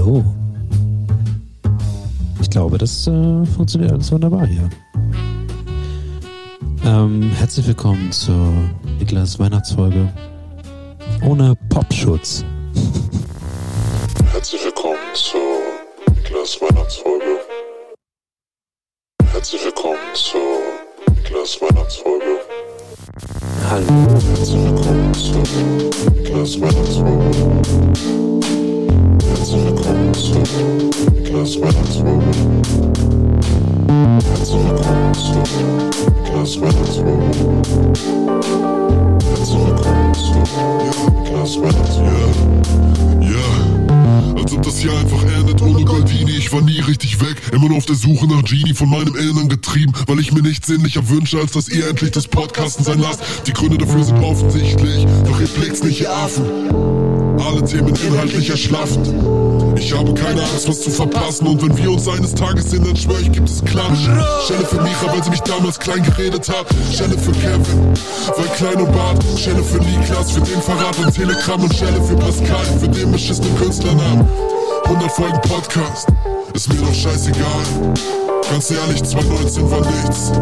Hallo. Ich glaube, das äh, funktioniert alles wunderbar hier. Ähm, herzlich willkommen zur Niklas Weihnachtsfolge ohne Popschutz. Herzlich willkommen zur Niklas Weihnachtsfolge. Herzlich willkommen zur Niklas Weihnachtsfolge. Hallo. Herzlich willkommen zur Niklas Weihnachtsfolge. Sehnlicher wünsche, als dass ihr endlich das Podcasten sein lasst. Die Gründe dafür sind offensichtlich, doch ihr blickt's nicht, ihr Affen. Alle Themen inhaltlich erschlaffend. Ich habe keine Angst, was zu verpassen. Und wenn wir uns eines Tages sehen, dann schwör ich, gibt es Klatsch. Schelle für Micha, weil sie mich damals klein geredet hat. Schelle für Kevin, weil klein und Bart. Schelle für Niklas, für den Verrat und Telegram. Und Schelle für Pascal, für den beschissenen Künstlernamen. 100 Folgen Podcast, ist mir doch scheißegal. Ganz ehrlich, 2019 war nichts.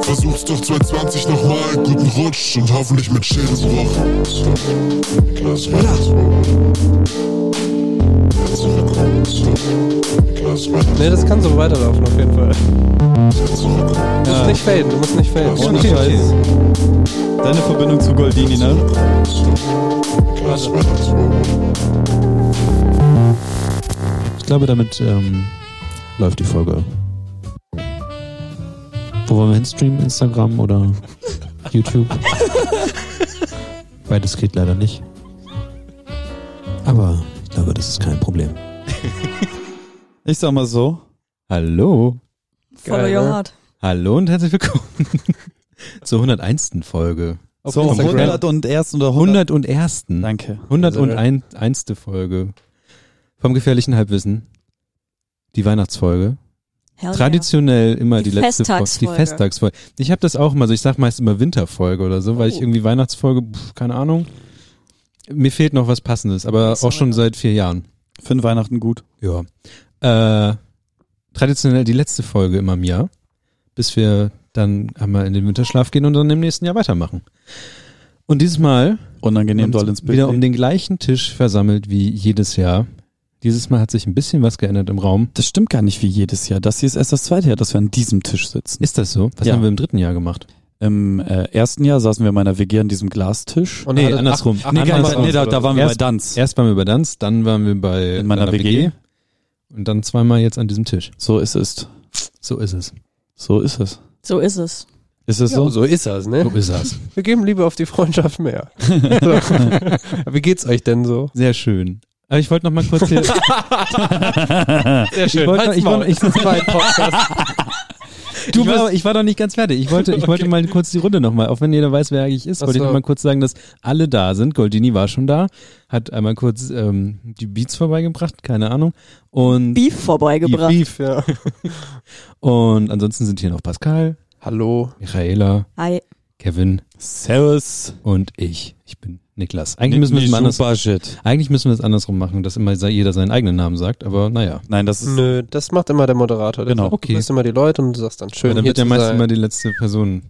Versuch's doch 2020 nochmal. Guten Rutsch und hoffentlich mit Schädelsbruch. Niklas. Herzlich willkommen zu Niklas. Ne, das kann so weiterlaufen auf jeden Fall. Du musst nicht faden, du musst nicht faden. Ohne Scheiß. Deine Verbindung zu Goldini, ne? Ich glaube, damit ähm, läuft die Folge. Wo wollen wir hinstreamen? Instagram oder YouTube? Beides geht leider nicht. Aber ich glaube, das ist kein Problem. Ich sag mal so. Hallo. Follow Follow your heart. Hallo und herzlich willkommen zur 101. Folge. Auf Instagram. 101. oder 100. 101. Danke. 101. Folge vom gefährlichen Halbwissen. Die Weihnachtsfolge. Hell Traditionell immer die, Die letzte Folge. Die Festtagsfolge. Ich habe das auch immer so. Ich sag meist immer Winterfolge oder so, weil ich irgendwie Weihnachtsfolge, pff, keine Ahnung. Mir fehlt noch was Passendes, aber auch schon seit vier Jahren. Für den Weihnachten gut. Ja. Äh, traditionell die letzte Folge immer im Jahr, bis wir dann einmal in den Winterschlaf gehen und dann im nächsten Jahr weitermachen. Und dieses Mal Unangenehm uns doll ins Bild. wieder um den gleichen Tisch versammelt wie jedes Jahr. Dieses Mal hat sich ein bisschen was geändert im Raum. Das stimmt gar nicht wie jedes Jahr. Das hier ist erst das zweite Jahr, dass wir an diesem Tisch sitzen. Ist das so? Was Ja. haben wir im dritten Jahr gemacht? Im äh, ersten Jahr saßen wir in meiner WG an diesem Glastisch. Und Nee, andersrum. acht nee, nicht, Kameras nee, da, da waren wir Erst- bei Danz. Erst waren wir bei Danz, dann waren wir bei In meiner einer WG. und dann zweimal jetzt an diesem Tisch. So ist es. So ist es. So ist es. So ist es. Ist es Ja, so? so ist das, ne? So ist das. Wir geben lieber auf die Freundschaft mehr. Wie geht's euch denn so? Sehr schön. Aber ich wollte noch mal kurz hier. Sehr Ich wollte, Halt's ich, wollte, ich, Das war Podcast. Du ich, war, ich war noch nicht ganz fertig. Ich wollte, ich wollte mal kurz die Runde nochmal, auch wenn jeder weiß, wer eigentlich ist, wollte ich so. noch mal kurz sagen, dass alle da sind. Goldini war schon da, hat einmal kurz ähm, die Beats vorbeigebracht, keine Ahnung. Und Beef vorbeigebracht. Beef. ja. Und ansonsten sind hier noch Pascal, Hallo. Michaela, Hi. Kevin Servus. und ich. Ich bin Niklas. Eigentlich müssen wir es anders, eigentlich müssen wir es andersrum machen, dass immer jeder seinen eigenen Namen sagt, aber naja. Nein, das ist Nö, das macht immer der Moderator. Der Genau. sagt, Okay. Du immer die Leute und du sagst dann schön Aber dann wird ja zu meist sein. immer die letzte Person,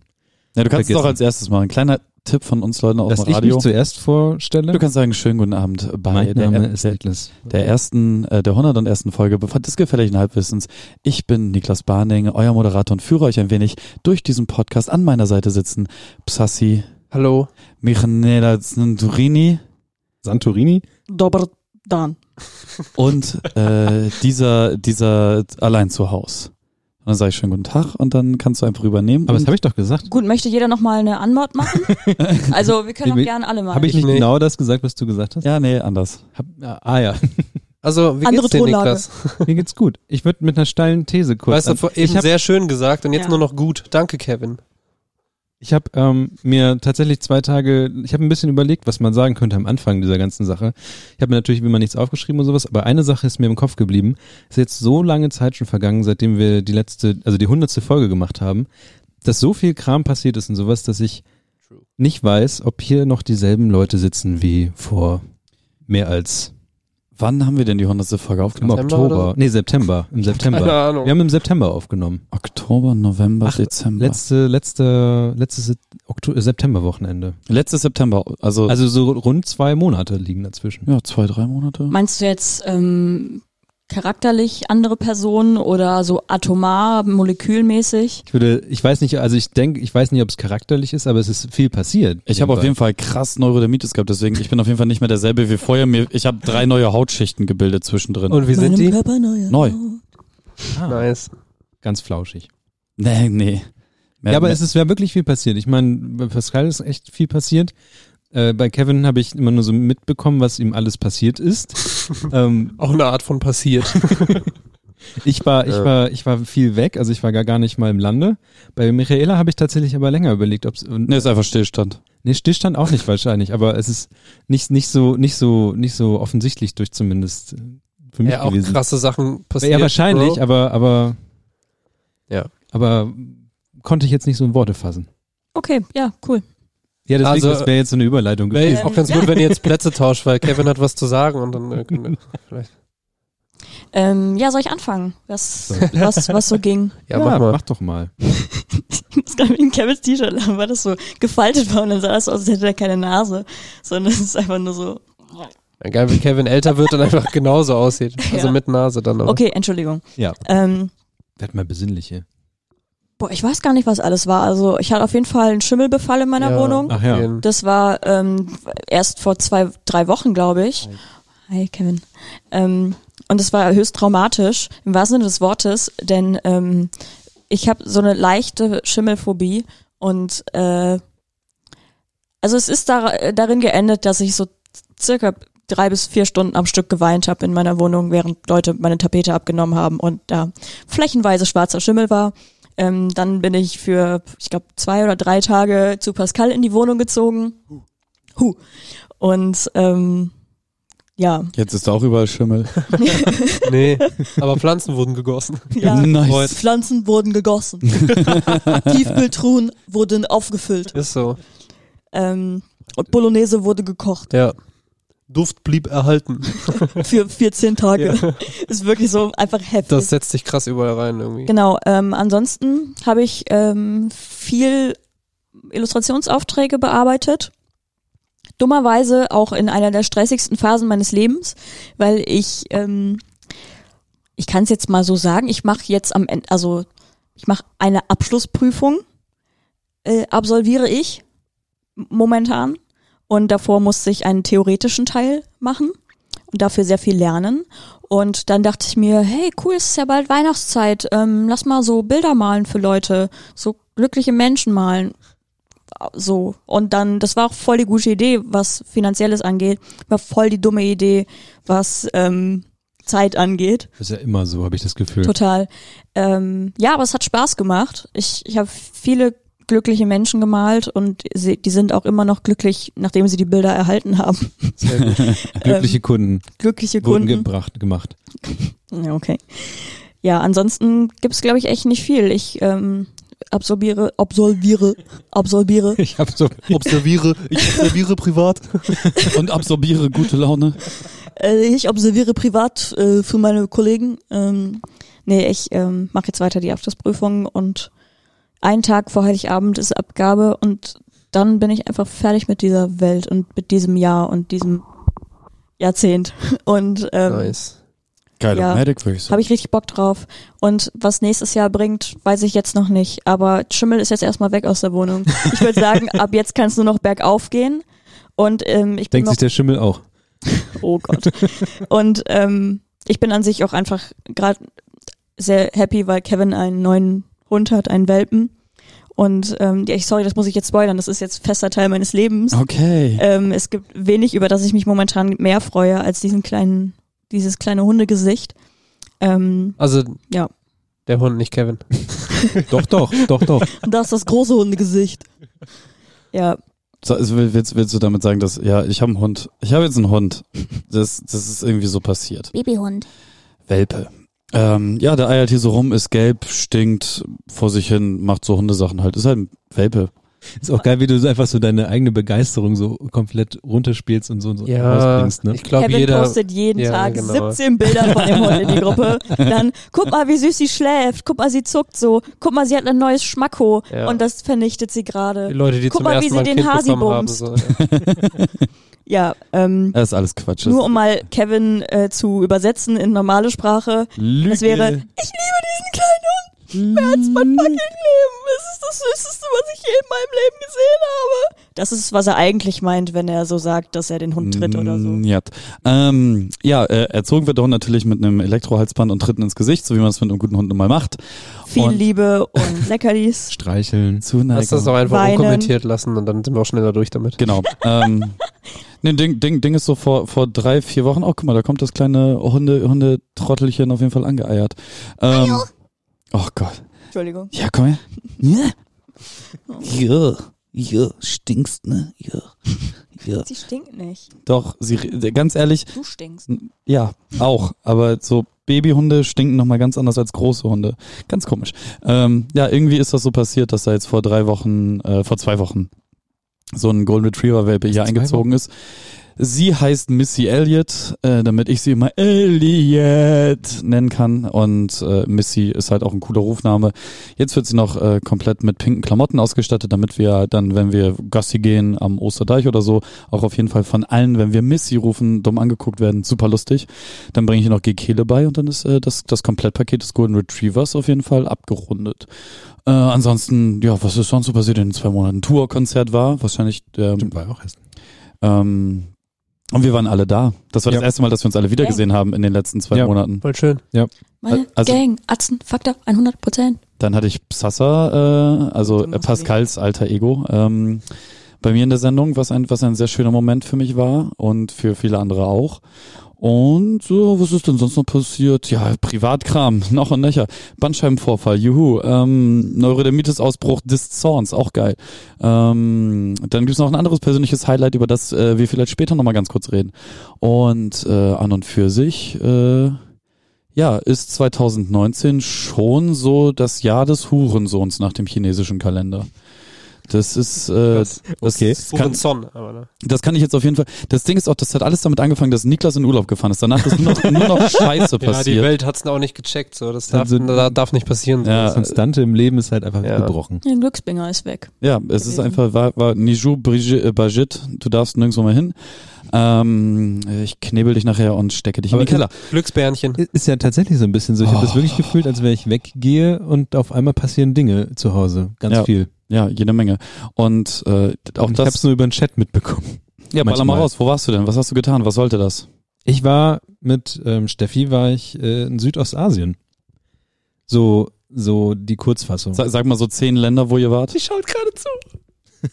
Ja, du kannst es Vergessen. doch als erstes machen. Kleiner Tipp von uns Leuten aus dass dem ich Radio. mich zuerst vorstelle. Du kannst sagen, schönen guten Abend bei mein der, Name ist der, Niklas. der ersten, äh, der 101. Folge des gefährlichen Halbwissens. Ich bin Niklas Barning, euer Moderator und führe euch ein wenig durch diesen Podcast. An meiner Seite sitzen Psassi, Hallo. Michanela Santorini Santorini? Dober Dan. und äh, dieser, dieser allein zu Haus. Dann sage ich schönen guten Tag und dann kannst du einfach übernehmen. Aber das habe ich doch gesagt. Gut, möchte jeder nochmal eine Anmod machen? also wir können auch gerne alle mal. Habe ich nicht Nee. genau das gesagt, was du gesagt hast? ja, nee, anders. Hab, ah ja, Also, wie Andere geht's dir, Tonlage. Niklas? mir geht's gut. Ich würde mit einer steilen These kurz. Weißt du, vor- ich eben habe sehr schön gesagt und jetzt Ja. nur noch gut. Danke, Kevin. Ich hab, ähm, mir tatsächlich zwei Tage, ich habe ein bisschen überlegt, was man sagen könnte am Anfang dieser ganzen Sache. Ich habe mir natürlich wie immer nichts aufgeschrieben und sowas, aber eine Sache ist mir im Kopf geblieben. Ist jetzt so lange Zeit schon vergangen, seitdem wir die letzte, also die hundertste Folge gemacht haben, dass so viel Kram passiert ist und sowas, dass ich nicht weiß, ob hier noch dieselben Leute sitzen wie vor mehr als Wann haben wir denn die 100. Folge Im aufgenommen? September oder Oktober. Nee, September. Im September. Keine Ahnung. Wir haben im September aufgenommen. Oktober, November, Ach, Dezember. Letzte, letzte, letztes äh, Septemberwochenende. Letztes September, also, Also so rund zwei Monate liegen dazwischen. ja, zwei, drei Monate. Meinst du jetzt ähm, charakterlich andere Personen oder so atomar, molekülmäßig? Ich würde, ich weiß nicht, also ich denke, ich weiß nicht, ob es charakterlich ist, aber es ist viel passiert. Ich habe auf jeden Fall krass Neurodermitis gehabt, deswegen ich bin auf jeden Fall nicht mehr derselbe wie vorher. Mir, ich habe drei neue Hautschichten gebildet zwischendrin. Und wie sind die? Neu. ah, Nice. ganz flauschig. Nee, nee. Mehr, Ja, aber mehr, es ist ja wirklich viel passiert. Ich meine, bei Pascal ist echt viel passiert. Äh, bei Kevin habe ich immer nur so mitbekommen, was ihm alles passiert ist. ähm, Auch eine Art von passiert. ich war, ich Ja. war, ich war viel weg, also ich war gar, gar nicht mal im Lande. Bei Michaela habe ich tatsächlich aber länger überlegt, ob es nee, ist einfach Stillstand. nee, Stillstand auch nicht wahrscheinlich, aber es ist nicht nicht so nicht so nicht so offensichtlich durch zumindest äh, für mich ja, auch gewesen. krasse Sachen passiert. ja, wahrscheinlich, Bro. aber aber Ja. aber konnte ich jetzt nicht so in Worte fassen. Okay, ja, cool. Ja, deswegen Also, das wäre jetzt so eine Überleitung Wäre gewesen. auch ganz gut, wenn ihr jetzt Plätze tauscht, weil Kevin hat was zu sagen und dann äh, können wir vielleicht. Ähm, ja, soll ich anfangen? Was, So. was, was so ging? Ja, mach mal. mach doch mal. Ich muss gerade wegen Kevins T-Shirt lachen, weil das so gefaltet war und dann sah das aus, als hätte er keine Nase. Sondern es ist einfach nur so. Ja, geil, wie Kevin älter wird und einfach genauso aussieht. Also Ja. mit Nase dann. Aber. Okay, Entschuldigung. Ja, Ähm, werd mal besinnliche. Boah, ich weiß gar nicht, was alles war. Also ich hatte auf jeden Fall einen Schimmelbefall in meiner Ja. Wohnung. Ach ja. Das war ähm, erst vor zwei, drei Wochen, glaube ich. Hi, Kevin. Ähm, und es war höchst traumatisch, im wahrsten Sinne des Wortes, denn ähm, ich habe so eine leichte Schimmelphobie und äh, also es ist da, darin geendet, dass ich so circa drei bis vier Stunden am Stück geweint habe in meiner Wohnung, während Leute meine Tapete abgenommen haben und da flächenweise schwarzer Schimmel war. Ähm, dann bin ich für, ich glaube, zwei oder drei Tage zu Pascal in die Wohnung gezogen. Huh. Und ähm, ja, Jetzt ist da auch überall Schimmel. Nee, aber Pflanzen wurden gegossen. ja. nice. Pflanzen wurden gegossen. Tiefkühltruhen wurden aufgefüllt. Ist so. Ähm, und Bolognese wurde gekocht Ja. Duft blieb erhalten. für 14 Tage. Ja. Ist wirklich so einfach heftig. Das setzt sich krass überall rein irgendwie. Genau, ähm, ansonsten habe ich ähm, viel Illustrationsaufträge bearbeitet. Dummerweise auch in einer der stressigsten Phasen meines Lebens, weil ich, ähm, ich kann es jetzt mal so sagen, ich mache jetzt am Ende, also ich mache eine Abschlussprüfung, äh, absolviere ich momentan und davor musste ich einen theoretischen Teil machen und dafür sehr viel lernen. Und dann dachte ich mir, hey, cool, es ist ja bald Weihnachtszeit. Ähm, lass mal so Bilder malen für Leute, so glückliche Menschen malen. So. Und dann, das war auch voll die gute Idee, was Finanzielles angeht. War voll die dumme Idee, was ähm, Zeit angeht. Das ist ja immer so, habe ich das Gefühl. Total. Ähm, ja, aber es hat Spaß gemacht. Ich, ich habe viele glückliche Menschen gemalt und sie, die sind auch immer noch glücklich, nachdem sie die Bilder erhalten haben. Glückliche Kunden Glückliche wurden Kunden. gebracht, gemacht. Okay. Ja, ansonsten gibt's glaube ich, echt nicht viel. Ich ähm, absorbiere, absolviere, absolviere. Ich Observiere, ich observiere privat. Und absorbiere gute Laune. Äh, ich observiere privat äh, für meine Kollegen. Ähm, nee, ich ähm, mache jetzt weiter die Abschlussprüfung und einen Tag vor Heiligabend ist Abgabe und dann bin ich einfach fertig mit dieser Welt und mit diesem Jahr und diesem Jahrzehnt. Und ähm, Nice. Geile Ja. Medic, würde ich sagen. Habe ich richtig Bock drauf. Und was nächstes Jahr bringt, weiß ich jetzt noch nicht. Aber Schimmel ist jetzt erstmal weg aus der Wohnung. Ich würde sagen, ab jetzt kannst du noch bergauf gehen. Und ähm, ich bin denkt sich der Schimmel auch. Oh Gott. Und ähm, ich bin an sich auch einfach gerade sehr happy, weil Kevin einen neuen Hund hat, einen Welpen. Und ähm, ja, ich sorry, das muss ich jetzt spoilern, das ist jetzt fester Teil meines Lebens. Okay. Ähm, es gibt wenig, über das ich mich momentan mehr freue, als diesen kleinen, dieses kleine Hundegesicht. Ähm, Also, Ja. Der Hund, nicht Kevin. doch, doch, doch, doch. und das ist das große Hundegesicht. Ja, So, also will- willst, willst du damit sagen, dass, ja, ich habe einen Hund. Ich habe jetzt einen Hund. Das, das ist irgendwie so passiert. Babyhund. Welpe. Ähm, ja, der eiert hier so rum, ist gelb, stinkt vor sich hin, macht so Hundesachen halt. Ist halt ein Welpe. Ist auch geil, wie du so einfach so deine eigene Begeisterung so komplett runterspielst und so, und so Ja, rausbringst, ne? ich glaube Kevin jeder. postet jeden Ja, Tag genau. 17 Bilder von dem Hund in die Gruppe. Dann, guck mal, wie süß sie schläft. Guck mal, sie zuckt so. Guck mal, sie hat ein neues Schmacko. Ja. Und das vernichtet sie Die gerade. Leute, die Guck zum mal, wie ersten sie Mal den Hasi bumst. So, ja. Ähm, Das ist alles Quatsch. nur um mal Kevin äh, zu übersetzen in normale Sprache. Lüge. Das wäre, ich liebe diesen kleinen Hund. Als mein fucking Leben. Es ist das Süßeste, was ich je in meinem Leben gesehen habe. Das ist, was er eigentlich meint, wenn er so sagt, dass er den Hund tritt oder so. Mm, Ja, ähm, ja äh, erzogen wird der Hund natürlich mit einem Elektrohalsband und Tritten ins Gesicht, so wie man es mit einem guten Hund nun mal macht. Viel Und- Liebe und Leckerlis. Streicheln. Zuneigung. Lass das auch einfach Weinen. unkommentiert lassen und dann sind wir auch schneller durch damit. Genau. ähm, ne, Ding, Ding, Ding ist so vor, vor drei, vier Wochen, oh guck mal, da kommt das kleine Hunde, Hundetrottelchen auf jeden Fall angeeiert. Ähm, oh Gott. Entschuldigung. Ja, komm her. Ja. Ja, ja, stinkst, ne? Ja. Ja. Sie stinkt nicht. Doch, sie, ganz ehrlich, Du stinkst. ja, auch. Aber so Babyhunde stinken nochmal ganz anders als große Hunde. Ganz komisch. Ähm, ja, irgendwie ist das so passiert, dass da jetzt vor drei Wochen, äh, vor zwei Wochen so ein Golden Retriever Welpe hier eingezogen ist. Sie heißt Missy Elliott, äh, damit ich sie immer Elliot nennen kann. Und äh, Missy ist halt auch ein cooler Rufname. Jetzt wird sie noch äh, komplett mit pinken Klamotten ausgestattet, damit wir dann, wenn wir Gassi gehen am Osterdeich oder so, auch auf jeden Fall von allen, wenn wir Missy rufen, dumm angeguckt werden. Super lustig. Dann bringe ich noch Gekele bei und dann ist äh, das, das Komplettpaket des Golden Retrievers auf jeden Fall abgerundet. Äh, ansonsten, ja, was ist sonst so passiert in den zwei Monaten? Tourkonzert war wahrscheinlich ähm, Stimmt, war auch Essen. ähm, und wir waren alle da. Das war das Ja. erste Mal, dass wir uns alle wiedergesehen haben in den letzten zwei Ja. Monaten. Voll schön. Meine Also- Gang, Atzen, Faktor, 100 Prozent. Dann hatte ich Psassa, äh, also äh, Pascals alter Ego, ähm, bei mir in der Sendung, was ein, was ein sehr schöner Moment für mich war und für viele andere auch. Und so, was ist denn sonst noch passiert? Ja, Privatkram, noch und nöcher. Bandscheibenvorfall, juhu. Ähm, Neurodermitis-Ausbruch des Zorns, auch geil. Ähm, dann gibt's noch ein anderes persönliches Highlight, über das äh, wir vielleicht später nochmal ganz kurz reden. Und äh, an und für sich, äh, ja, ist 2019 schon so das Jahr des Hurensohns nach dem chinesischen Kalender. Das ist, äh, das, Okay. das, kann, Son, aber ne? das kann ich jetzt auf jeden Fall. Das Ding ist auch, das hat alles damit angefangen, dass Niklas in Urlaub gefahren ist. Danach ist nur noch, nur noch Scheiße Ja, die passiert. Welt hat's auch nicht gecheckt. So, das darf, Also- da darf nicht passieren. So. Ja, Das Konstante im Leben ist halt einfach Ja. gebrochen. Ein Glücksbringer ist weg. Ja, es ist gewesen. einfach, war, war Niju Brigitte, äh, Bajit, du darfst nirgendwo mehr hin. Ähm, ich knebel dich nachher und stecke dich Aber in den Keller. Glücksbärnchen. Ist ja tatsächlich so ein bisschen so. Ich habe das Oh. wirklich gefühlt, als wäre ich weggehe und auf einmal passieren Dinge zu Hause. Ganz Ja. viel. Ja, jede Menge. Und äh, auch Und ich habe es das. nur über den Chat mitbekommen. Ja, baller mal manchmal. raus. Wo warst du denn? Was hast du getan? Was sollte das? Ich war mit ähm, Steffi, war ich äh, in Südostasien. So, so die Kurzfassung. Sag, sag mal so zehn Länder, wo ihr wart. Die schaut gerade zu.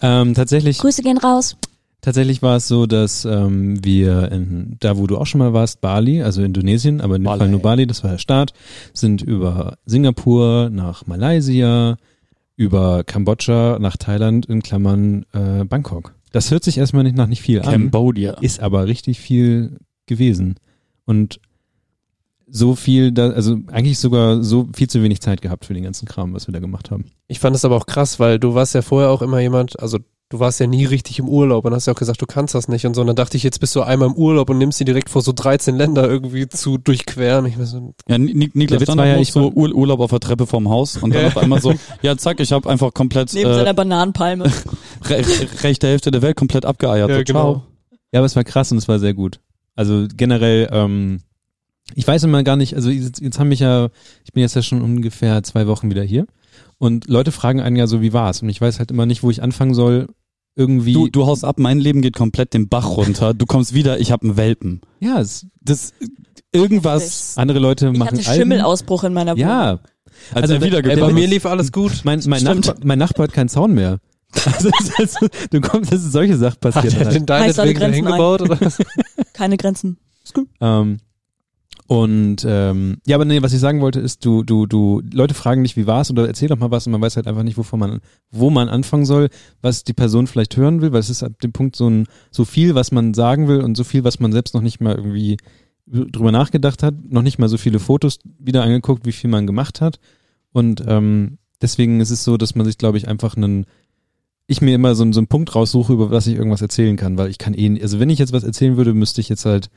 Ähm, tatsächlich, Grüße gehen raus. tatsächlich war es so, dass ähm, wir in, da, wo du auch schon mal warst, Bali, also Indonesien, aber in dem Bali. Fall nur Bali, das war der Start, sind über Singapur nach Malaysia, über Kambodscha nach Thailand in Klammern äh, Bangkok. Das hört sich erstmal nicht nach nicht viel an. Cambodia. ist aber richtig viel gewesen. Und so viel, da, also eigentlich sogar so viel zu wenig Zeit gehabt für den ganzen Kram, was wir da gemacht haben. Ich fand es aber auch krass, weil du warst ja vorher auch immer jemand, also du warst ja nie richtig im Urlaub und hast ja auch gesagt, du kannst das nicht und so. Und dann dachte ich, jetzt bist du einmal im Urlaub und nimmst sie direkt vor so 13 Länder irgendwie zu durchqueren. Ich so, Ja, Nik- Niklas stand war ja ich so Ur Urlaub auf der Treppe vorm Haus und dann Ja. auf einmal so, ja zack, ich habe einfach komplett Neben äh, seiner Bananenpalme. re rechte Hälfte der Welt komplett abgeeiert. Ja, so, genau. ciao. Ja, aber es war krass und es war sehr gut. Also generell, ähm, ich weiß immer gar nicht, also jetzt, jetzt haben mich ja, ich bin jetzt ja schon ungefähr zwei Wochen wieder hier und Leute fragen einen ja so, wie war's? Und ich weiß halt immer nicht, wo ich anfangen soll, irgendwie. Du, du haust ab, mein Leben geht komplett den Bach runter. Du kommst wieder, ich habe einen Welpen. ja, es, Das irgendwas, andere Leute Ich machen hatte Alben. Schwimmelausbruch in meiner Wohnung. Ja, als Also, er wieder ey, bei mir ist. lief alles gut. mein, mein. Nachbar, mein Nachbar hat keinen Zaun mehr. Also, ist also, du kommst, das ist solche Sachen Hat passiert. er halt. den deine Heißt alle wegen da Grenzen hingebaut oder was? Keine Grenzen. Ähm, und ähm, ja, aber nee, was ich sagen wollte ist, du, du, du, Leute fragen dich, wie war's oder erzähl doch mal was und man weiß halt einfach nicht, wovon man, wo man anfangen soll, was die Person vielleicht hören will, weil es ist ab dem Punkt so ein, so viel, was man sagen will und so viel, was man selbst noch nicht mal irgendwie drüber nachgedacht hat, noch nicht mal so viele Fotos wieder angeguckt, wie viel man gemacht hat. Und ähm, deswegen ist es so, dass man sich, glaube ich, einfach einen ich mir immer so, so einen Punkt raussuche, über was ich irgendwas erzählen kann, weil ich kann eh, also wenn ich jetzt was erzählen würde, müsste ich jetzt halt,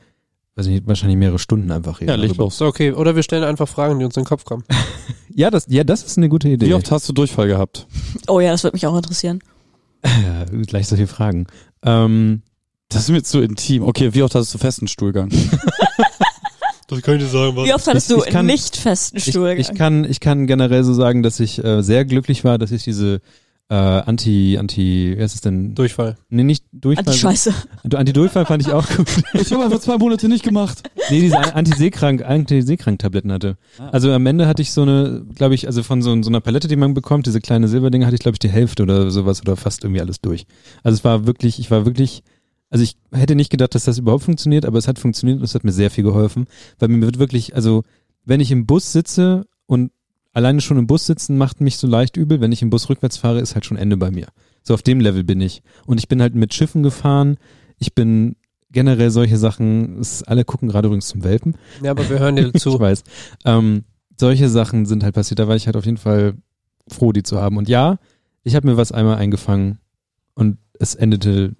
weiß ich nicht, wahrscheinlich mehrere Stunden einfach reden. Ja, leg los. Okay. Oder wir stellen einfach Fragen, die uns in den Kopf kommen. Ja, das, ja, das ist eine gute Idee. Wie oft hast du Durchfall gehabt? Oh ja, das würde mich auch interessieren. Gleich solche Fragen. Ähm, Das ist mir zu intim. Okay, wie oft hattest du festen Stuhlgang? Das kann ich dir sagen, Wie oft hattest Ich- du ich kann- nicht festen ich, Stuhlgang? ich kann, ich kann generell so sagen, dass ich äh, sehr glücklich war, dass ich diese äh, Anti, Anti, wie heißt es denn? Durchfall. Nee, nicht Durchfall. Anti-Scheiße. Anti-Durchfall fand ich auch gut. ich habe einfach zwei Monate nicht gemacht. Nee, diese Anti-Seekrank, Anti-Seekrank-Tabletten hatte. Also am Ende hatte ich so eine, glaube ich, also von so, so einer Palette, die man bekommt, diese kleine Silberdinger, hatte ich, glaube ich, die Hälfte oder sowas oder fast irgendwie alles durch. Also es war wirklich, ich war wirklich, also ich hätte nicht gedacht, dass das überhaupt funktioniert, aber es hat funktioniert und es hat mir sehr viel geholfen, weil mir wird wirklich, also wenn ich im Bus sitze und alleine schon im Bus sitzen macht mich so leicht übel, wenn ich im Bus rückwärts fahre, ist halt schon Ende bei mir. So auf dem Level bin ich. Und ich bin halt mit Schiffen gefahren, ich bin generell solche Sachen, es, alle gucken gerade übrigens zum Welpen. Ja, aber wir hören dir Ich zu. weiß. Ähm, solche Sachen sind halt passiert. Da war ich halt auf jeden Fall froh, die zu haben. Und ja, ich habe mir was einmal eingefangen und es endete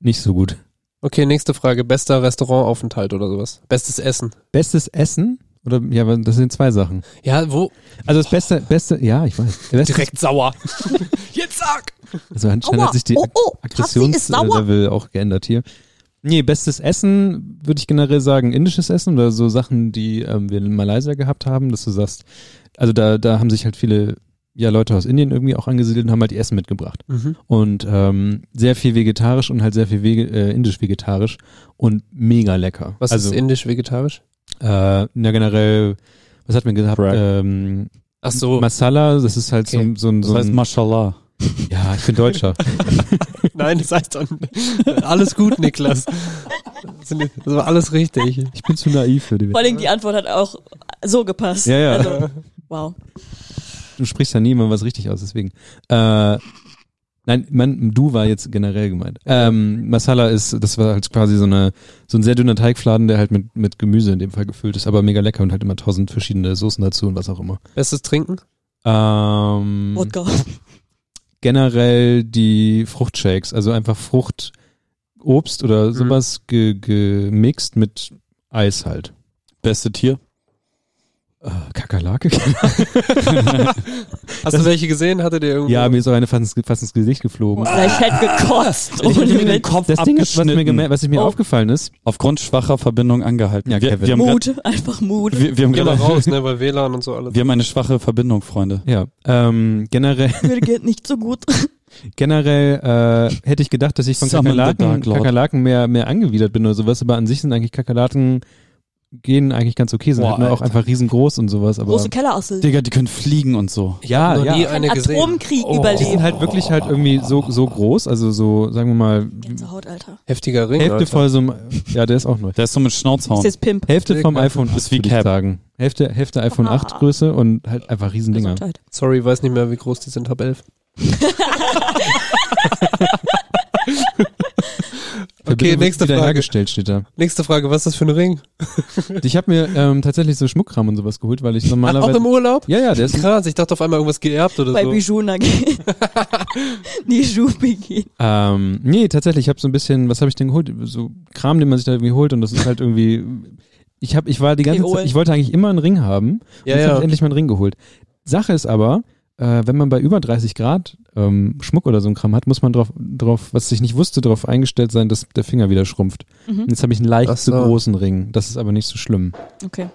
nicht so gut. Okay, nächste Frage. Bester Restaurantaufenthalt oder sowas. Bestes Essen. Bestes Essen? Oder ja, das sind zwei Sachen. Ja, wo? Also das beste, beste, ja, ich weiß. Der beste, Direkt sauer. Jetzt sag! also anscheinend Aua. hat sich die Oh, oh. Aggressionslevel auch geändert hier. Nee, bestes Essen würde ich generell sagen, indisches Essen oder so Sachen, die ähm, wir in Malaysia gehabt haben, dass du sagst, also da, da haben sich halt viele ja, Leute aus Indien irgendwie auch angesiedelt und haben halt die Essen mitgebracht. Mhm. Und ähm, sehr viel vegetarisch und halt sehr viel Wege, äh, indisch-vegetarisch und mega lecker. Was also, ist indisch-vegetarisch? Äh, na generell, was hat man? Bragg. Ähm, Ach so. Masala, das ist halt Okay. so, so ein, Das so heißt ein Mashallah. ja, ich bin Deutscher. Nein, das heißt doch Alles gut, Niklas. Das war alles richtig. Ich bin zu naiv für die Vor allem die Antwort hat auch so gepasst. Ja, ja. Also, wow. Du sprichst ja nie immer was richtig aus, deswegen. Äh, nein, man, du war jetzt generell gemeint. Ähm, Masala ist, das war halt quasi so eine, so ein sehr dünner Teigfladen, der halt mit, mit Gemüse in dem Fall gefüllt ist, aber mega lecker und halt immer tausend verschiedene Soßen dazu und was auch immer. Bestes Trinken? Ähm, Wodka. generell die Fruchtshakes, also einfach Frucht, Obst oder sowas ge, gemixt mit Eis halt. Beste Tier? Äh, Kakerlake? Hast du welche gesehen? Hatte der irgendwo? ja, mir ist auch eine fast ins, fast ins Gesicht geflogen. Oder ich hätte gekotzt. Ich ohne mir den. Kopf Das Ding ist, was mir, was mir Oh. aufgefallen ist, Aufgrund schwacher Verbindung angehalten. Ja, wir, Kevin. wir, haben grad, Mut, einfach Mut. wir, wir, haben gerade, raus, ne, weil WLAN und so alles. wir haben eine schwache Verbindung, Freunde. ja, ähm, generell, Mir geht nicht so gut. generell äh, hätte ich gedacht, dass ich von Kakerlaken. Kakerlaken mehr, mehr angewidert bin oder sowas, aber an sich sind eigentlich Kakerlaken gehen eigentlich ganz okay sind. Boah, halt nur auch einfach riesengroß und sowas. Aber Große Kellerassel. Digga, die können fliegen und so. Ja, ja. Nie eine gesehen. Atomkrieg oh. überleben. Die sind halt wirklich halt irgendwie so, so groß, also so, sagen wir mal. Haut, Alter. Heftiger Ring. Hälfte Alter. voll so ja, der ist auch neu. Der ist so mit Schnauzhauen. Ist jetzt Pimp. Hälfte vom iPhone 8, ist wie Cap. sagen. Hälfte, Hälfte iPhone 8 ah. Größe und halt einfach Riesendinger. Sorry, weiß nicht mehr, wie groß die sind, hab 11. okay, nächste Frage. Steht da. Nächste Frage, was ist das für ein Ring? ich habe mir ähm, tatsächlich so Schmuckkram und sowas geholt, weil ich normalerweise... Ach, auch im Urlaub? Ja, ja. Der ist Krass, ich dachte auf einmal irgendwas geerbt oder Bei so. Bei Bijou Nagi. Bijou Begin. Ähm, nee, tatsächlich, ich habe so ein bisschen, was habe ich denn geholt? So Kram, den man sich da irgendwie holt und das ist halt irgendwie... Ich, hab, ich war die ganze Zeit, ich wollte eigentlich immer einen Ring haben und ja, ja. habe ich endlich mal einen Ring geholt. Sache ist aber, äh, wenn man bei über 30 Grad ähm, Schmuck oder so ein Kram hat, muss man drauf, drauf, was ich nicht wusste, darauf eingestellt sein, dass der Finger wieder schrumpft. Mhm. Jetzt habe ich einen leicht zu so. großen Ring. Das ist aber nicht so schlimm. Okay.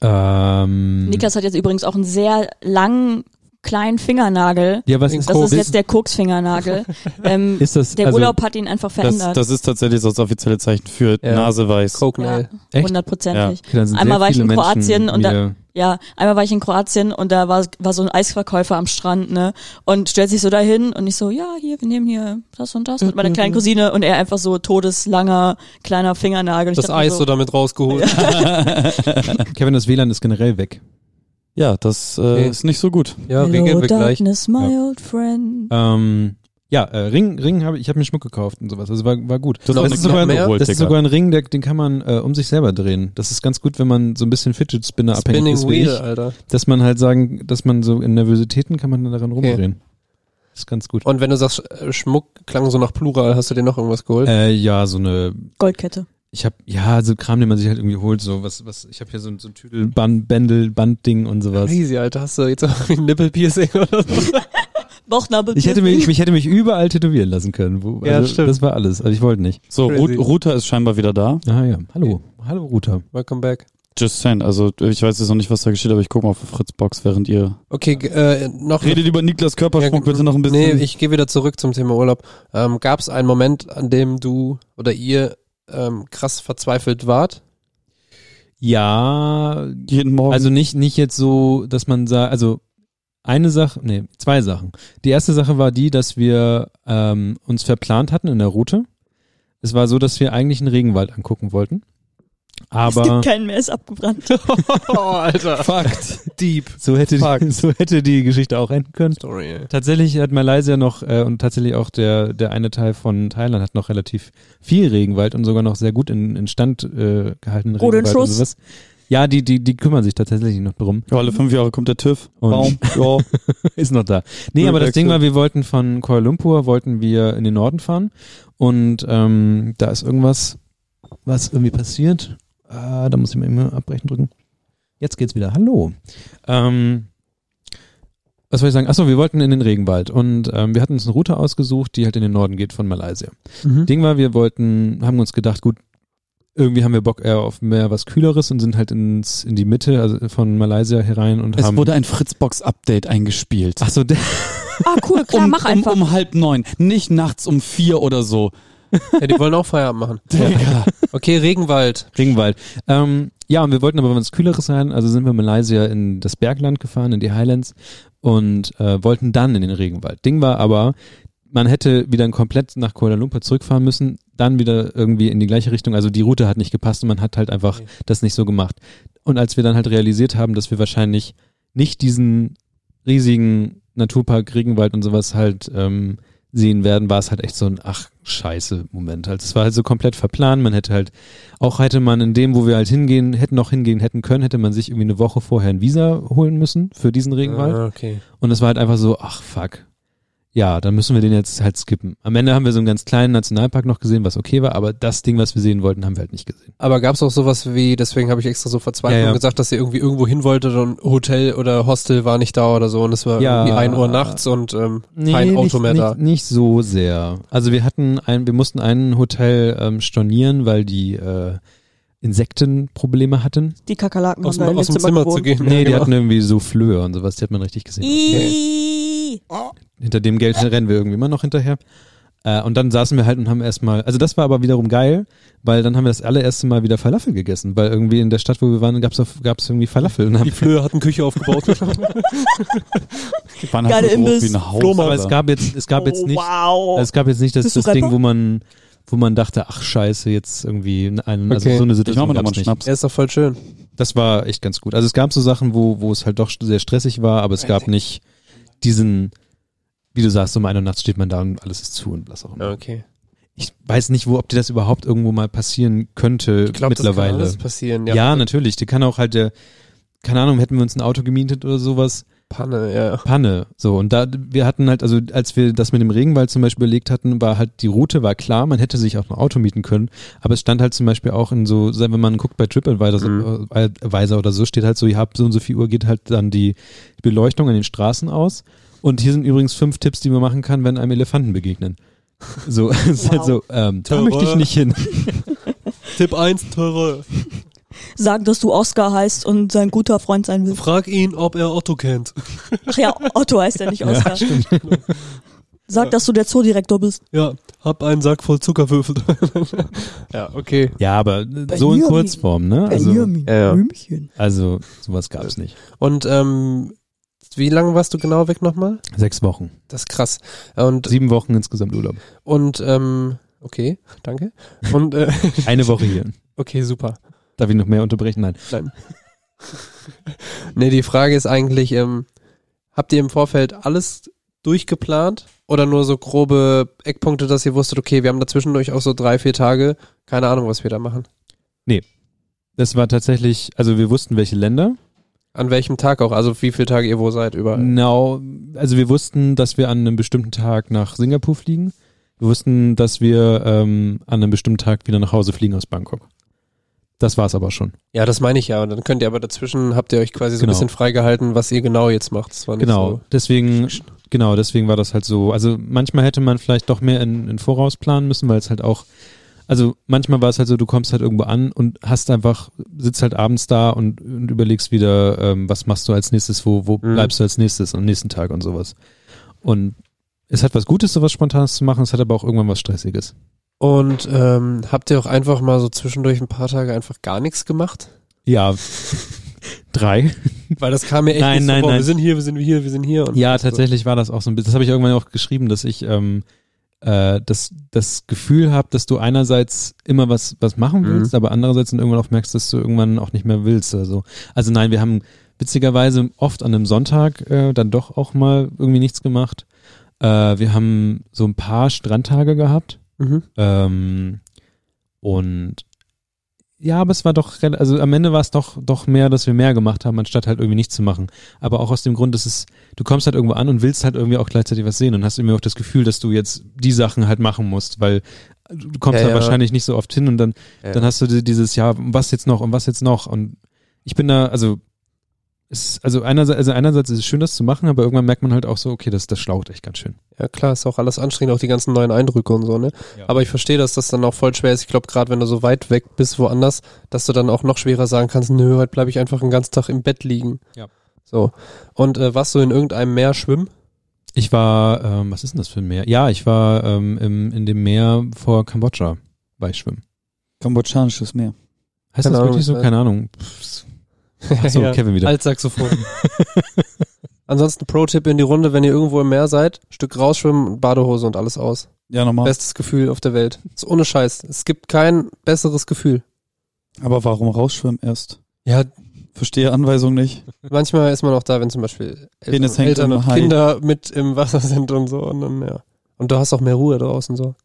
Ähm, Niklas hat jetzt übrigens auch einen sehr langen, kleinen Fingernagel. ja, was ist Das Koks. ist jetzt der Koks-Fingernagel. ähm, Ist das, der also, Urlaub hat ihn einfach Das, verändert. das ist tatsächlich das offizielle Zeichen für Ja. Nase weiß. Ja, hundertprozentig. sind Einmal war ich in Kroatien Menschen und da- Ja, einmal war ich in Kroatien und da war, war so ein Eisverkäufer am Strand, ne? Und stellt sich so dahin und ich so, ja, hier, wir nehmen hier das und das mit meiner kleinen Cousine und er einfach so todeslanger, kleiner Fingernagel. Das Eis so so, damit rausgeholt. Kevin, das WLAN ist generell weg. Ja, das äh, Okay. ist nicht so gut. Ja, Hello, gleich. darkness, my old friend. Ähm, ja, äh, Ring, Ring habe ich, ich habe mir Schmuck gekauft und sowas. Also war, war gut. Das eine ist sogar ein, das ist sogar ein Ring, der, den kann man äh, um sich selber drehen. Das ist ganz gut, wenn man so ein bisschen Fidget Spinner abhängig Spinning ist wie Wheel, ich, Alter. dass man halt sagen, dass man so in Nervositäten kann man daran rumdrehen. ist ganz gut. Und wenn du sagst, Schmuck klang so nach Plural, hast du dir noch irgendwas geholt? Äh, ja, so eine Goldkette. Ich habe ja so Kram, den man sich halt irgendwie holt, so was was ich habe hier so, ein- so ein Tüdel Band Bändel Bandding und sowas. Crazy, Alter. Hast du jetzt auch ein Nippelpiercing oder so? Bauchnabel. Ich hätte mich ich hätte mich überall tätowieren lassen können. Wo, Ja, also, stimmt. Das war alles, aber ich wollte nicht. So, Crazy. Ru Router ist scheinbar wieder da. Ah ja, hallo. Hallo Ruta. Welcome back. Just saying, also ich weiß jetzt noch nicht, was da geschieht, aber ich gucke mal auf Fritzbox, während ihr... Okay, äh, noch Redet über Niklas Körperschmuck Ja, bitte noch ein bisschen. Nee, ich gehe wieder zurück zum Thema Urlaub. Ähm, Gab es einen Moment, an dem du oder ihr ähm, krass verzweifelt wart? Ja, jeden Morgen. also nicht nicht jetzt so, dass man sagt, also eine Sache, nee, zwei Sachen. Die erste Sache war die, dass wir ähm, uns verplant hatten in der Route. Es war so, dass wir eigentlich einen Regenwald angucken wollten. Es Aber gibt keinen mehr, ist abgebrannt. oh, Alter. Fakt. Deep. so hätte, die, Fuck. so hätte die Geschichte auch enden können. Story, ey. Tatsächlich hat Malaysia noch äh, und tatsächlich auch der der eine Teil von Thailand hat noch relativ viel Regenwald und sogar noch sehr gut in, in Stand äh, gehaltenen Regenwald und Schuss. sowas. Ja, die die die kümmern sich tatsächlich noch drum. Ja, alle fünf Jahre kommt der TÜV. Und- Baum. Ja. ist noch da. Nee, aber das Ding war, wir wollten von Kuala Lumpur wollten wir in den Norden fahren und ähm, da ist irgendwas, was irgendwie passiert. Ah, da muss ich mir immer abbrechen drücken. Jetzt geht's wieder. Hallo. Ähm, was soll ich sagen? Achso, wir wollten in den Regenwald und ähm, wir hatten uns eine Route ausgesucht, die halt in den Norden geht von Malaysia. Mhm. Ding war, wir wollten, haben uns gedacht, gut, irgendwie haben wir Bock eher auf mehr was Kühleres und sind halt ins, in die Mitte also von Malaysia herein und Es haben. wurde ein Fritzbox-Update eingespielt. Ach so, der, ah, cool, klar, um, mach einfach. Um, um halb neun, nicht nachts um vier oder so. Ja, die wollen auch Feierabend machen. Digga. Okay, Regenwald. Regenwald. Ähm, ja, und wir wollten aber was Kühleres sein, also sind wir in Malaysia in das Bergland gefahren, in die Highlands und äh, wollten dann in den Regenwald. Ding war aber, man hätte wieder komplett nach Kuala Lumpur zurückfahren müssen, dann wieder irgendwie in die gleiche Richtung. Also die Route hat nicht gepasst und man hat halt einfach Okay. das nicht so gemacht. Und als wir dann halt realisiert haben, dass wir wahrscheinlich nicht diesen riesigen Naturpark Regenwald und sowas halt ähm, sehen werden, war es halt echt so ein ach scheiße Moment. Halt, es war halt so komplett verplant. Man hätte halt auch hätte man in dem, wo wir halt hingehen, hätten noch hingehen hätten können, hätte man sich irgendwie eine Woche vorher ein Visa holen müssen für diesen Regenwald. Ah, okay. Und es war halt einfach so, ach fuck. Ja, dann müssen wir den jetzt halt skippen. Am Ende haben wir so einen ganz kleinen Nationalpark noch gesehen, was okay war, aber das Ding, was wir sehen wollten, haben wir halt nicht gesehen. Aber gab's auch sowas wie, deswegen habe ich extra so verzweifelt Ja, ja. und gesagt, dass ihr irgendwie irgendwo hin wolltet und Hotel oder Hostel war nicht da oder so und es war Ja. irgendwie ein Uhr nachts und ähm, kein Auto nicht, mehr nicht, da. Nicht so sehr. Also wir hatten ein, wir mussten ein Hotel ähm, stornieren, weil die äh, Insektenprobleme hatten. Die Kakerlaken Aus, haben da aus dem Zimmer zu gewohnt. gehen. Nee, Ja, die genau. hatten irgendwie so Flöhe und sowas, die hat man richtig gesehen. Ih. Hinter dem Geld rennen wir irgendwie immer noch hinterher. Äh, und dann saßen wir halt und haben erstmal, also das war aber wiederum geil, weil dann haben wir das allererste Mal wieder Falafel gegessen, weil irgendwie in der Stadt, wo wir waren, auf- gab's irgendwie Falafel. Und haben, Die Flöhe hatten Küche aufgebaut. Die waren halt so groß wie ein Haus. Aber es gab jetzt, es gab jetzt oh, nicht, wow. es gab jetzt nicht das, das Ding, wo man, wo man dachte, ach scheiße, jetzt irgendwie einen, also Okay. so eine Ich mach Situation mal nicht. Schnaps. er ist doch voll schön. Das war echt ganz gut. Also es gab so Sachen, wo, wo es halt doch sehr stressig war, aber es gab nicht diesen, wie du sagst, um eine Nacht steht man da und alles ist zu und was auch immer. Okay. Ich weiß nicht, wo, ob dir das überhaupt irgendwo mal passieren könnte Ich glaube, das kann mittlerweile. alles passieren. ja. Ja, natürlich. Die kann auch halt der, keine Ahnung, hätten wir uns ein Auto gemietet oder sowas, Panne, ja. Panne. So, und da, wir hatten halt, also als wir das mit dem Regenwald zum Beispiel überlegt hatten, war halt, die Route war klar, man hätte sich auch ein Auto mieten können, aber es stand halt zum Beispiel auch in so, wenn man guckt bei TripAdvisor Mhm. äh, Advisor oder so, steht halt so, ihr habt so und so viel Uhr geht halt dann die Beleuchtung an den Straßen aus. Und hier sind übrigens fünf Tipps, die man machen kann, wenn einem Elefanten begegnen. So, es ist halt so, ähm, da Terror. möchte ich nicht hin. Tipp 1, Terror. Sag, dass du Oscar heißt und sein guter Freund sein willst. Frag ihn, ob er Otto kennt. Ach ja, Otto heißt ja nicht Oscar. Sag, dass du der Zoodirektor bist. Ja, hab einen Sack voll Zuckerwürfel. ja, okay. Ja, aber so in Benjamin. Kurzform, ne? Also, Benjamin, ja, ja. Blümchen. also sowas gab's nicht. Und ähm, wie lange warst du genau weg nochmal? Sechs Wochen. Das ist krass. Und, Sieben Wochen insgesamt Urlaub. und ähm, okay, danke. Und äh, Eine Woche hier. okay, super. Darf ich noch mehr unterbrechen? Nein. Nein. nee, die Frage ist eigentlich, ähm, habt ihr im Vorfeld alles durchgeplant oder nur so grobe Eckpunkte, dass ihr wusstet, okay, wir haben dazwischendurch auch so drei, vier Tage, keine Ahnung, was wir da machen. Das war tatsächlich, also wir wussten, welche Länder. An welchem Tag auch? Also wie viele Tage ihr wo seid überall? Genau, also wir wussten, dass wir an einem bestimmten Tag nach Singapur fliegen. Wir wussten, dass wir ähm, an einem bestimmten Tag wieder nach Hause fliegen aus Bangkok. Das war's aber schon. Ja, das meine ich ja. Und dann könnt ihr aber dazwischen, habt ihr euch quasi so Genau. ein bisschen freigehalten, was ihr genau jetzt macht. Das war nicht Genau, so. deswegen, genau, deswegen war das halt so. Also manchmal hätte man vielleicht doch mehr in, in Voraus planen müssen, weil es halt auch, also manchmal war es halt so, du kommst halt irgendwo an und hast einfach, sitzt halt abends da und, und überlegst wieder, ähm, was machst du als nächstes, wo, wo Mhm. bleibst du als nächstes am nächsten Tag und sowas. Und es hat was Gutes, sowas Spontanes zu machen, es hat aber auch irgendwann was Stressiges. Und ähm, habt ihr auch einfach mal so zwischendurch ein paar Tage einfach gar nichts gemacht? Ja, drei. Weil das kam mir echt Nein, nicht nein, so, nein. wir sind hier, wir sind hier, wir sind hier. Und Ja, so. tatsächlich war das auch so ein bisschen. Das habe ich irgendwann auch geschrieben, dass ich ähm, äh, das, das Gefühl habe, dass du einerseits immer was, was machen Mhm. willst, aber andererseits dann irgendwann auch merkst, dass du irgendwann auch nicht mehr willst. Also, also nein, wir haben witzigerweise oft an einem Sonntag äh, dann doch auch mal irgendwie nichts gemacht. Äh, wir haben so ein paar Strandtage gehabt. Mhm. Ähm, und ja, aber es war doch, also am Ende war es doch, doch mehr, dass wir mehr gemacht haben, anstatt halt irgendwie nichts zu machen. Aber auch aus dem Grund, dass es, du kommst halt irgendwo an und willst halt irgendwie auch gleichzeitig was sehen und hast irgendwie auch das Gefühl, dass du jetzt die Sachen halt machen musst, weil du kommst Ja, da ja. wahrscheinlich nicht so oft hin und dann, Ja. dann hast du di- dieses, ja, was jetzt noch und was jetzt noch und ich bin da, also, es, also einerseits, also einerseits ist es schön, das zu machen, aber irgendwann merkt man halt auch so, okay, das, das schlaucht echt ganz schön. Ja klar, ist auch alles anstrengend, auch die ganzen neuen Eindrücke und so, ne? Ja. Aber ich verstehe, dass das dann auch voll schwer ist. Ich glaube, gerade wenn du so weit weg bist, woanders, dass du dann auch noch schwerer sagen kannst, nö, heute bleibe ich einfach den ganzen Tag im Bett liegen. Ja. So. Und äh, warst du in irgendeinem Meer schwimmen? Ich war, ähm, was ist denn das für ein Meer? Ja, ich war ähm, im, in dem Meer vor Kambodscha bei Schwimmen. Kambodschanisches Meer. Heißt Keine das Ahnung, wirklich ich so? Keine Ahnung. Pff, Ach so, Ja, Kevin wieder. Als Saxophon. Ansonsten Pro-Tipp in die Runde, wenn ihr irgendwo im Meer seid, Stück rausschwimmen, Badehose und alles aus. Ja, nochmal. Bestes Gefühl auf der Welt. Ist ohne Scheiß. Es gibt kein besseres Gefühl. Aber warum rausschwimmen erst? Ja, Verstehe Anweisung nicht. manchmal ist man auch da, wenn zum Beispiel Eltern, Eltern und Hai. Kinder mit im Wasser sind und so. Und dann, ja. Und du hast auch mehr Ruhe draußen so.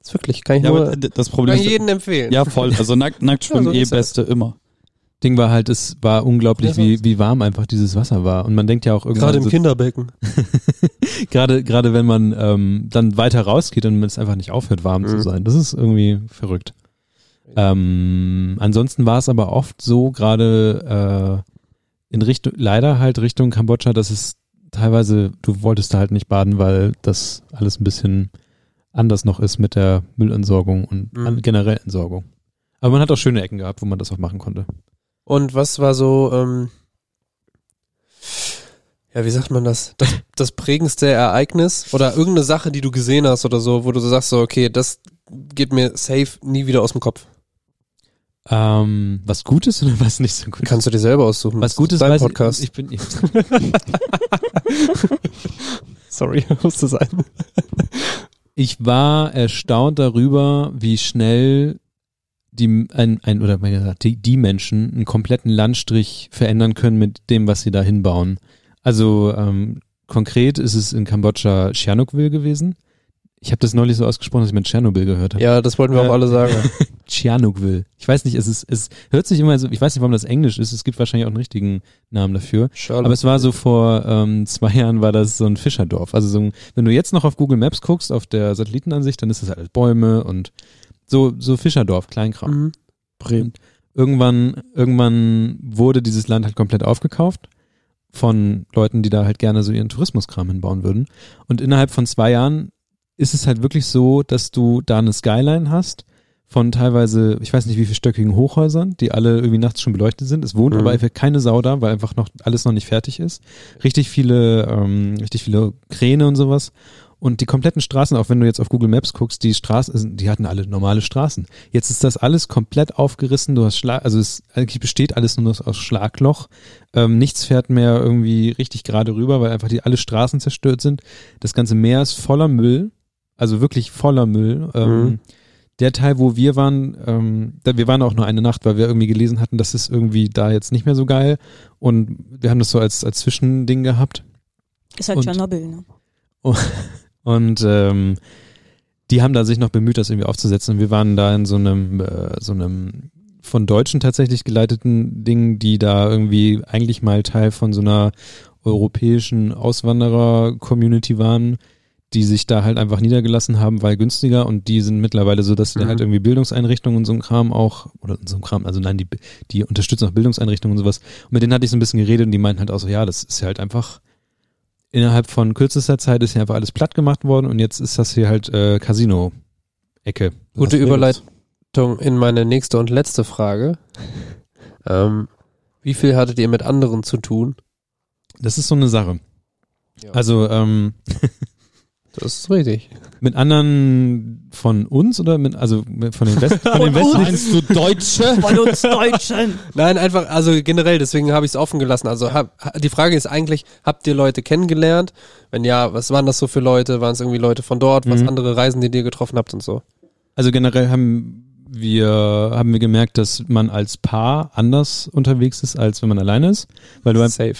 ist wirklich, kann ich Ja, nur, das kann Problem ich ist, jedem empfehlen. ja voll, also nackt, nackt schwimmen Ja, so eh das. Beste immer. Ding war halt, es war unglaublich, wie, wie warm einfach dieses Wasser war. Und man denkt ja auch irgendwann, Gerade im so, Kinderbecken. gerade, gerade wenn man ähm, dann weiter rausgeht und es einfach nicht aufhört, warm zu Mhm. sein. Das ist irgendwie verrückt. Ähm, ansonsten war es aber oft so, gerade äh, in Richtung, leider halt Richtung Kambodscha, dass es teilweise, du wolltest da halt nicht baden, weil das alles ein bisschen anders noch ist mit der Müllentsorgung und Mhm. generell Entsorgung. Aber man hat auch schöne Ecken gehabt, wo man das auch machen konnte. Und was war so, ähm, ja, wie sagt man das? das? Das prägendste Ereignis oder irgendeine Sache, die du gesehen hast oder so, wo du so sagst, so, okay, das geht mir safe nie wieder aus dem Kopf. Ähm, was Gutes oder was nicht so gut? Kannst du dir selber aussuchen. was Gutes ist dein weiß ich- Podcast. Ich bin, Sorry, musste sein. Ich war erstaunt darüber, wie schnell die ein, ein oder mal gesagt, die, die Menschen einen kompletten Landstrich verändern können mit dem, was sie da hinbauen. Also ähm, konkret ist es in Kambodscha Tschernobyl gewesen. Ich habe das neulich so ausgesprochen, dass ich mit Tschernobyl gehört habe. Ja, das wollten wir Äh, auch alle sagen. Tschernobyl. Ich weiß nicht, es ist, es hört sich immer so, ich weiß nicht, warum das Englisch ist. Es gibt wahrscheinlich auch einen richtigen Namen dafür. Charlotte. Aber es war so vor ähm, zwei Jahren war das so ein Fischerdorf. Also so ein, wenn du jetzt noch auf Google Maps guckst, auf der Satellitenansicht, dann ist das alles Bäume und so, so Fischerdorf, Kleinkram. Mhm. Bremen. Irgendwann, irgendwann wurde dieses Land halt komplett aufgekauft von Leuten, die da halt gerne so ihren Tourismuskram hinbauen würden. Und innerhalb von zwei Jahren ist es halt wirklich so, dass du da eine Skyline hast von teilweise, ich weiß nicht wie viel stöckigen Hochhäusern, die alle irgendwie nachts schon beleuchtet sind. Es wohnt Mhm. aber einfach keine Sau da, weil einfach noch alles noch nicht fertig ist. Richtig viele, ähm, richtig viele Kräne und sowas. Und die kompletten Straßen, auch wenn du jetzt auf Google Maps guckst, die Straßen, die hatten alle normale Straßen. Jetzt ist das alles komplett aufgerissen. Du hast Schlag, also es eigentlich besteht alles nur noch aus Schlagloch. Ähm, nichts fährt mehr irgendwie richtig gerade rüber, weil einfach die alle Straßen zerstört sind. Das ganze Meer ist voller Müll, also wirklich voller Müll. Ähm, Mhm. Der Teil, wo wir waren, ähm, da, wir waren auch nur eine Nacht, weil wir irgendwie gelesen hatten, das ist irgendwie da jetzt nicht mehr so geil. Und wir haben das so als, als Zwischending gehabt. Ist halt Und- Tschernobyl, ne? Und ähm, die haben da sich noch bemüht, das irgendwie aufzusetzen. Und wir waren da in so einem, äh, so einem von Deutschen tatsächlich geleiteten Dingen, die da irgendwie eigentlich mal Teil von so einer europäischen Auswanderer-Community waren, die sich da halt einfach niedergelassen haben, weil günstiger und die sind mittlerweile so, dass sie Mhm. halt irgendwie Bildungseinrichtungen und so ein Kram auch, oder so ein Kram, also nein, die, die unterstützen auch Bildungseinrichtungen und sowas. Und mit denen hatte ich so ein bisschen geredet und die meinten halt auch so, ja, das ist ja halt einfach, innerhalb von kürzester Zeit ist hier einfach alles platt gemacht worden und jetzt ist das hier halt äh, Casino-Ecke. Gute. Überleitung in meine nächste und letzte Frage. Ähm, wie viel hattet ihr mit anderen zu tun? Das ist so eine Sache. Ja. Also ähm, Das ist richtig. mit anderen von uns oder mit also von den West von den West Meinst du Deutsche? Von uns Deutschen. Nein, einfach, also generell, deswegen habe ich es offen gelassen. Also hab, ha- die Frage ist eigentlich, habt ihr Leute kennengelernt? Wenn ja, was waren das so für Leute? Waren es irgendwie Leute von dort? Was Mhm. andere Reisen, die ihr getroffen habt und so? Also generell haben wir haben wir gemerkt, dass man als Paar anders unterwegs ist, als wenn man alleine ist, weil du Safe.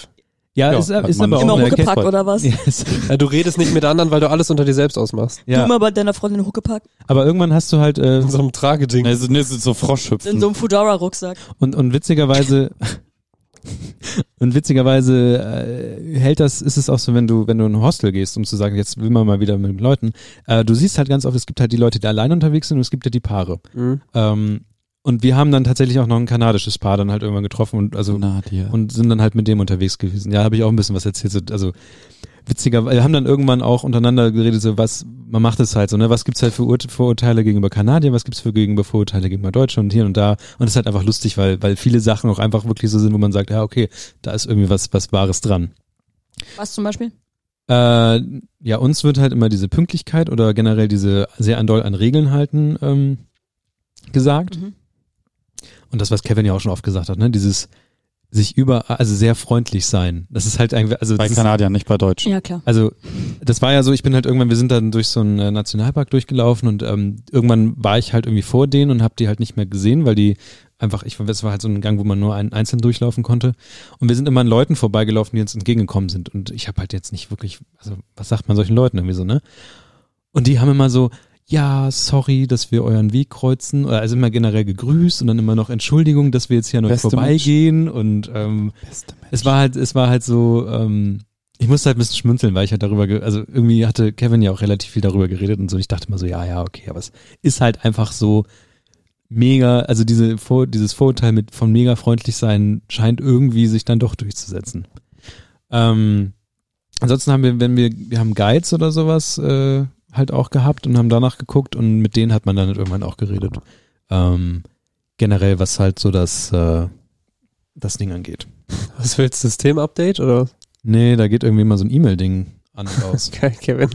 Ja, Ja, ist, hat ist man aber auch Immer Huckepack oder was? Ist- Ja, du redest nicht mit anderen, weil du alles unter dir selbst ausmachst. Du ja, immer bei deiner Freundin Huckepack. aber irgendwann hast du halt äh, In so einem Trageding. Ne, so, ne, so Froschhüpfen. In so einem Fudora-Rucksack. Und, und witzigerweise, und witzigerweise äh, hält das, ist es auch so, wenn du, wenn du in ein Hostel gehst, um zu sagen, jetzt will man mal wieder mit Leuten, äh, du siehst halt ganz oft, es gibt halt die Leute, die allein unterwegs sind und es gibt ja die Paare. Mhm. Ähm, und wir haben dann tatsächlich auch noch ein kanadisches Paar dann halt irgendwann getroffen und also Nadia. und sind dann halt mit dem unterwegs gewesen. Ja, habe ich auch ein bisschen was erzählt. So, Also witziger, wir haben dann irgendwann auch untereinander geredet, so was, man macht es halt so, ne, was gibt's halt für Ur Vorurteile gegenüber Kanadiern, was gibt's für gegenüber Vorurteile gegenüber Deutschen und hier und da. Und es ist halt einfach lustig, weil, weil viele Sachen auch einfach wirklich so sind, wo man sagt, ja, okay, da ist irgendwie was, was Wahres dran. Was zum Beispiel? Äh, ja, uns wird halt immer diese Pünktlichkeit oder generell diese sehr an doll an Regeln halten ähm, gesagt. Mhm. Und das, was Kevin ja auch schon oft gesagt hat, ne, dieses sich über, also sehr freundlich sein. Das ist halt eigentlich, also bei ist, Kanadiern, nicht bei Deutschen. Ja, klar. also das war ja so, ich bin halt irgendwann, wir sind dann durch so einen äh, Nationalpark durchgelaufen und ähm, irgendwann war ich halt irgendwie vor denen und habe die halt nicht mehr gesehen, weil die einfach, ich das war halt so ein Gang, wo man nur einen einzeln durchlaufen konnte. Und wir sind immer an Leuten vorbeigelaufen, die uns entgegengekommen sind. Und ich habe halt jetzt nicht wirklich, also was sagt man solchen Leuten irgendwie so, ne? Und die haben immer so, ja, sorry, dass wir euren Weg kreuzen, oder also immer generell gegrüßt und dann immer noch Entschuldigung, dass wir jetzt hier an euch vorbeigehen und ähm, es war halt, es war halt so, ähm, ich musste halt ein bisschen schmunzeln, weil ich halt darüber, ge also irgendwie hatte Kevin ja auch relativ viel darüber geredet und so. Ich dachte immer so, ja, ja, okay, aber es ist halt einfach so mega, also diese Vor dieses Vorurteil mit von mega freundlich sein scheint irgendwie sich dann doch durchzusetzen. Ähm, ansonsten haben wir, wenn wir, wir haben Guides oder sowas äh, halt auch gehabt und haben danach geguckt und mit denen hat man dann halt irgendwann auch geredet. Ähm, generell, was halt so das, äh, das Ding angeht. Was willst du, System-Update oder? Nee, da geht irgendwie mal so ein E-Mail-Ding an und aus. Geil, Kevin.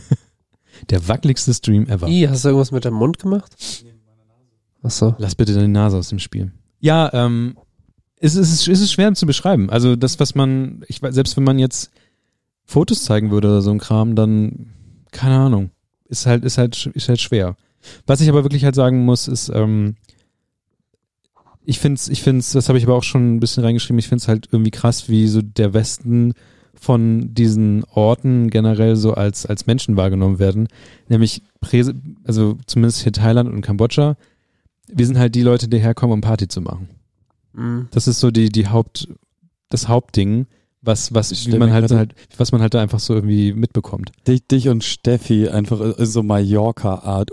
Der wackeligste Stream ever. I, hast du irgendwas mit dem Mund gemacht? Achso. Lass bitte deine Nase aus dem Spiel. Ja, ähm, es ist, es ist schwer zu beschreiben. Also das, was man, ich weiß, selbst wenn man jetzt Fotos zeigen würde oder so ein Kram, dann, keine Ahnung, ist halt, ist halt, ist halt schwer. Was ich aber wirklich halt sagen muss, ist, ähm, ich find's, ich find's, das habe ich aber auch schon ein bisschen reingeschrieben, ich find's halt irgendwie krass, wie so der Westen von diesen Orten generell so als, als Menschen wahrgenommen werden. Nämlich, Präse, also zumindest hier Thailand und Kambodscha, wir sind halt die Leute, die herkommen, um Party zu machen. Mhm. Das ist so die, die Haupt, das Hauptding, was, was, wie man halt, halt, was man halt da einfach so irgendwie mitbekommt. Dich, dich und Steffi einfach in so Mallorca-Art.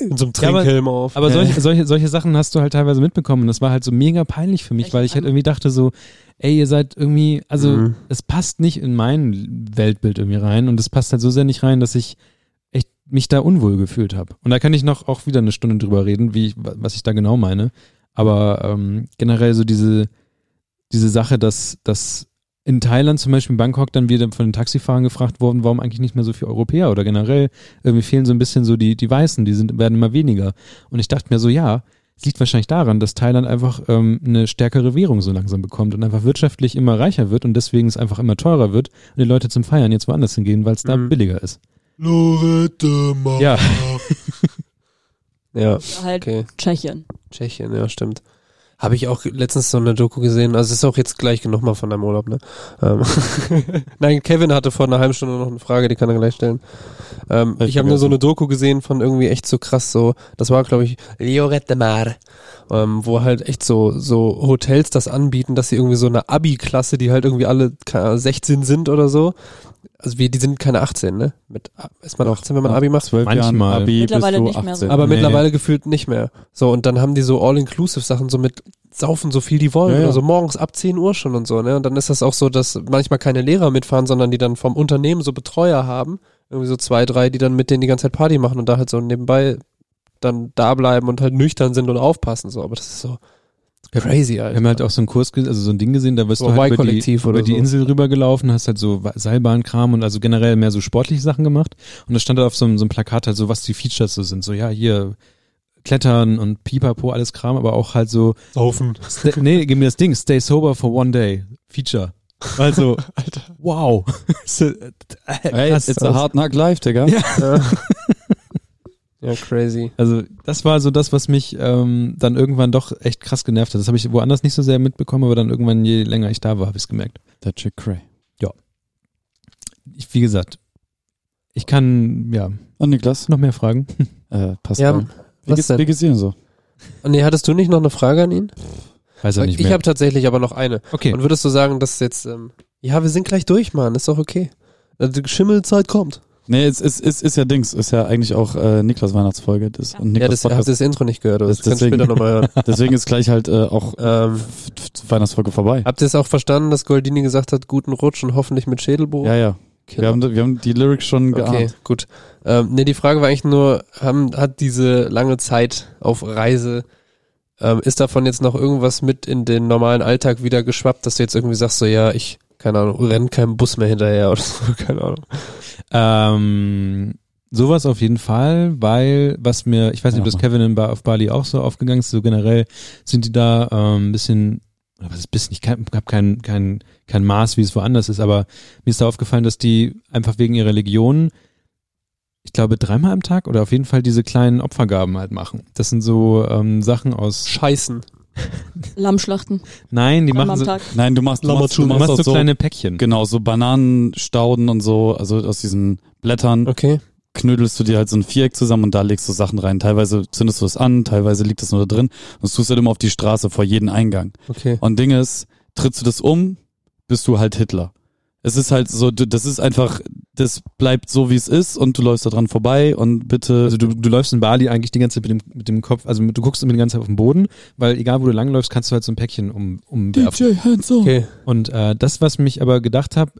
Mit so einem Ja, aber- Trinkhelm auf. Aber solche, solche, solche Sachen hast du halt teilweise mitbekommen und das war halt so mega peinlich für mich, Echt? weil ich halt irgendwie dachte so, ey, ihr seid irgendwie, also Mhm. es passt nicht in mein Weltbild irgendwie rein und es passt halt so sehr nicht rein, dass ich echt mich da unwohl gefühlt habe. Und da kann ich noch auch wieder eine Stunde drüber reden, wie ich, was ich da genau meine. Aber ähm, generell so diese, diese Sache, dass, dass in Thailand zum Beispiel in Bangkok dann wieder von den Taxifahrern gefragt worden, warum eigentlich nicht mehr so viele Europäer oder generell irgendwie fehlen so ein bisschen so die, die Weißen, die sind, werden immer weniger. Und ich dachte mir so, ja, es liegt wahrscheinlich daran, dass Thailand einfach ähm, eine stärkere Währung so langsam bekommt und einfach wirtschaftlich immer reicher wird und deswegen es einfach immer teurer wird und die Leute zum Feiern jetzt woanders hingehen, weil es da Mhm. billiger ist. Lorette Mar. Ja. Ja, Halt okay. Tschechien. Tschechien, ja, stimmt. Habe ich auch letztens so eine Doku gesehen. Also es ist auch jetzt gleich nochmal von deinem Urlaub, ne? Ähm, Nein, Kevin hatte vor einer halben Stunde noch eine Frage, die kann er gleich stellen. Ähm, ich habe nur so eine Doku gesehen von irgendwie echt so krass so. Das war glaube ich Liorette Mar, ähm, wo halt echt so so Hotels das anbieten, dass sie irgendwie so eine Abi-Klasse, die halt irgendwie alle keine Ahnung, 16 sind oder so. Also wie die sind keine 18, ne? Mit ist man 18, wenn man Abi macht? Zwölf Jahren Manchmal. Abi Mittlerweile bist du nicht mehr 18. so. Aber Nee. mittlerweile gefühlt nicht mehr. So, und dann haben die so All-Inclusive-Sachen, so mit saufen so viel die wollen. Ja, ja. Oder so morgens ab 10 Uhr schon und so, ne? Und dann ist das auch so, dass manchmal keine Lehrer mitfahren, sondern die dann vom Unternehmen so Betreuer haben. Irgendwie so zwei, drei, die dann mit denen die ganze Zeit Party machen und da halt so nebenbei dann da bleiben und halt nüchtern sind und aufpassen. So, aber das ist so crazy, Wir Alter. haben halt auch so einen Kurs, also so ein Ding gesehen, da wirst So du halt über die, über die so. Insel rübergelaufen, hast halt so Seilbahnkram und also generell mehr so sportliche Sachen gemacht. Und da stand halt auf so einem, so einem Plakat halt so, was die Features so sind. So, ja, hier Klettern und Pipapo, alles Kram, aber auch halt so, Saufen. nee, gib mir das Ding, stay sober for one day. Feature. Also, wow. So, äh, Hey, it's a hard knock life, Digga. Ja. ja, crazy. Also das war so das, was mich ähm, dann irgendwann doch echt krass genervt hat. Das habe ich woanders nicht so sehr mitbekommen, aber dann irgendwann, je länger ich da war, habe ich es gemerkt. That chick cray. Ich, wie gesagt, ich kann, ja, Und Niklas, noch mehr Fragen. äh, passt Ja, Wie was geht's, denn? wie geht's dir denn so? Und nee, hattest du nicht noch eine Frage an ihn? Weiß er nicht ich mehr. habe tatsächlich aber noch eine. okay. Und würdest du sagen, dass jetzt, ähm, ja, wir sind gleich durch, Mann, ist doch okay. Äh, Die Schimmelzeit kommt. Nee, es ist, ist, ist ja Dings, ist ja eigentlich auch äh, Niklas Weihnachtsfolge. Das, und ja, Niklas das, habt Podcast. ihr das Intro nicht gehört, das, Das- kannst du deswegen. später nochmal hören. Deswegen ist gleich halt äh, auch ähm, Weihnachtsfolge vorbei. habt ihr es auch verstanden, dass Goldini gesagt hat, guten Rutsch und hoffentlich mit Schädelbruch? Ja, ja. Wir haben, wir haben die Lyrics schon Okay, geahnt. gut. Ähm, nee, die Frage war eigentlich nur, haben, hat diese lange Zeit auf Reise, ähm, ist davon jetzt noch irgendwas mit in den normalen Alltag wieder geschwappt, dass du jetzt irgendwie sagst, so ja, ich, keine Ahnung, renn keinem Bus mehr hinterher oder so, keine Ahnung. Ähm, sowas auf jeden Fall, weil was mir, ich weiß nicht, ob das. Kevin in ba auf Bali auch so aufgegangen ist, so generell sind die da ähm, ein bisschen, was ist bisschen, ich habe kein, kein, kein Maß, wie es woanders ist, aber mir ist da aufgefallen, dass die einfach wegen ihrer Religion, ich glaube, dreimal am Tag oder auf jeden Fall diese kleinen Opfergaben halt machen. Das sind so ähm, Sachen aus, Scheißen. Lammschlachten. nein, die machen so, Tag. Nein, du machst, du machst, du du machst, so so, kleine Päckchen. genau, so Bananenstauden und so, also aus diesen Blättern Okay. knödelst du dir halt so ein Viereck zusammen und da legst du Sachen rein. Teilweise zündest du es an, teilweise liegt es nur da drin und das tust du halt immer auf die Straße vor jeden Eingang. Okay. Und Ding ist, trittst du das um, bist du halt Hitler. Es ist halt so, das ist einfach, das bleibt so wie es ist und du läufst da dran vorbei und bitte. Also du, du läufst in Bali eigentlich die ganze Zeit mit dem, mit dem Kopf, also du guckst immer die ganze Zeit auf den Boden, weil egal wo du langläufst, kannst du halt so ein Päckchen um, umwerfen. Hands on. Okay. Und äh, das, was mich aber gedacht habe,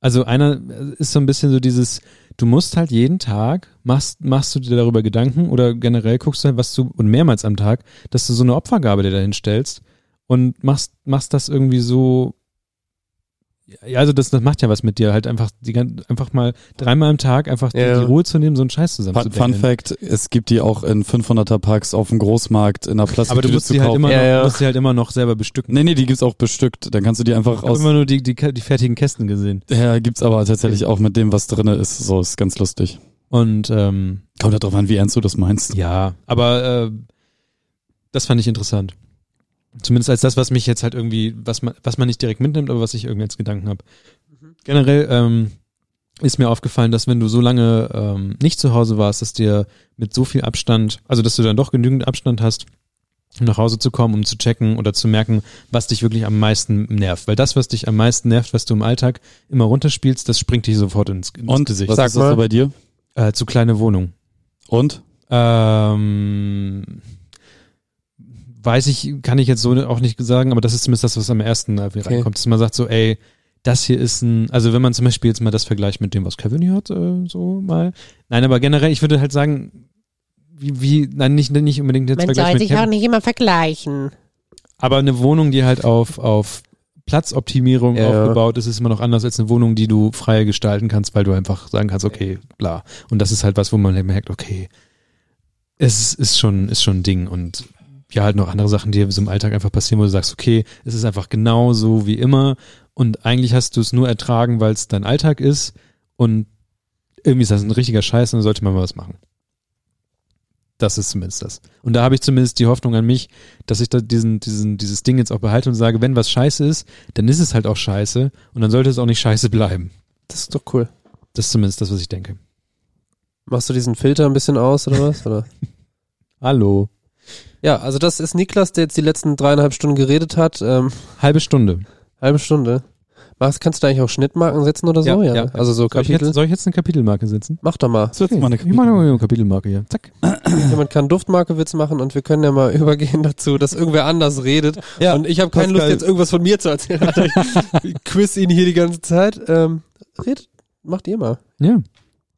also einer äh, ist so ein bisschen so dieses, du musst halt jeden Tag, machst, machst du dir darüber Gedanken oder generell guckst du halt, was du, und mehrmals am Tag, dass du so eine Opfergabe dir dahin stellst und machst, machst das irgendwie so, ja, also das, das macht ja was mit dir, halt einfach, die, einfach mal dreimal am Tag einfach die, Ja. die Ruhe zu nehmen, so einen Scheiß zusammen Fun, zu Fun Fact, es gibt die auch in 500er Packs auf dem Großmarkt in der Plastiktüte Aber du musst die halt kaufen. immer Ja, noch, ja. musst die halt immer noch selber bestücken. Nee, nee, die gibt's auch bestückt. Dann kannst du die einfach Ich habe aus. immer nur die, die, die fertigen Kästen gesehen. Ja, gibt's aber tatsächlich auch mit dem, was drinne ist. So, ist ganz lustig. Und ähm, Kommt da drauf an, wie ernst du das meinst. Ja, aber äh, das fand ich interessant. Zumindest als das, was mich jetzt halt irgendwie, was man, was man nicht direkt mitnimmt, aber was ich irgendwie als Gedanken habe. Generell ähm, ist mir aufgefallen, dass wenn du so lange ähm, nicht zu Hause warst, dass dir mit so viel Abstand, also dass du dann doch genügend Abstand hast, um nach Hause zu kommen, um zu checken oder zu merken, was dich wirklich am meisten nervt. Weil das, was dich am meisten nervt, was du im Alltag immer runterspielst, das springt dich sofort ins, ins Und Gesicht. was Sag ist das mal. bei dir? Äh, zu kleine Wohnung. Und? Ähm, weiß ich, kann ich jetzt so auch nicht sagen, aber das ist zumindest das, was am ersten äh, Okay. reinkommt, dass man sagt so, ey, das hier ist ein, also wenn man zum Beispiel jetzt mal das vergleicht mit dem, was Kevin hier hat, äh, so mal. Nein, aber generell, ich würde halt sagen, wie, wie nein, nicht, nicht unbedingt jetzt Vergleich mit Kevin, nicht immer vergleichen. aber eine Wohnung, die halt auf, auf Platzoptimierung Ja. aufgebaut ist, ist immer noch anders als eine Wohnung, die du frei gestalten kannst, weil du einfach sagen kannst, okay, bla. Und das ist halt was, wo man halt merkt, okay, es ist schon, ist schon ein Ding und ja, halt noch andere Sachen, die so im Alltag einfach passieren, wo du sagst, okay, es ist einfach genau so wie immer und eigentlich hast du es nur ertragen, weil es dein Alltag ist und irgendwie ist das ein richtiger Scheiß und dann sollte man mal was machen. Das ist zumindest das. Und da habe ich zumindest die Hoffnung an mich, dass ich da diesen, diesen, dieses Ding jetzt auch behalte und sage, wenn was scheiße ist, dann ist es halt auch scheiße und dann sollte es auch nicht scheiße bleiben. Das ist doch cool. Das ist zumindest das, was ich denke. Machst du diesen Filter ein bisschen aus oder was? Oder? Hallo. Ja, also das ist Niklas, der jetzt die letzten dreieinhalb Stunden geredet hat. Ähm, Halbe Stunde. halbe Stunde. Machst, kannst du da eigentlich auch Schnittmarken setzen oder so? ne? Also so soll ich, Kapitel. jetzt, soll ich jetzt eine Kapitelmarke setzen? Mach doch mal. Das wird mal eine Ich mache mal eine Kapitelmarke hier. Zack. Jemand kann Duftmarkewitz machen und wir können ja mal übergehen dazu, dass irgendwer anders redet. Ja, und ich habe keine Lust, jetzt irgendwas von mir zu erzählen. Ich quiz ihn hier die ganze Zeit. Ähm, redet, macht ihr mal. Ja.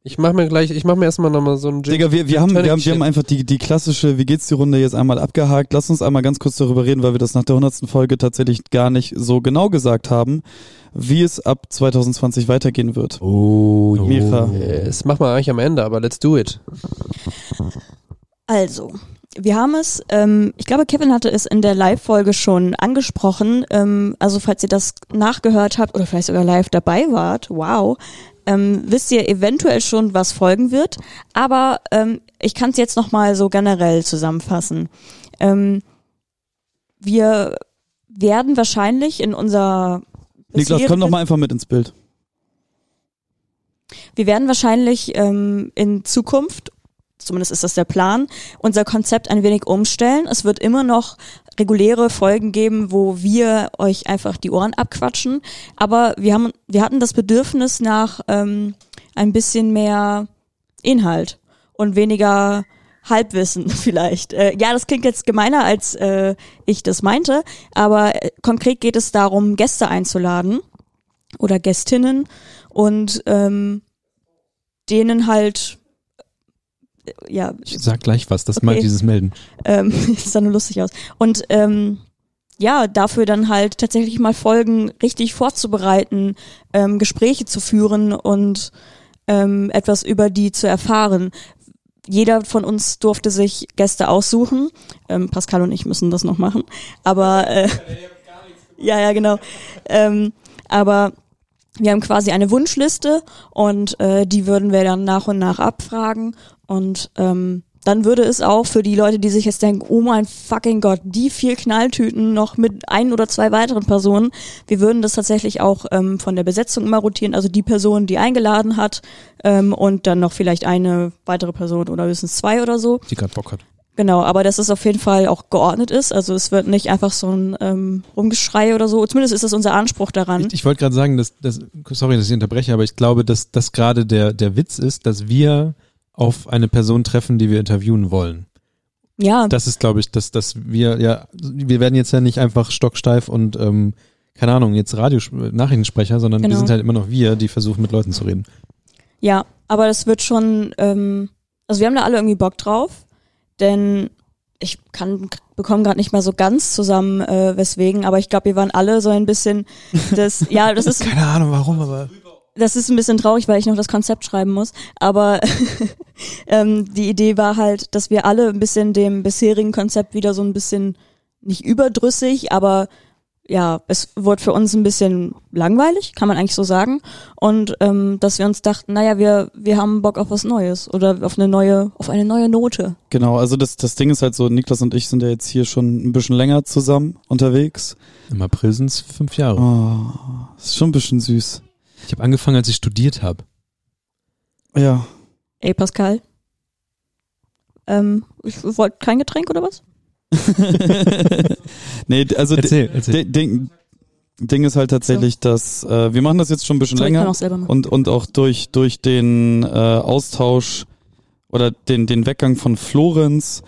Ich mach mir gleich, ich mach mir erstmal nochmal so einen Gin- Digga, wir, wir, haben, wir, haben, wir haben einfach die, die klassische Wie geht's die Runde jetzt einmal abgehakt. Lass uns einmal ganz kurz darüber reden, weil wir das nach der 100. Folge tatsächlich gar nicht so genau gesagt haben, wie es ab 2020 weitergehen wird. Oh, Mira. Das machen wir eigentlich am Ende, aber let's do it. Also, wir haben es, ähm, ich glaube, Kevin hatte es in der Live-Folge schon angesprochen. Ähm, also, falls ihr das nachgehört habt oder vielleicht sogar live dabei wart, wow, ähm, wisst ihr eventuell schon, was folgen wird. Aber ähm, ich kann es jetzt nochmal so generell zusammenfassen. Ähm, wir werden wahrscheinlich in unser Niklas, komm doch mal einfach mit ins Bild. Wir werden wahrscheinlich ähm, in Zukunft, zumindest ist das der Plan, unser Konzept ein wenig umstellen. Es wird immer noch reguläre Folgen geben, wo wir euch einfach die Ohren abquatschen. Aber wir haben, wir hatten das Bedürfnis nach ähm, ein bisschen mehr Inhalt und weniger Halbwissen vielleicht. Äh, ja, das klingt jetzt gemeiner, als äh, ich das meinte, aber äh, konkret geht es darum, Gäste einzuladen oder Gästinnen und ähm, denen halt ja, Ich sag gleich was, das Okay. meint dieses Melden. ähm, das sah nur lustig aus. Und ähm, ja, dafür dann halt tatsächlich mal Folgen richtig vorzubereiten, ähm, Gespräche zu führen und ähm, etwas über die zu erfahren. Jeder von uns durfte sich Gäste aussuchen. Ähm, Pascal und ich müssen das noch machen. Aber äh, ja, ja, genau. Ähm, aber wir haben quasi eine Wunschliste und äh, die würden wir dann nach und nach abfragen und ähm, dann würde es auch für die Leute, die sich jetzt denken, oh mein fucking Gott, die vier Knalltüten noch mit ein oder zwei weiteren Personen, wir würden das tatsächlich auch ähm, von der Besetzung immer rotieren, also die Person, die eingeladen hat ähm, und dann noch vielleicht eine weitere Person oder höchstens zwei oder so. Die gerade Bock hat. Genau, aber dass es auf jeden Fall auch geordnet ist. Also es wird nicht einfach so ein ähm, Rumgeschrei oder so. Zumindest ist das unser Anspruch daran. Ich, ich wollte gerade sagen, dass, dass, sorry, dass ich unterbreche, aber ich glaube, dass das gerade der, der Witz ist, dass wir auf eine Person treffen, die wir interviewen wollen. ja, Das ist, glaube ich, dass, dass wir, ja, wir werden jetzt ja nicht einfach stocksteif und, ähm, keine Ahnung, jetzt Radio Nachrichtensprecher, sondern wir Genau. sind halt immer noch wir, die versuchen mit Leuten zu reden. ja, aber das wird schon, ähm, also wir haben da alle irgendwie Bock drauf, denn ich kann bekomme gerade nicht mal so ganz zusammen, äh, weswegen, aber ich glaube, wir waren alle so ein bisschen das, ja, das ist Keine Ahnung warum, aber. Das ist ein bisschen traurig, weil ich noch das Konzept schreiben muss. Aber ähm, die Idee war halt, dass wir alle ein bisschen dem bisherigen Konzept wieder so ein bisschen nicht überdrüssig, aber ja, es wurde für uns ein bisschen langweilig, kann man eigentlich so sagen. Und ähm, dass wir uns dachten, naja, wir, wir haben Bock auf was Neues oder auf eine neue, auf eine neue Note. Genau, also das, das Ding ist halt so, Niklas und ich sind ja jetzt hier schon ein bisschen länger zusammen unterwegs. Im April sind's fünf Jahre. Oh, ist schon ein bisschen süß. Ich habe angefangen, als ich studiert habe. Ja. Ey, Pascal. Ähm, ich wollte kein Getränk oder was? nee, also Erzähl, erzähl. Ding, Ding, ist halt tatsächlich, dass äh, wir machen das jetzt schon ein bisschen kann länger auch selber machen. und und auch durch durch den äh, Austausch oder den den Weggang von Florenz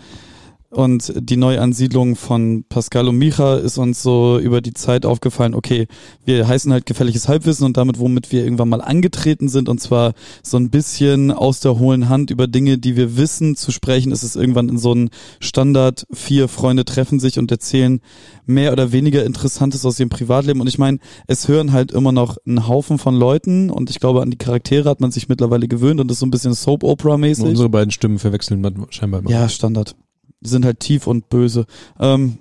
und die Neuansiedlung von Pascal und Micha ist uns so über die Zeit aufgefallen, okay, wir heißen halt gefährliches Halbwissen und damit, womit wir irgendwann mal angetreten sind und zwar so ein bisschen aus der hohlen Hand über Dinge, die wir wissen, zu sprechen, ist es irgendwann in so ein Standard, vier Freunde treffen sich und erzählen mehr oder weniger Interessantes aus ihrem Privatleben und ich meine, es hören halt immer noch ein Haufen von Leuten und ich glaube, an die Charaktere hat man sich mittlerweile gewöhnt und ist so ein bisschen Soap-Opera-mäßig. Unsere beiden Stimmen verwechseln man scheinbar immer. Ja, Standard. Die sind halt tief und böse. Ähm,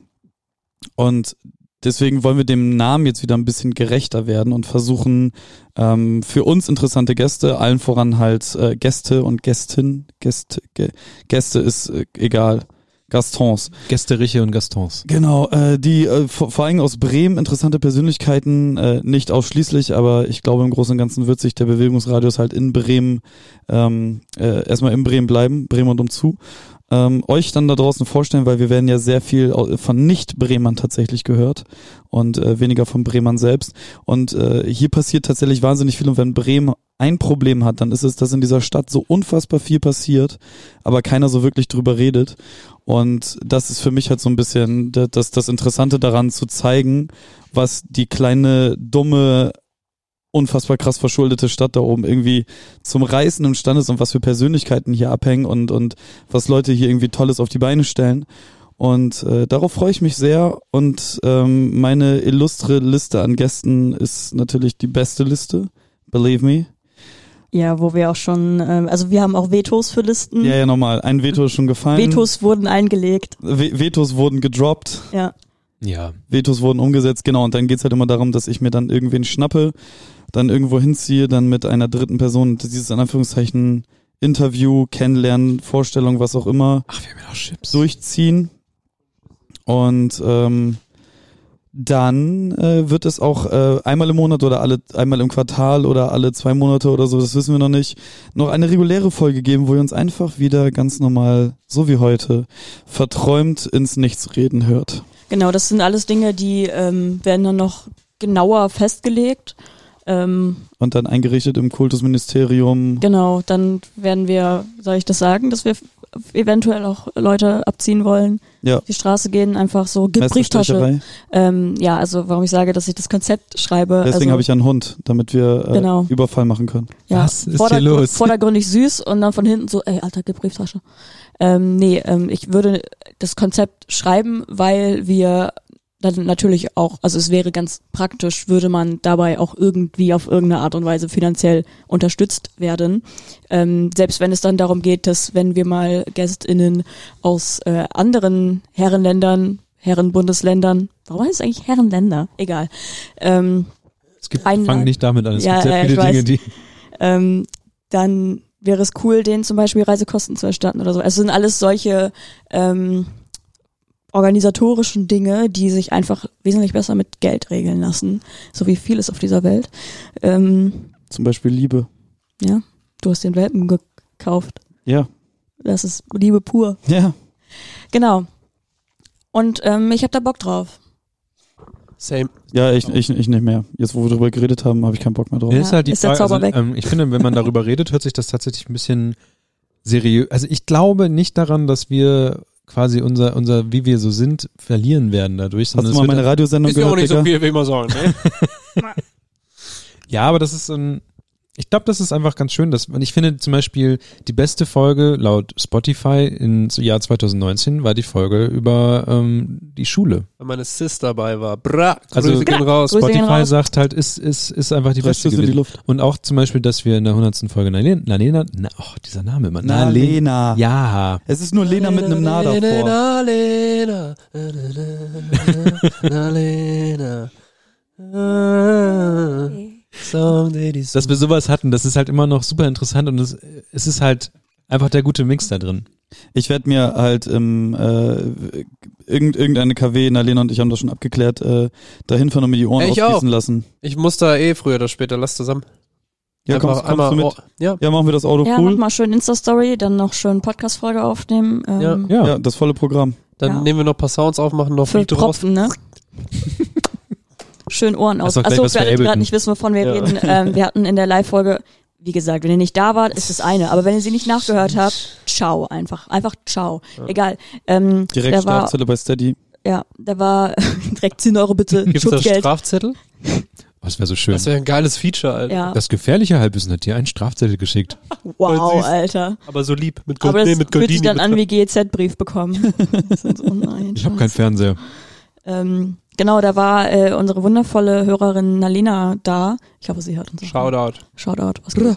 und deswegen wollen wir dem Namen jetzt wieder ein bisschen gerechter werden und versuchen ähm, für uns interessante Gäste, allen voran halt äh, Gäste und Gästin, Gäste, Gä- Gäste ist äh, egal, Gastons. Gästeriche und Gastons. Genau, äh, die äh, vor, vor allem aus Bremen interessante Persönlichkeiten, äh, nicht ausschließlich, aber ich glaube im Großen und Ganzen wird sich der Bewegungsradius halt in Bremen ähm, äh, erstmal in Bremen bleiben, Bremen und umzu. Ähm, euch dann da draußen vorstellen, weil wir werden ja sehr viel von Nicht-Bremern tatsächlich gehört und äh, weniger von Bremern selbst. Und äh, hier passiert tatsächlich wahnsinnig viel und wenn Bremen ein Problem hat, dann ist es, dass in dieser Stadt so unfassbar viel passiert, aber keiner so wirklich drüber redet. Und das ist für mich halt so ein bisschen da- das, das Interessante daran zu zeigen, was die kleine, dumme, unfassbar krass verschuldete Stadt da oben irgendwie zum Reißen imstande ist und was für Persönlichkeiten hier abhängen und, und was Leute hier irgendwie Tolles auf die Beine stellen. Und äh, darauf freue ich mich sehr. Und ähm, meine illustre Liste an Gästen ist natürlich die beste Liste. Believe me. Ja, wo wir auch schon, ähm, also wir haben auch Vetos für Listen. Ja, ja, nochmal. Ein Veto ist schon gefallen. Vetos wurden eingelegt. We Vetos wurden gedroppt. Ja. Ja. Vetos wurden umgesetzt, genau. Und dann geht's halt immer darum, dass ich mir dann irgendwen schnappe, dann irgendwo hinziehe, dann mit einer dritten Person dieses in Anführungszeichen Interview, Kennenlernen, Vorstellung, was auch immer, Ach, wir haben ja noch Chips. durchziehen. Und ähm, dann äh, wird es auch äh, einmal im Monat oder alle einmal im Quartal oder alle zwei Monate oder so, das wissen wir noch nicht, noch eine reguläre Folge geben, wo ihr uns einfach wieder ganz normal, so wie heute, verträumt ins Nichts reden hört. Genau, das sind alles Dinge, die ähm, werden dann noch genauer festgelegt. Ähm, Und dann eingerichtet im Kultusministerium. genau, dann werden wir, soll ich das sagen, dass wir eventuell auch Leute abziehen wollen, Ja. die Straße gehen, einfach so, gib Brieftasche. Ähm, ja, also warum ich sage, dass ich das Konzept schreibe. Deswegen also, habe ich einen Hund, damit wir äh, Genau. Überfall machen können. ja, Was ist vorder- hier los? Vordergründig süß und dann von hinten so, ey, Alter, gib Brieftasche. Ähm, nee, ähm, ich würde das Konzept schreiben, weil wir dann natürlich auch, also es wäre ganz praktisch, würde man dabei auch irgendwie auf irgendeine Art und Weise finanziell unterstützt werden. Ähm, selbst wenn es dann darum geht, dass wenn wir mal GästInnen aus äh, anderen Herrenländern, Herrenbundesländern, warum heißt es eigentlich Herrenländer? Egal. Ähm, Es gibt, Einladen. fang nicht damit an. Es Ja, gibt sehr ja, viele Dinge, weiß. die. ähm, dann wäre es cool, denen zum Beispiel Reisekosten zu erstatten oder so. Es sind alles solche ähm, organisatorischen Dinge, die sich einfach wesentlich besser mit Geld regeln lassen, so wie vieles auf dieser Welt. Ähm, Zum Beispiel Liebe. ja, du hast den Welpen gekauft. Ja. Das ist Liebe pur. Ja. Genau. Und ähm, ich habe da Bock drauf. Same. Ja, ich, ich, ich nicht mehr. Jetzt, wo wir drüber geredet haben, habe ich keinen Bock mehr drauf. Ja. ist halt die ist der Frage, Zauber also, weg. ähm, ich finde, wenn man darüber redet, hört sich das tatsächlich ein bisschen seriös. Also ich glaube nicht daran, dass wir quasi unser, unser, wie wir so sind, verlieren werden dadurch. Hast du es mal meine Radiosendung Ist ja auch gehört, nicht so Digga? viel, wie immer sagen. Ne? Ja, aber das ist ein, ich glaube, das ist einfach ganz schön, dass, und ich finde zum Beispiel die beste Folge laut Spotify im Jahr 2019 war die Folge über ähm, die Schule. Wenn meine Sis dabei war. Bra, Also- Grüße gehen raus. Grüße gehen Spotify raus. sagt halt, ist, ist, ist einfach die Drei beste in die gewesen. Luft. Und auch zum Beispiel, dass wir in der 100. Folge Nalena, Nalena, na, oh, dieser Name immer. Na, Nale- Lena. Ja. Es ist nur Lena mit einem Na davor. Na, Lena. Na, Lena. Dass wir sowas hatten, das ist halt immer noch super interessant und es, es ist halt einfach der gute Mix da drin. Ich werde mir halt im äh, irgend, irgendeine KW, na Lena und ich haben das schon abgeklärt, äh, dahin fahren und mir die Ohren Ich ausgießen auch. lassen. Ich muss da eh früher oder später, lass zusammen. Ja, Einfach kommst, kommst du mit? oh, ja. Ja, machen wir das Auto Ja, mach cool. mal schön Insta-Story, dann noch schön Podcast-Folge aufnehmen. Ähm, Ja. Ja, das volle Programm. Dann Ja. nehmen wir noch ein paar Sounds auf, machen noch Für Beat raus. Propfen, ne? Schön Ohren aus. Achso, alle, die gerade nicht wissen, wovon wir Ja. reden. Ähm, wir hatten in der Live-Folge, wie gesagt, wenn ihr nicht da wart, ist das eine. Aber wenn ihr sie nicht nachgehört habt, ciao einfach. Einfach ciao. Egal. Ähm, Direkt der war, bei Steady. ja, der war direkt 10 Euro bitte. Gibt's da. Strafzettel? Das wäre so schön. Das wäre ein geiles Feature, Alter. Ja. Das gefährliche Halbwissen hat dir einen Strafzettel geschickt. Wow. Alter. Aber so lieb. Mit, Gold, Aber das nee, mit fühlt sich Goldini. dann an wie GEZ-Brief bekommen. Das ist so, oh nein, Ich habe keinen Fernseher. ähm, genau, da war äh, unsere wundervolle Hörerin Nalena da. Ich hoffe, sie hört uns. Shoutout. Shoutout. Was geht?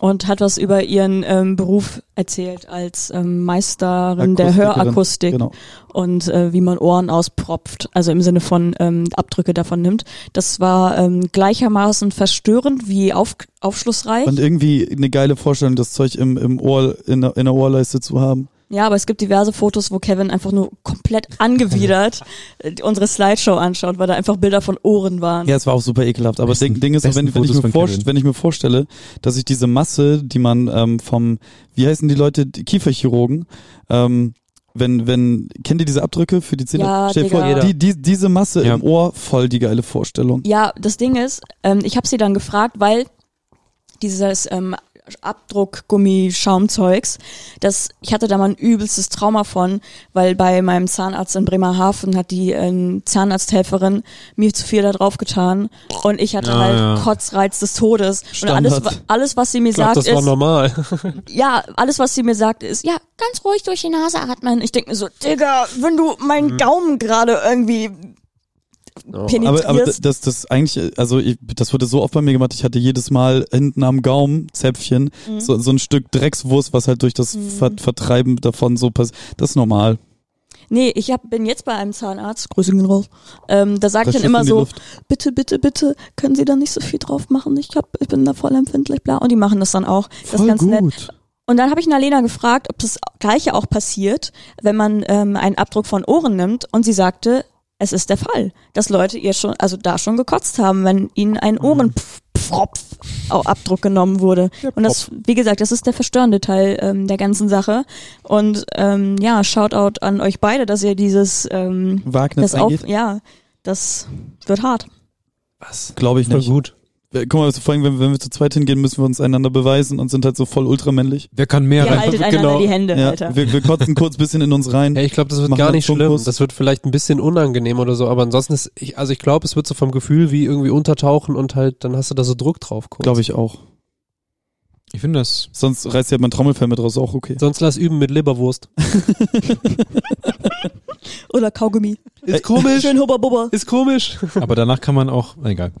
und hat was über ihren ähm, Beruf erzählt als ähm, Meisterin der Hörakustik Genau. und äh, wie man Ohren auspropft, also im Sinne von ähm, Abdrücke davon nimmt. Das war ähm, gleichermaßen verstörend wie auf, aufschlussreich. Und irgendwie eine geile Vorstellung, das Zeug im, im Ohr, in der, in der Ohrleiste zu haben. Ja, aber es gibt diverse Fotos, wo Kevin einfach nur komplett angewidert unsere Slideshow anschaut, weil da einfach Bilder von Ohren waren. Ja, es war auch super ekelhaft. Aber das Besten- Ding, Ding ist, wenn, wenn, ich mir vorst- wenn ich mir vorstelle, dass ich diese Masse, die man ähm, vom, wie heißen die Leute, die Kieferchirurgen, ähm, wenn, wenn, kennt ihr diese Abdrücke für die Zähne? Ja, Stell vor, die, die, diese Masse Ja. im Ohr, voll die geile Vorstellung. Ja, das Ding ist, ähm, ich habe sie dann gefragt, weil dieses ähm, Abdruckgummi-Schaumzeugs, das ich hatte da mal ein übelstes Trauma von, weil bei meinem Zahnarzt in Bremerhaven hat die ähm, Zahnarzthelferin mir zu viel da drauf getan und ich hatte Ja, halt ja. Kotzreiz des Todes und Standard. alles wa- alles was sie mir Ich glaube, sagt das war ist normal. ja, alles was sie mir sagt ist ja, ganz ruhig durch die Nase atmen. Ich denke mir so, Digga, wenn du meinen Gaumen gerade irgendwie penetrierst. Aber, aber das, das, eigentlich, also ich, das wurde so oft bei mir gemacht, ich hatte jedes Mal hinten am Gaumen, Zäpfchen, Mhm. so, so ein Stück Dreckswurst, was halt durch das Ver Vertreiben davon so passiert. Das ist normal. Nee, ich hab, bin jetzt bei einem Zahnarzt, Grüße gehen raus. Ähm, da sagt dann immer so, Luft. bitte, bitte, bitte, können Sie da nicht so viel drauf machen? Ich hab, ich bin da voll empfindlich, bla. Und die machen das dann auch. Das ist Voll ganz gut. nett. Und dann habe ich Nalena gefragt, ob das Gleiche auch passiert, wenn man ähm, einen Abdruck von Ohren nimmt. Und sie sagte, es ist der Fall, dass Leute ihr schon, also da schon gekotzt haben, wenn ihnen Mhm. ein Ohrenpfropf auch Abdruck genommen wurde. Und das, wie gesagt, das ist der verstörende Teil ähm, der ganzen Sache. Und ähm, ja, Shoutout an euch beide, dass ihr dieses ähm, Wagnis das auf, ja, das wird hart. Was? Glaube ich Voll nicht. gut. Äh, Guck mal, vor allem, wenn, wenn wir zu zweit hingehen, müssen wir uns einander beweisen und sind halt so voll ultramännlich. Wer kann mehr Ihr rein? haltet genau. einander die Hände, Ja, Alter. wir, wir kotzen kurz bisschen in uns rein. Ja, ich glaube, das wird gar nicht schlimm. Zungenkuss. Das wird vielleicht ein bisschen unangenehm oder so, aber ansonsten ist, ich, also ich glaube, es wird so vom Gefühl wie irgendwie untertauchen und halt, dann hast du da so Druck drauf. Glaube ich auch. Ich finde das. Sonst reißt ja mein Trommelfell mit raus, auch okay. Sonst lass üben mit Leberwurst. Oder Kaugummi. Ist komisch. Schön hubba bubba. Ist komisch. Aber danach kann man auch. Egal.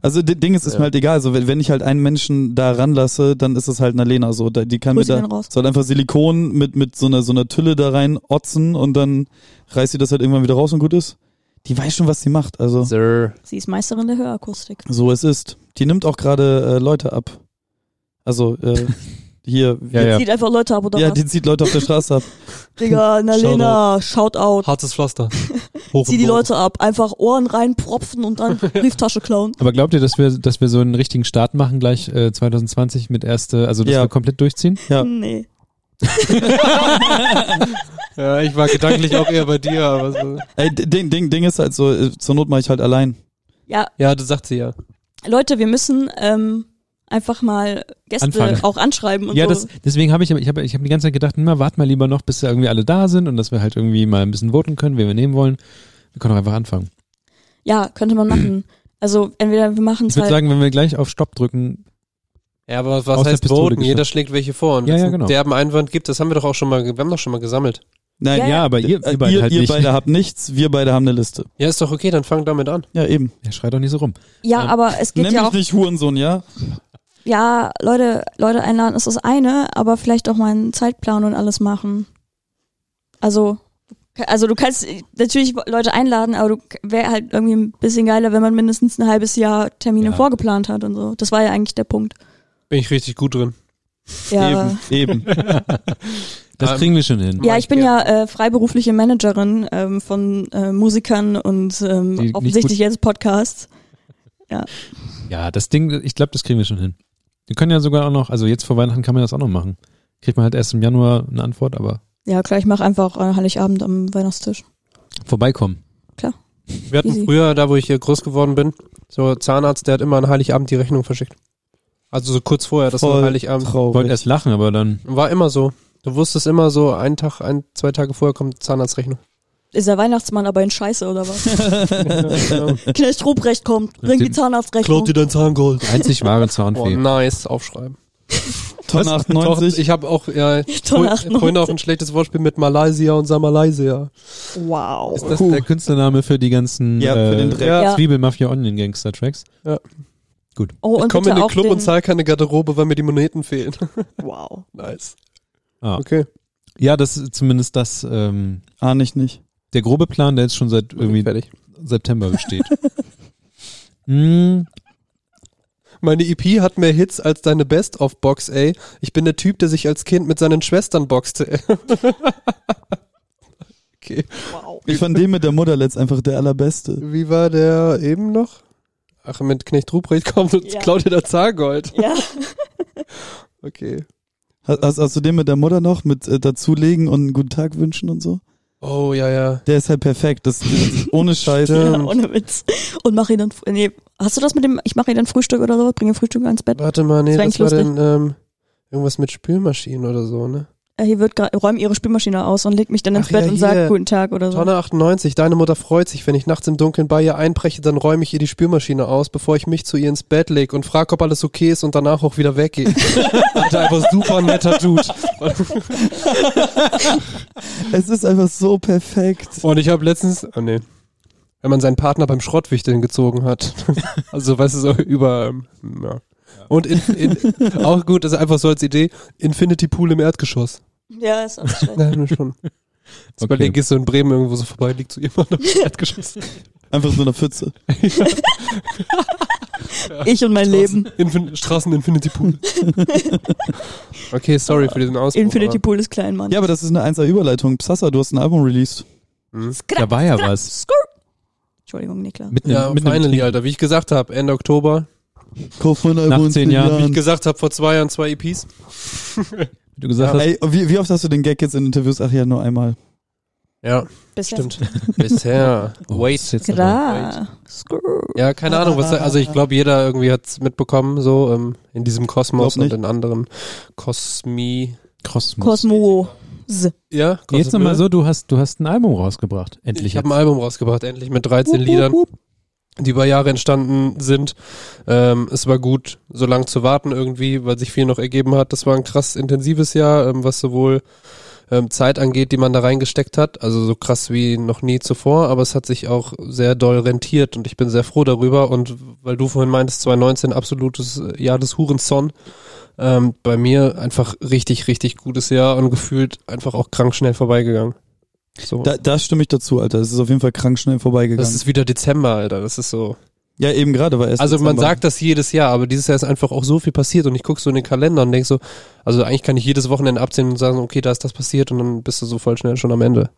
Also das Ding ist, ist Ja. mir halt egal. Also wenn, wenn ich halt einen Menschen da ranlasse, dann ist es halt eine Lena so. Die kann Grüße mir da soll einfach Silikon mit mit so einer so einer Tülle da rein otzen und dann reißt sie das halt irgendwann wieder raus und gut ist. Die weiß schon, was sie macht. Also Sir. Sie ist Meisterin der Hörakustik. so es ist. Die nimmt auch gerade äh, Leute ab. Also äh, hier. Ja, ja. Sieht einfach Leute ab oder Ja, was? die zieht Leute auf der Straße ab. Digga, Nalena, Shoutout. Hartes Pflaster. Hoch Zieh die. Leute ab. Einfach Ohren reinpropfen und dann Brieftasche klauen. Aber glaubt ihr, dass wir, dass wir so einen richtigen Start machen gleich äh, 2020 mit erste, also dass Ja. wir komplett durchziehen? Ja. Nee. Ja, ich war gedanklich auch eher bei dir, aber so. Ey, Ding, Ding, Ding ist halt so, äh, zur Not mache ich halt allein. Ja, Ja, das sagt sie ja. Leute, wir müssen ähm, einfach mal Gäste Anfangen. auch anschreiben und ja, so. das, deswegen habe ich, ich habe ich hab die ganze Zeit gedacht, na, wart mal lieber noch, bis wir irgendwie alle da sind und dass wir halt irgendwie mal ein bisschen voten können, wen wir nehmen wollen. Wir können auch einfach anfangen. ja, könnte man machen. Also entweder wir machen Ich es würde halt. sagen, wenn wir gleich auf Stopp drücken, Ja, aber was heißt voten? Jeder schlägt welche vor. Und Ja, ja, einen genau. derben Einwand gibt, das haben wir doch auch schon mal, wir haben doch schon mal gesammelt. Nein, Ja, ja, aber ihr, äh, ihr beide ihr, halt ihr nicht. beide habt nichts, wir beide haben eine Liste. Ja, ist doch okay, dann fang damit an. Ja, eben. Ja, schreit doch nicht so rum. ja, ähm, aber es geht Nenn ja mich auch. nicht Hurensohn, ja? Ja, Leute, Leute einladen ist das eine, aber vielleicht auch mal einen Zeitplan und alles machen. Also, also du kannst natürlich Leute einladen, aber du wäre halt irgendwie ein bisschen geiler, wenn man mindestens ein halbes Jahr Termine Ja. vorgeplant hat und so. Das war ja eigentlich der Punkt. Bin ich richtig gut drin. Ja, Eben, eben. Das kriegen wir schon hin. ja ich bin ja äh, freiberufliche Managerin ähm, von äh, Musikern und ähm, offensichtlich jetzt Podcasts. Ja, das Ding, ich glaube, das kriegen wir schon hin. Wir können ja sogar auch noch, also jetzt vor Weihnachten kann man das auch noch machen. Kriegt man halt erst im Januar eine Antwort, aber Ja, klar, ich mache einfach äh, Heiligabend am Weihnachtstisch. vorbeikommen. Wir hatten Easy. früher, da wo ich hier groß geworden bin, so Zahnarzt, der hat immer an Heiligabend die Rechnung verschickt. Also so kurz vorher, das war Heiligabend. Ich wollte traurig. erst lachen, aber dann, War immer so. Du wusstest immer so, einen Tag, ein, zwei Tage vorher kommt Zahnarztrechnung. Ist der Weihnachtsmann aber in Scheiße oder was? Knecht Ruprecht kommt, bring die Zahnarztrechnung. dein Zahngold. einzig wahre Oh, Zahnfee. nice, aufschreiben. Ton Doch, 98. ich habe auch ja, Ton vorhin 98. vorhin auch ein schlechtes Wortspiel mit Malaysia und sag Malaysia. Wow. Ist das der Künstlername für die ganzen Ja, für den äh, Dreck. Ja. Zwiebel Mafia Onion Gangster Tracks? Oh, Ich und komme in den Club den, und zahle keine Garderobe, weil mir die Moneten fehlen. Wow. nice. Ah. Okay. Ja, das ist zumindest das, ähm, Ahne ich nicht. Der grobe Plan, der jetzt schon seit irgendwie fertig. September besteht. hm, Meine EP hat mehr Hits als deine Best-of-Box, ey. Ich bin der Typ, der sich als Kind mit seinen Schwestern boxte. okay. Wow. Ich fand den mit der Mutter letzt einfach der allerbeste. Wie war der eben noch? Ach, mit Knecht Ruprecht kommt und Ja. klaut dir das Zahlgold. Ja. Okay. Hast, hast, hast du den mit der Mutter noch mit äh, dazulegen und einen guten Tag wünschen und so? Oh, ja, ja. Der ist halt perfekt. Das, das ohne Scheiße. ja, ohne Witz. Und mach ihn dann, nee, hast du das mit dem, ich mache ihn dann Frühstück oder so, bringe Frühstück ans Bett? Warte mal, nee, Das das, war dann ähm, irgendwas mit Spülmaschinen oder so, ne? Äh, Hier wird gerade, räum ihre Spülmaschine aus und legt mich dann ins Ach Bett ja, und sagt guten Tag oder so. Tonne 98, deine Mutter freut sich, wenn ich nachts im Dunkeln bei ihr einbreche, dann räume ich ihr die Spülmaschine aus, bevor ich mich zu ihr ins Bett leg und frage, ob alles okay ist und danach auch wieder weggehe. Alter, einfach super netter Dude. Es ist einfach so perfekt. Und ich habe letztens, oh nee, wenn man seinen Partner beim Schrottwichteln gezogen hat. also, weißt du, so über, ähm, ja. Und in, in, auch gut, also einfach so als Idee, Infinity Pool im Erdgeschoss. Ja, ist auch nicht schlecht. Ja, schon. Jetzt Okay. überleg, gehst du in Bremen irgendwo so vorbei, liegt zu jemandem im Erdgeschoss. Einfach so eine Pfütze. Ich und mein Leben. Infin Straßen Infinity Pool. okay, sorry für diesen Ausdruck. Infinity Pool ist klein, Mann. Ja, aber das ist eine 1 Überleitung. Psassa, du hast ein Album released. da war ja was. Entschuldigung, Niklas. Mit Ja, einem, mit einem finally. Alter. Wie ich gesagt habe, Ende Oktober. Kauf mein Nach Album in zehn Jahren. Wie ich gesagt habe, vor zwei Jahren zwei EPs. Wie du gesagt hast, Ey, wie, wie oft hast du den Gag jetzt in Interviews? Ach ja, nur einmal. Ja, Bisher. stimmt. Bisher. oh, Wait. ist jetzt. Skrrr. Ja, keine Ahnung, was, also ich glaube, jeder irgendwie hat's mitbekommen, so ähm, in diesem Kosmos Glaub nicht. und in anderen Kosmi. Kosmos. Kosmo. Ja, Jetzt nochmal so, du hast, du hast ein Album rausgebracht. Endlich. Ich habe ein. Album rausgebracht, endlich mit 13 Liedern, die über Jahre entstanden sind. Ähm, es war gut, so lang zu warten irgendwie, weil sich viel noch ergeben hat. Das war ein krass intensives Jahr, ähm, was sowohl ähm, Zeit angeht, die man da reingesteckt hat. Also so krass wie noch nie zuvor, aber es hat sich auch sehr doll rentiert und ich bin sehr froh darüber. Und weil du vorhin meintest, 2019 absolutes äh, Jahr des Hurenson. Ähm, bei mir einfach richtig, richtig gutes Jahr und gefühlt einfach auch krank schnell vorbeigegangen. So. Da, da stimme ich dazu, Alter. Es ist auf jeden Fall krank schnell vorbeigegangen. Das ist wieder Dezember, Alter. Das ist so. ja, eben gerade, weil es Also man Dezember. sagt das jedes Jahr, aber dieses Jahr ist einfach auch so viel passiert und ich gucke so in den Kalender und denk so, also eigentlich kann ich jedes Wochenende abzählen und sagen, okay, da ist das passiert und dann bist du so voll schnell schon am Ende.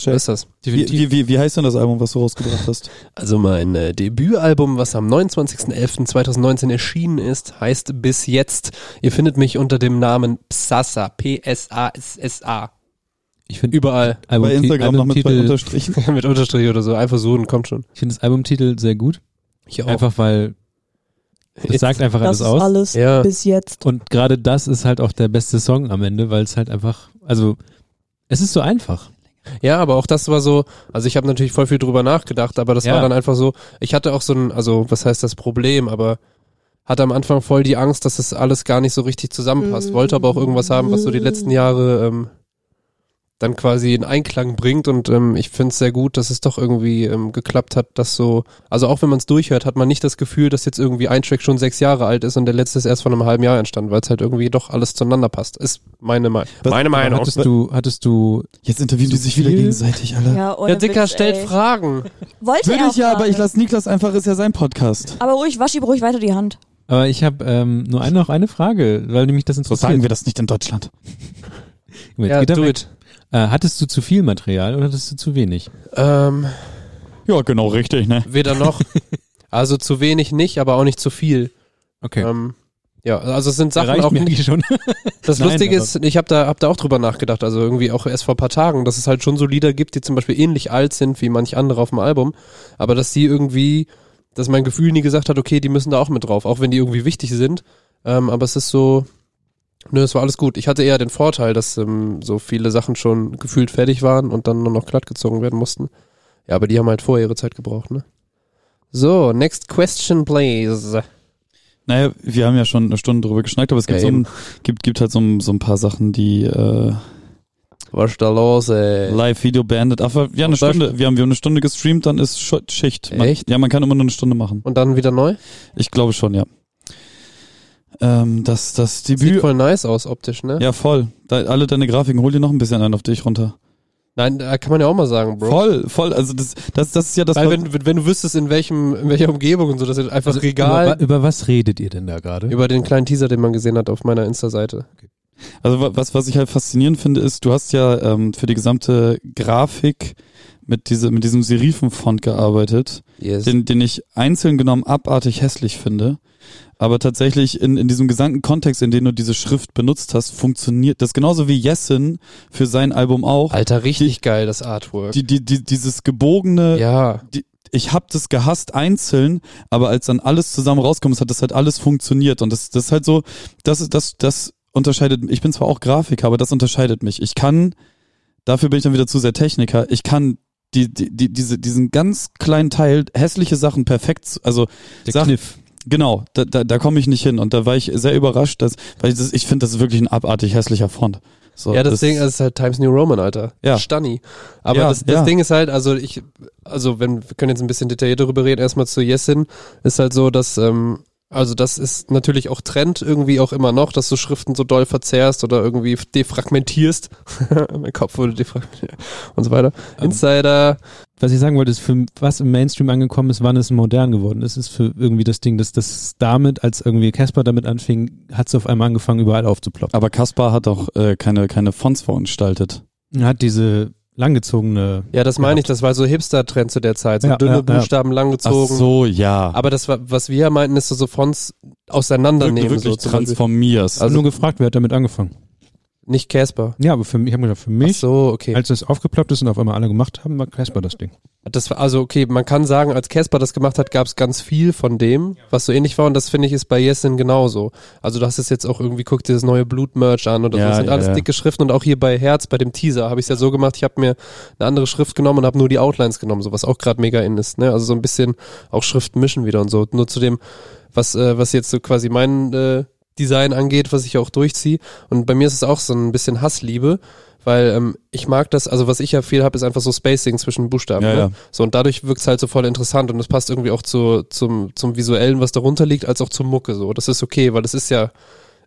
So ist das. Wie, wie, wie, wie heißt denn das Album, was du rausgebracht hast? Also mein äh, Debütalbum, was am 29.11.2019 erschienen ist, heißt Bis Jetzt. Ihr findet mich unter dem Namen Psassa, P-S-A-S-S-A. Ich finde Überall. Album, Bei Instagram noch mit Unterstrichen. Mit Unterstrich oder so, einfach so und kommt schon. ich finde das Albumtitel sehr gut. Ich auch. Einfach weil es sagt einfach Das alles ist aus. alles Ja. bis jetzt. Und gerade das ist halt auch der beste Song am Ende, weil es halt einfach, also es ist so einfach. Ja, aber auch das war so, also ich habe natürlich voll viel drüber nachgedacht, aber das Ja. war dann einfach so, ich hatte auch so ein, also was heißt das Problem, aber hatte am Anfang voll die Angst, dass das alles gar nicht so richtig zusammenpasst, wollte aber auch irgendwas haben, was so die letzten Jahre ähm, dann quasi in Einklang bringt und ähm, ich finde es sehr gut, dass es doch irgendwie ähm, geklappt hat, dass so, also auch wenn man es durchhört, hat man nicht das Gefühl, dass jetzt irgendwie ein Track schon sechs Jahre alt ist und der letzte ist erst vor einem halben Jahr entstanden, weil es halt irgendwie doch alles zueinander passt. Ist meine, Me Was- meine Meinung. Hattest du, hattest du, Jetzt interviewen die sich wieder viel? gegenseitig, Alter. Ja, ohne Ja, Dicker, Witz, stellt ey. Fragen. Wollte Würde ich ja, aber ich lasse Niklas einfach, ist ja sein Podcast. Aber ruhig, wasch ihm ruhig weiter die Hand. aber ich habe ähm, nur eine, noch eine Frage, weil nämlich das So interessiert. sagen wir das nicht in Deutschland. Ja, do it. Äh, hattest du zu viel Material oder hattest du zu wenig? Ähm, Ja, genau, richtig, ne? weder noch. Also zu wenig nicht, aber auch nicht zu viel. Okay. Ähm, ja, also es sind Sachen Reicht auch mir schon. Das Nein, Lustige ist, ich habe da, hab da auch drüber nachgedacht, also irgendwie auch erst vor ein paar Tagen, dass es halt schon so Lieder gibt, die zum Beispiel ähnlich alt sind wie manch andere auf dem Album, aber dass die irgendwie, dass mein Gefühl nie gesagt hat, okay, die müssen da auch mit drauf, auch wenn die irgendwie wichtig sind. Ähm, aber es ist so, nö, es war alles gut. Ich hatte eher den Vorteil, dass ähm, so viele Sachen schon gefühlt fertig waren und dann nur noch glatt gezogen werden mussten. Ja, aber die haben halt vorher ihre Zeit gebraucht, ne? So, next question, please. Naja, wir haben ja schon eine Stunde drüber geschnackt, aber es gibt, Ja, so ein, gibt, gibt halt so ein, so ein paar Sachen, die, äh, Was ist da los, ey? Live-Video beendet. Aber ja, eine Stunde. Wir haben, wir haben eine Stunde gestreamt, dann ist Sch- Schicht. Man, Echt? Ja, man kann immer nur eine Stunde machen. Und dann wieder neu? Ich glaube schon, ja. Ähm, das, das Sieht Debüt. voll nice aus optisch, ne? Ja, voll. Da, alle deine Grafiken, hol dir noch ein bisschen einen auf dich runter. Nein, da kann man ja auch mal sagen, Bro. Voll, voll. Also das, das, das ist ja das. Weil wenn, wenn du wüsstest, in welchem, in welcher Umgebung und so, das ist einfach Also, Regal Über, über was redet ihr denn da gerade? über den kleinen Teaser, den man gesehen hat auf meiner Insta-Seite. Also wa- was, was ich halt faszinierend finde, ist, du hast ja ähm, für die gesamte Grafik mit, diese, mit diesem Serifenfont gearbeitet, Yes. den, den ich einzeln genommen abartig hässlich finde. Aber tatsächlich in, in diesem gesamten Kontext, in dem du diese Schrift benutzt hast, funktioniert das genauso wie Jessin für sein Album auch. Alter, richtig geil, das Artwork. Die, die, die, dieses gebogene, ja. ich habe das gehasst einzeln, aber als dann alles zusammen rauskommt, hat das halt alles funktioniert und das das ist halt so, das das das unterscheidet ich bin zwar auch Grafiker, aber das unterscheidet mich. Ich kann dafür bin ich dann wieder zu sehr Techniker. Ich kann die, die, die diese diesen ganz kleinen Teil hässliche Sachen perfekt also Der Sachen, Kniff. Genau, da, da, da komme ich nicht hin und da war ich sehr überrascht, dass weil ich, das, ich finde, das ist wirklich ein abartig hässlicher Font. So, ja, das, Ding ist halt Times New Roman, Alter. Ja. Stunny. Aber Ja, das, das ja. Ding ist halt, also ich, also wenn, wir können jetzt ein bisschen detailliert darüber reden, erstmal zu Yesin, ist halt so, dass, ähm, also das ist natürlich auch Trend irgendwie auch immer noch, dass du Schriften so doll verzerrst oder irgendwie defragmentierst. mein Kopf wurde defragmentiert und so weiter. Ähm, Insider, Was ich sagen wollte, ist, für was im Mainstream angekommen ist, wann es modern geworden ist, ist für irgendwie das Ding, dass das damit, als irgendwie Casper damit anfing, hat es auf einmal angefangen, überall aufzuploppen. aber Kaspar hat auch äh, keine keine Fonts verunstaltet. Hat diese langgezogene, ja, das meine ich, das war so Hipster-Trend zu der Zeit, so Ja, dünne ja, ja. Buchstaben Ach langgezogen. so, ja. Aber das war, was wir meinten, ist so, so Fonts auseinandernehmen. wirklich so zum Beispiel. transformierst. Also- nur gefragt, wer hat damit angefangen? Nicht Casper. Ja, aber für mich, ich habe gedacht, für Ach mich, so, okay. als das aufgeploppt ist und auf einmal alle gemacht haben, war Casper das Ding. Das war, also okay, man kann sagen, als Casper das gemacht hat, gab es ganz viel von dem, was so ähnlich war und das finde ich ist bei Yesin genauso. Also du hast es jetzt auch irgendwie, guck dir das neue Blut-Merch an oder so, Ja, das sind ja, alles ja. dicke Schriften und auch hier bei Herz, bei dem Teaser, habe ich es ja so gemacht, ich habe mir eine andere Schrift genommen und habe nur die Outlines genommen, so was auch gerade mega in ist, ne? Also so ein bisschen auch Schriften mischen wieder und so. Nur zu dem, was, äh, was jetzt so quasi mein äh, Design angeht, was ich auch durchziehe. Und bei mir ist es auch so ein bisschen Hassliebe, weil ähm, ich mag das, also was ich ja viel habe, ist einfach so Spacing zwischen Buchstaben. Ja, ne? ja. So, und dadurch wirkt's halt so voll interessant und es passt irgendwie auch zu, zum, zum Visuellen, was darunter liegt, als auch zur Mucke. So, das ist okay, weil das ist ja,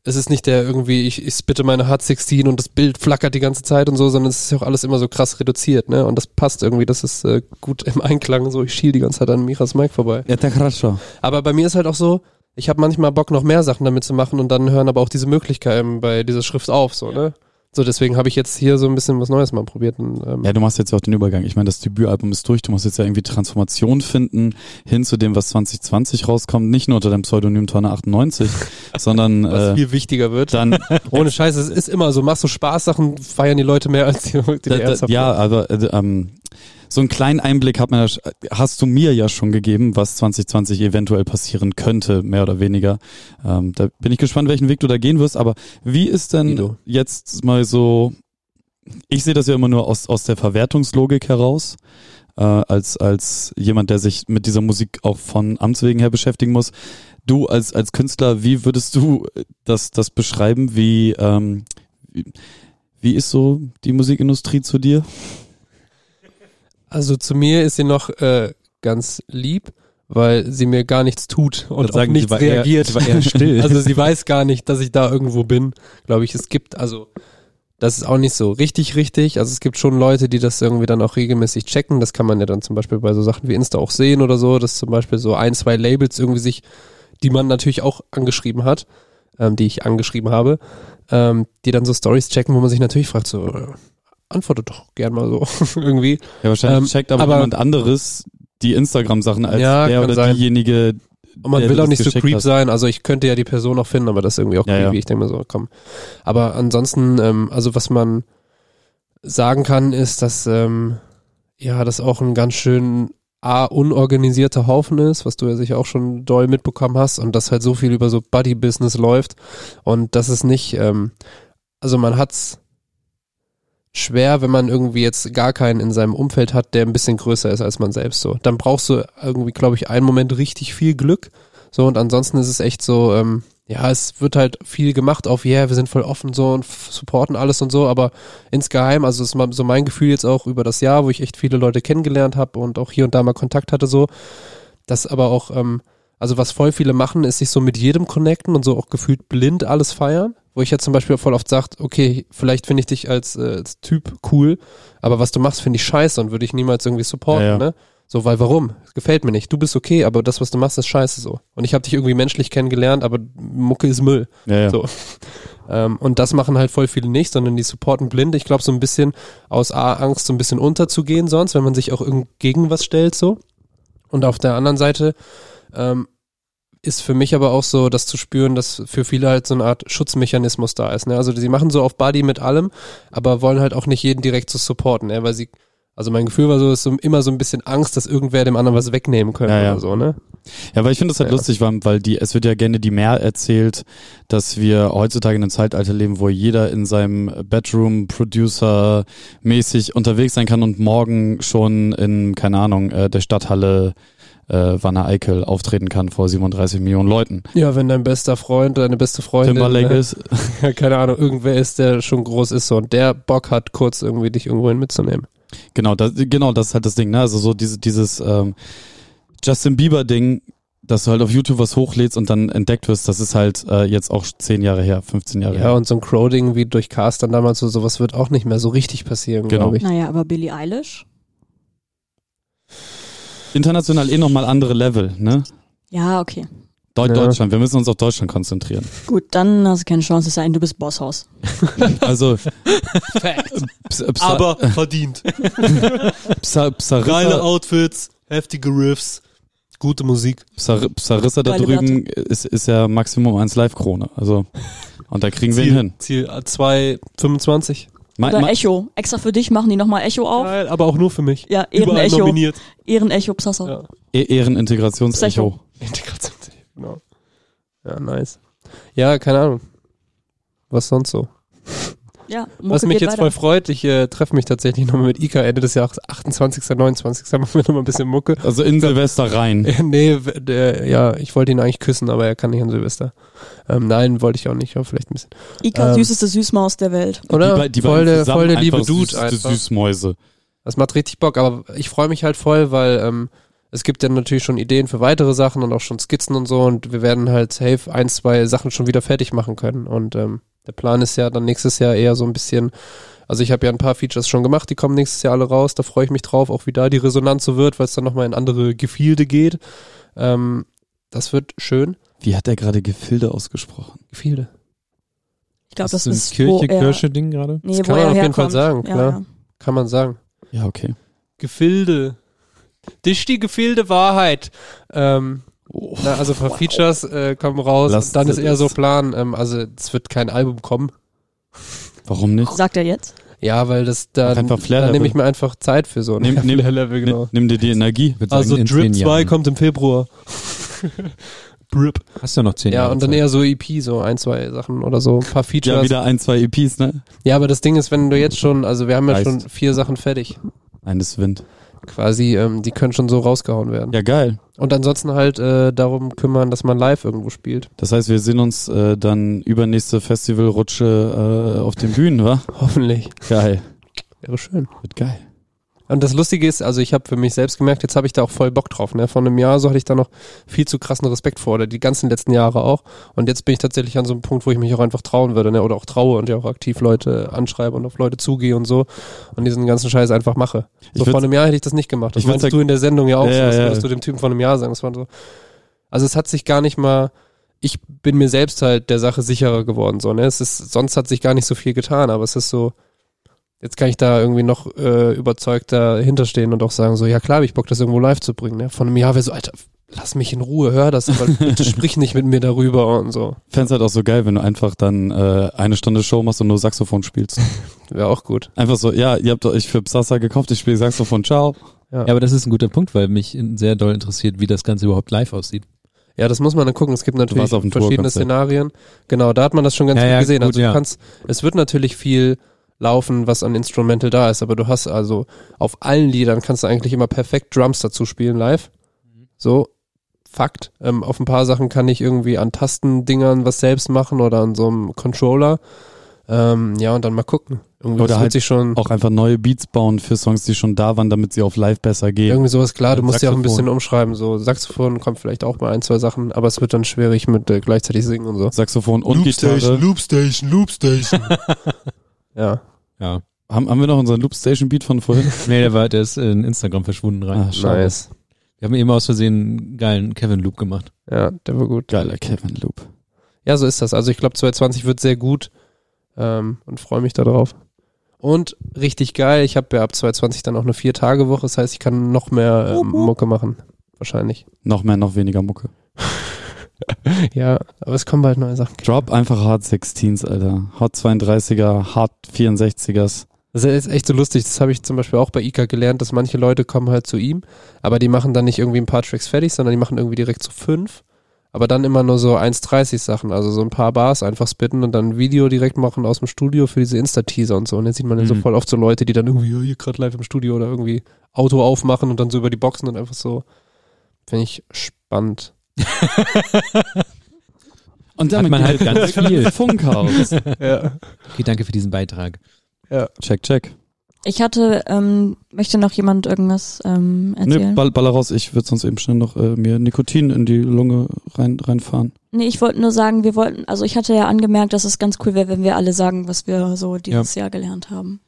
es ist nicht der irgendwie, ich, ich spitte meine Hard 16 und das Bild flackert die ganze Zeit und so, sondern es ist ja auch alles immer so krass reduziert, ne? Und das passt irgendwie, das ist äh, gut im Einklang. So, ich schiel die ganze Zeit an Miras Mic vorbei. Ja, der Krascher. Aber bei mir ist halt auch so, ich habe manchmal Bock, noch mehr Sachen damit zu machen und dann hören aber auch diese Möglichkeiten bei dieser Schrift auf, so, ne? So, deswegen habe ich jetzt hier so ein bisschen was Neues mal probiert. Und, ähm, Ja, du machst jetzt ja auch den Übergang. Ich meine, das Debütalbum ist durch. Du musst jetzt ja irgendwie Transformation finden hin zu dem, was 2020 rauskommt. Nicht nur unter dem Pseudonym Tonne 98, sondern was äh, viel wichtiger wird. dann Ohne Scheiße, es ist immer so, machst du Spaßsachen, feiern die Leute mehr als die, die, da, da, ja, aber äh, ähm, so einen kleinen Einblick hat man hast du mir ja schon gegeben, was 2020 eventuell passieren könnte, mehr oder weniger. Ähm, da bin ich gespannt, welchen Weg du da gehen wirst. Aber wie ist denn Guido. jetzt mal so? Ich sehe das ja immer nur aus aus der Verwertungslogik heraus. Äh, als als jemand, der sich mit dieser Musik auch von Amts wegen her beschäftigen muss. Du als als Künstler, wie würdest du das das beschreiben? Wie ähm, wie, wie ist so die Musikindustrie zu dir? Also zu mir ist sie noch äh, ganz lieb, weil sie mir gar nichts tut und sagen, sie nichts war eher- reagiert. sie war eher still. also sie weiß gar nicht, dass ich da irgendwo bin, glaube ich. Es gibt, also das ist auch nicht so richtig richtig. Also es gibt schon Leute, die das irgendwie dann auch regelmäßig checken. Das kann man ja dann zum Beispiel bei so Sachen wie Insta auch sehen oder so, dass zum Beispiel so ein, zwei Labels irgendwie sich, die man natürlich auch angeschrieben hat, ähm, die ich angeschrieben habe, ähm, die dann so Stories checken, wo man sich natürlich fragt, so, äh, antworte doch gern mal so irgendwie. Ja, wahrscheinlich Ähm, checkt aber, aber- jemand anderes die Instagram-Sachen als Ja, der oder sein. diejenige. Und man will auch nicht so creep hast. sein. Also ich könnte ja die Person auch finden, aber das ist irgendwie auch Ja, creepy. ja. Ich denke mir so, komm. Aber ansonsten, ähm, also was man sagen kann, ist, dass ähm, ja das auch ein ganz schön A, unorganisierter Haufen ist, was du ja sicher auch schon doll mitbekommen hast und dass halt so viel über so Buddy-Business läuft und das ist nicht, ähm, also man hat's schwer, wenn man irgendwie jetzt gar keinen in seinem Umfeld hat, der ein bisschen größer ist als man selbst so. Dann brauchst du irgendwie, glaube ich, einen Moment richtig viel Glück. So, und ansonsten ist es echt so, ähm, ja, es wird halt viel gemacht auf, yeah, wir sind voll offen so und supporten alles und so, aber insgeheim, also das ist so mein Gefühl jetzt auch über das Jahr, wo ich echt viele Leute kennengelernt habe und auch hier und da mal Kontakt hatte so, dass aber auch, ähm, also was voll viele machen, ist sich so mit jedem connecten und so auch gefühlt blind alles feiern, wo ich jetzt zum Beispiel voll oft sagt, okay, vielleicht finde ich dich als, äh, als Typ cool, aber was du machst, finde ich scheiße und würde ich niemals irgendwie supporten, Ja, ja. ne? So, weil warum? Gefällt mir nicht. Du bist okay, aber das, was du machst, ist scheiße so. Und ich habe dich irgendwie menschlich kennengelernt, aber Mucke ist Müll. Ja, ja. So. Ähm, und das machen halt voll viele nicht, sondern die supporten blind. Ich glaube, so ein bisschen aus A, Angst, so ein bisschen unterzugehen sonst, wenn man sich auch irgend gegen was stellt, so. Und auf der anderen Seite ähm, ist für mich aber auch so, das zu spüren, dass für viele halt so eine Art Schutzmechanismus da ist. Ne? Also sie machen so auf Buddy mit allem, aber wollen halt auch nicht jeden direkt zu supporten, ne? weil sie, also mein Gefühl war so, ist so immer so ein bisschen Angst, dass irgendwer dem anderen was wegnehmen könnte Ja, ja. oder so, ne? Ja, weil ich finde das halt Ja. lustig, weil, weil die, es wird ja gerne die mehr erzählt, dass wir heutzutage in einem Zeitalter leben, wo jeder in seinem Bedroom Producer mäßig unterwegs sein kann und morgen schon in, keine Ahnung, äh, der Stadthalle äh, Wanne Eickel auftreten kann vor 37 Millionen Leuten. Ja, wenn dein bester Freund, deine beste Freundin, Timberlake äh, ist, ja, keine Ahnung, irgendwer ist, der schon groß ist so und der Bock hat, kurz irgendwie dich irgendwo hin mitzunehmen. genau, das, genau, das ist halt das Ding, ne? Also so diese, dieses ähm, Justin Bieber Ding, dass du halt auf YouTube was hochlädst und dann entdeckt wirst, das ist halt äh, jetzt auch 10 Jahre her, 15 Jahre Ja, her. und so ein Crowding wie durch Cast dann damals so, sowas wird auch nicht mehr so richtig passieren, Genau. glaube ich. Naja, aber Billie Eilish? International eh nochmal andere Level, ne? Ja, okay. Deu Ja. Deutschland, wir müssen uns auf Deutschland konzentrieren. Gut, dann hast du keine Chance, es sei denn, du bist Bosshaus. Also Fact. Psa verdient. Psa Psarissa, Outfits, heftige Riffs, gute Musik. Psar Psarissa da Geile drüben ist, ist ja Maximum 1 Live-Krone. Also, und da kriegen wir ihn hin. Ziel 225. Mein, Oder mein, Echo. Extra für dich machen die nochmal Echo auf. Geil, aber auch nur für mich. Ja, Ehrenecho. nominiert. Ehrenecho. Ja. E- Ehrenintegrationsecho. Psycho. Integration, genau. Ja, nice. Ja, keine Ahnung. Was sonst so? Ja, Mucke Was mich jetzt weiter. voll freut, ich äh, treffe mich tatsächlich nochmal mit Ika Ende des Jahres, 28., 29. machen wir nochmal ein bisschen Mucke. Also in Silvester rein. Äh, nee, der, ja, ich wollte ihn eigentlich küssen, aber er kann nicht an Silvester. Ähm, nein, wollte ich auch nicht, aber vielleicht ein bisschen. Ika, ähm, süßeste Süßmaus der Welt. Oder? Die, die voll der, voll der liebe Dude süß, einfach. Süßmäuse. Das macht richtig Bock, aber ich freue mich halt voll, weil ähm, es gibt ja natürlich schon Ideen für weitere Sachen und auch schon Skizzen und so und wir werden halt safe ein, zwei Sachen schon wieder fertig machen können. Und ähm, der Plan ist ja dann nächstes Jahr eher so ein bisschen, also ich habe ja ein paar Features schon gemacht, die kommen nächstes Jahr alle raus, da freue ich mich drauf, auch wie da die Resonanz so wird, weil es dann nochmal in andere Gefilde geht. Ähm, das wird schön. Wie hat er gerade Gefilde ausgesprochen? Gefilde. Ich glaube, das ein ist Kirche, er, Kirche Ding gerade. Nee, Das kann man auf jeden herkommt. Fall sagen, Ja, klar. ja. Kann man sagen. Ja, okay. Gefilde. Das ist die Gefilde Wahrheit. Ähm, na, also ein paar Features äh, kommen raus Lass und dann ist eher so Plan, ähm, also es wird kein Album kommen. Warum nicht? Sagt er jetzt? Ja, weil das da, da nehme ich mir einfach Zeit für so ein Nimm- nimm- Level, genau. Nimm, nimm dir die Energie. Sagen, Also in Drip zehn 2 Jahren. kommt im Februar. Drip. Hast du ja noch zehn Ja, Jahre und dann Zeit. eher so EP, so ein, zwei Sachen oder so, ein paar Features. Ja, wieder ein, zwei EPs, ne? Ja, aber das Ding ist, wenn du jetzt schon, also wir haben ja Heißt. schon vier Sachen fertig. Eines Wind. Quasi, ähm, die können schon so rausgehauen werden. Ja, geil. Und ansonsten halt äh, darum kümmern, dass man live irgendwo spielt. Das heißt, wir sehen uns äh, dann übernächste Festivalrutsche äh, auf den Bühnen, wa? Hoffentlich. Geil. Wäre schön. Wird geil. Und das Lustige ist, also ich habe für mich selbst gemerkt, jetzt habe ich da auch voll Bock drauf. Ne? Vor einem Jahr so hatte ich da noch viel zu krassen Respekt vor, oder die ganzen letzten Jahre auch. Und jetzt bin ich tatsächlich an so einem Punkt, wo ich mich auch einfach trauen würde, ne? oder auch traue und ja auch aktiv Leute anschreibe und auf Leute zugehe und so und diesen ganzen Scheiß einfach mache. So vor einem Jahr hätte ich das nicht gemacht. Das ich meinst ja- du in der Sendung ja auch Ja, so, ja, das ja. würdest du dem Typen vor einem Jahr sagen. Das war so. Also es hat sich gar nicht mal, ich bin mir selbst halt der Sache sicherer geworden. So, ne? Es ist, sonst hat sich gar nicht so viel getan, aber es ist so, Jetzt kann ich da irgendwie noch äh, überzeugt dahinterstehen und auch sagen, so, ja klar, hab ich Bock, das irgendwo live zu bringen. Ne? Von einem Jahr wäre so, Alter, lass mich in Ruhe, hör das, aber bitte sprich nicht mit mir darüber und so. Fände halt auch so geil, wenn du einfach dann äh, eine Stunde Show machst und nur Saxophon spielst. Wäre auch gut. Einfach so, ja, ihr habt euch für Psassa gekauft, ich spiele Saxophon, ciao. Ja, aber das ist ein guter Punkt, weil mich sehr doll interessiert, wie das Ganze überhaupt live aussieht. Ja, das muss man dann gucken. Es gibt natürlich verschiedene. Szenarien. Genau, da hat man das schon ganz Ja, gut ja, gesehen. gut, also du ja. kannst, es wird natürlich viel laufen, was an Instrumental da ist, aber du hast also auf allen Liedern kannst du eigentlich immer perfekt Drums dazu spielen live. So Fakt. Ähm, auf ein paar Sachen kann ich irgendwie an Tastendingern was selbst machen oder an so einem Controller. Ähm, ja, und dann mal gucken. Irgendwie Oder halt sich schon Auch einfach neue Beats bauen für Songs, die schon da waren, damit sie auf live besser gehen. irgendwie sowas klar. Du musst ja auch ein bisschen umschreiben. So Saxophon kommt vielleicht auch mal ein, zwei Sachen, aber es wird dann schwierig mit äh, gleichzeitig singen und so. Saxophon und Loopstation, Gitarre. Loopstation, Loopstation. Ja. Ja. Haben, haben wir noch unseren Loopstation Beat von vorhin? Nee, der war, der ist in Instagram verschwunden rein. Ah, schade. Nice. Wir haben eben aus Versehen einen geilen Kevin Loop gemacht. Ja, der war gut. Geiler Kevin Loop. Ja, so ist das. Also ich glaube 2020 wird sehr gut ähm, und freue mich darauf. Und richtig geil, ich habe ja ab 2020 dann auch eine Vier-Tage-Woche, das heißt, ich kann noch mehr ähm, Mucke machen. Wahrscheinlich. Noch mehr, noch weniger Mucke. Ja, aber es kommen bald neue Sachen. Drop einfach Hard 16s, Alter. Hot 32er, Hard 64ers. Das ist echt so lustig, das habe ich zum Beispiel auch bei Ika gelernt, dass manche Leute kommen halt zu ihm, aber die machen dann nicht irgendwie ein paar Tracks fertig, sondern die machen irgendwie direkt so fünf. Aber dann immer nur so 1,30 Sachen, also so ein paar Bars einfach spitten und dann ein Video direkt machen aus dem Studio für diese Insta-Teaser und so. Und jetzt sieht man dann so Mhm. voll oft so Leute, die dann irgendwie, ja, hier gerade live im Studio oder irgendwie Auto aufmachen und dann so über die Boxen und einfach so. Finde ich spannend. Und Hat man halt ganz viel. Funkhaus. Ja. Okay, danke für diesen Beitrag. check, check. Ich hatte, ähm, möchte noch jemand irgendwas ähm, Nee, erzählen? ball, baller raus. Ich würde sonst eben schnell noch äh, mir Nikotin in die Lunge rein, reinfahren. Nee, ich wollte nur sagen, wir wollten, also ich hatte ja angemerkt, dass es ganz cool wäre, wenn wir alle sagen, was wir so dieses Jahr gelernt haben.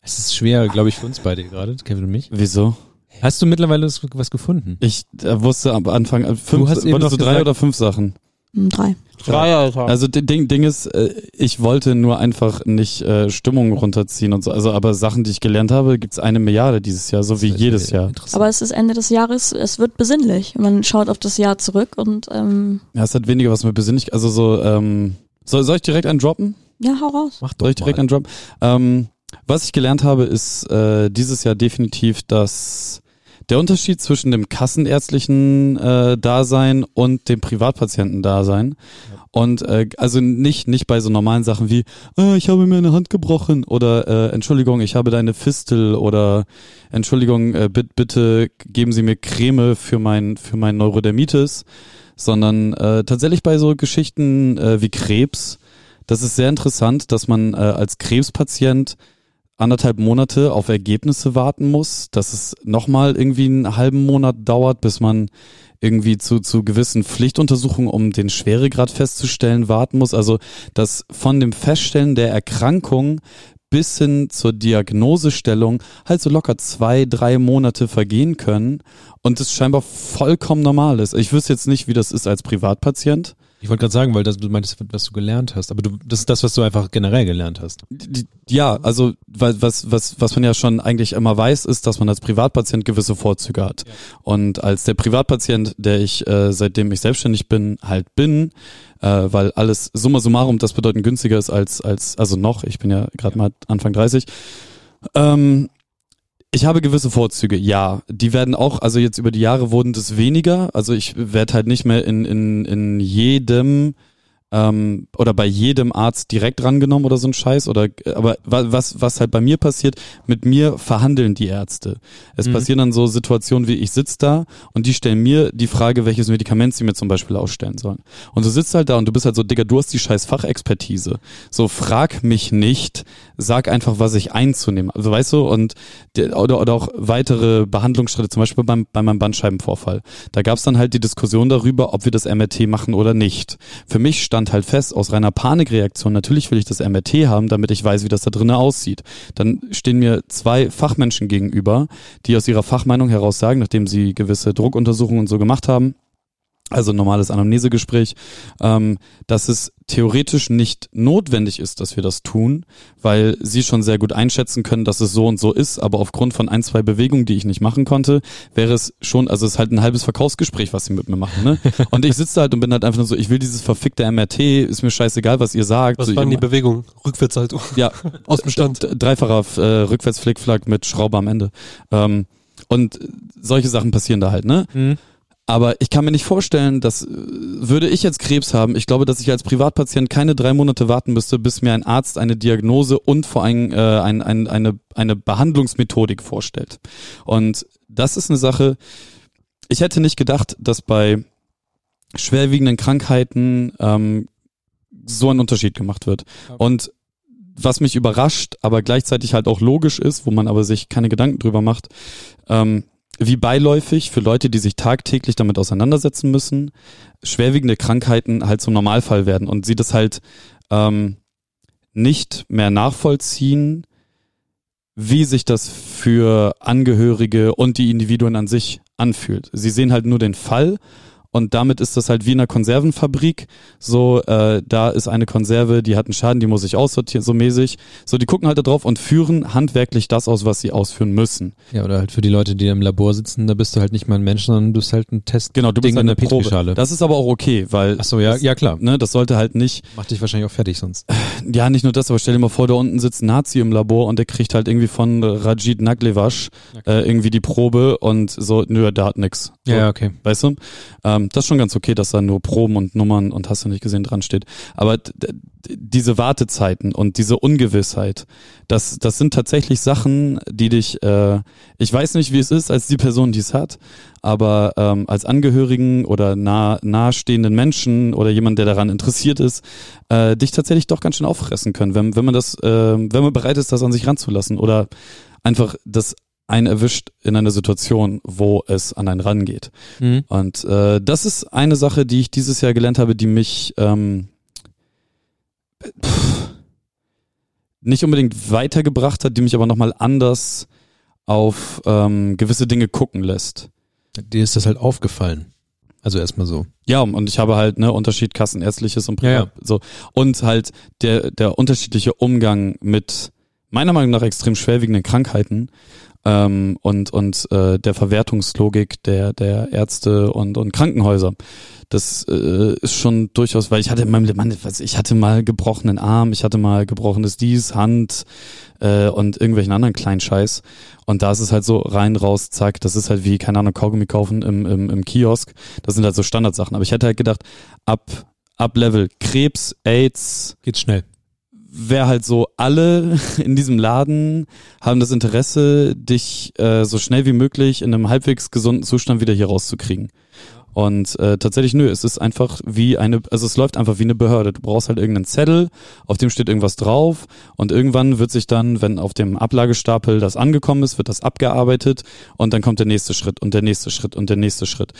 Es ist schwer, glaube ich, für uns beide gerade, Kevin und mich. Wieso? Hast du mittlerweile was- gefunden? Ich äh, wusste am Anfang, äh, fünf, hast eben wolltest du drei gesagt- oder fünf Sachen? Hm, drei. Drei, Alter. Also Ding, Ding ist, äh, ich wollte nur einfach nicht äh, Stimmung runterziehen und so. Also aber Sachen, die ich gelernt habe, gibt's eine Milliarde dieses Jahr, so wie jedes Jahr. Aber es ist Ende des Jahres, es wird besinnlich. Man schaut auf das Jahr zurück und ähm, Ja, es hat weniger was mit Besinnlich, also so, ähm, soll, soll ich direkt einen droppen? ja, hau raus. Mach Soll ich direkt einen droppen? Ähm, was ich gelernt habe, ist äh, dieses Jahr definitiv, dass der Unterschied zwischen dem kassenärztlichen äh, Dasein und dem Privatpatienten-Dasein und äh, also nicht nicht bei so normalen Sachen wie äh, ich habe mir eine Hand gebrochen oder äh, Entschuldigung ich habe deine Fistel oder Entschuldigung äh, bitte, bitte geben Sie mir Creme für mein für mein Neurodermitis sondern äh, tatsächlich bei so Geschichten äh, wie Krebs das ist sehr interessant dass man äh, als Krebspatient anderthalb Monate auf Ergebnisse warten muss, dass es nochmal irgendwie einen halben Monat dauert, bis man irgendwie zu, zu gewissen Pflichtuntersuchungen, um den Schweregrad festzustellen, warten muss. Also, dass von dem Feststellen der Erkrankung bis hin zur Diagnosestellung halt so locker zwei, drei Monate vergehen können und es scheinbar vollkommen normal ist. Ich wüsste jetzt nicht, wie das ist als Privatpatient. Ich wollte gerade sagen, weil das, du meintest, was du gelernt hast. Aber du, das ist das, was du einfach generell gelernt hast. Ja, also was, was, was man ja schon eigentlich immer weiß, ist, dass man als Privatpatient gewisse Vorzüge hat. Und als der Privatpatient, der ich äh, seitdem ich selbstständig bin, halt bin, äh, weil alles summa summarum das bedeutend günstiger ist als, als also noch, ich bin ja gerade mal Anfang 30. Ähm, ich habe gewisse Vorzüge, ja. Die werden auch, also jetzt über die Jahre wurden das weniger. Also ich werde halt nicht mehr in, in, in jedem ähm, oder bei jedem Arzt direkt rangenommen oder so ein Scheiß oder aber wa- was was halt bei mir passiert, mit mir verhandeln die Ärzte. Es Mhm. passieren dann so Situationen wie ich sitz da und die stellen mir die Frage, welches Medikament sie mir zum Beispiel ausstellen sollen. Und du sitzt halt da und du bist halt so, Digga, du hast die scheiß Fachexpertise. So frag mich nicht, sag einfach, was ich einzunehmen. Also weißt du, und der, oder, oder auch weitere Behandlungsschritte, zum Beispiel beim, bei meinem Bandscheibenvorfall. Da gab es dann halt die Diskussion darüber, ob wir das MRT machen oder nicht. Für mich stand halt fest, aus reiner Panikreaktion, natürlich will ich das MRT haben, damit ich weiß, wie das da drinnen aussieht. Dann stehen mir zwei Fachmenschen gegenüber, die aus ihrer Fachmeinung heraus sagen, nachdem sie gewisse Druckuntersuchungen und so gemacht haben, also normales Anamnesegespräch, ähm, dass es theoretisch nicht notwendig ist, dass wir das tun, weil sie schon sehr gut einschätzen können, dass es so und so ist, aber aufgrund von ein, zwei Bewegungen, die ich nicht machen konnte, wäre es schon, also es ist halt ein halbes Verkaufsgespräch, was sie mit mir machen, ne? Und ich sitze halt und bin halt einfach nur so, ich will dieses verfickte MRT, ist mir scheißegal, was ihr sagt. Was so, waren die Bewegungen? Rückwärtshaltung. ja, Aus dem Stand. Dreifacher äh, Rückwärtsflickflack mit Schraube am Ende. Ähm, und solche Sachen passieren da halt, ne? Aber ich kann mir nicht vorstellen, dass äh, würde ich jetzt Krebs haben, ich glaube, dass ich als Privatpatient keine drei Monate warten müsste, bis mir ein Arzt eine Diagnose und vor allem äh, ein, ein, eine, eine Behandlungsmethodik vorstellt. Und das ist eine Sache, ich hätte nicht gedacht, dass bei schwerwiegenden Krankheiten ähm, so ein Unterschied gemacht wird. Und was mich überrascht, aber gleichzeitig halt auch logisch ist, wo man aber sich keine Gedanken drüber macht, ähm, wie beiläufig für Leute, die sich tagtäglich damit auseinandersetzen müssen, schwerwiegende Krankheiten halt zum Normalfall werden und sie das halt ähm, nicht mehr nachvollziehen, wie sich das für Angehörige und die Individuen an sich anfühlt. Sie sehen halt nur den Fall und damit ist das halt wie in einer Konservenfabrik. So, äh, da ist eine Konserve, die hat einen Schaden, die muss ich aussortieren, so mäßig. So, die gucken halt da drauf und führen handwerklich das aus, was sie ausführen müssen. Ja, oder halt für die Leute, die im Labor sitzen, da bist du halt nicht mal ein Mensch, sondern du bist halt ein Test. Genau, du Ding bist halt in eine der Probe. Petrischale. Das ist aber auch okay, weil Ach so, ja, das, ja klar. ne, das sollte halt nicht, Macht dich wahrscheinlich auch fertig sonst. ja nicht nur das, aber stell dir mal vor, da unten sitzt ein Nazi im Labor und der kriegt halt irgendwie von Rajid Naglevash äh, irgendwie die Probe und so, nö, der hat nix. So, Ja, ja, okay. Weißt du? Ähm, das ist schon ganz okay, dass da nur Proben und Nummern und hast du nicht gesehen dran steht. Aber diese Wartezeiten und diese Ungewissheit, das, das sind tatsächlich Sachen, die dich, äh, ich weiß nicht, wie es ist als die Person, die es hat, aber ähm, als Angehörigen oder nah, nahestehenden Menschen oder jemand, der daran interessiert ist, äh, dich tatsächlich doch ganz schön auffressen können, wenn, wenn man das, äh, wenn man bereit ist, das an sich ranzulassen oder einfach das einen erwischt in einer Situation, wo es an einen rangeht. Mhm. Und äh, das ist eine Sache, die ich dieses Jahr gelernt habe, die mich ähm, pff, nicht unbedingt weitergebracht hat, die mich aber nochmal anders auf ähm, gewisse Dinge gucken lässt. Dir ist das halt aufgefallen. Also erstmal so. Ja, und ich habe halt ne Unterschied kassenärztliches und Ja, privat, so und halt der der unterschiedliche Umgang mit meiner Meinung nach extrem schwerwiegenden Krankheiten ähm, und und äh, der Verwertungslogik der der Ärzte und und Krankenhäuser. Das äh, ist schon durchaus, weil ich hatte in meinem Leben, ich hatte mal gebrochenen Arm, ich hatte mal gebrochenes dies, Hand äh, und irgendwelchen anderen kleinen Scheiß. Und da ist es halt so rein, raus, zack, das ist halt wie, keine Ahnung, Kaugummi kaufen im, im, im Kiosk. Das sind halt so Standardsachen. Aber ich hätte halt gedacht, ab, ab Level Krebs, AIDS, Geht schnell. Wäre halt so, alle in diesem Laden haben das Interesse, dich äh, so schnell wie möglich in einem halbwegs gesunden Zustand wieder hier rauszukriegen. Und äh, tatsächlich, nö, es ist einfach wie eine, also es läuft einfach wie eine Behörde. Du brauchst halt irgendeinen Zettel, auf dem steht irgendwas drauf und irgendwann wird sich dann, wenn auf dem Ablagestapel das angekommen ist, wird das abgearbeitet und dann kommt der nächste Schritt und der nächste Schritt und der nächste Schritt.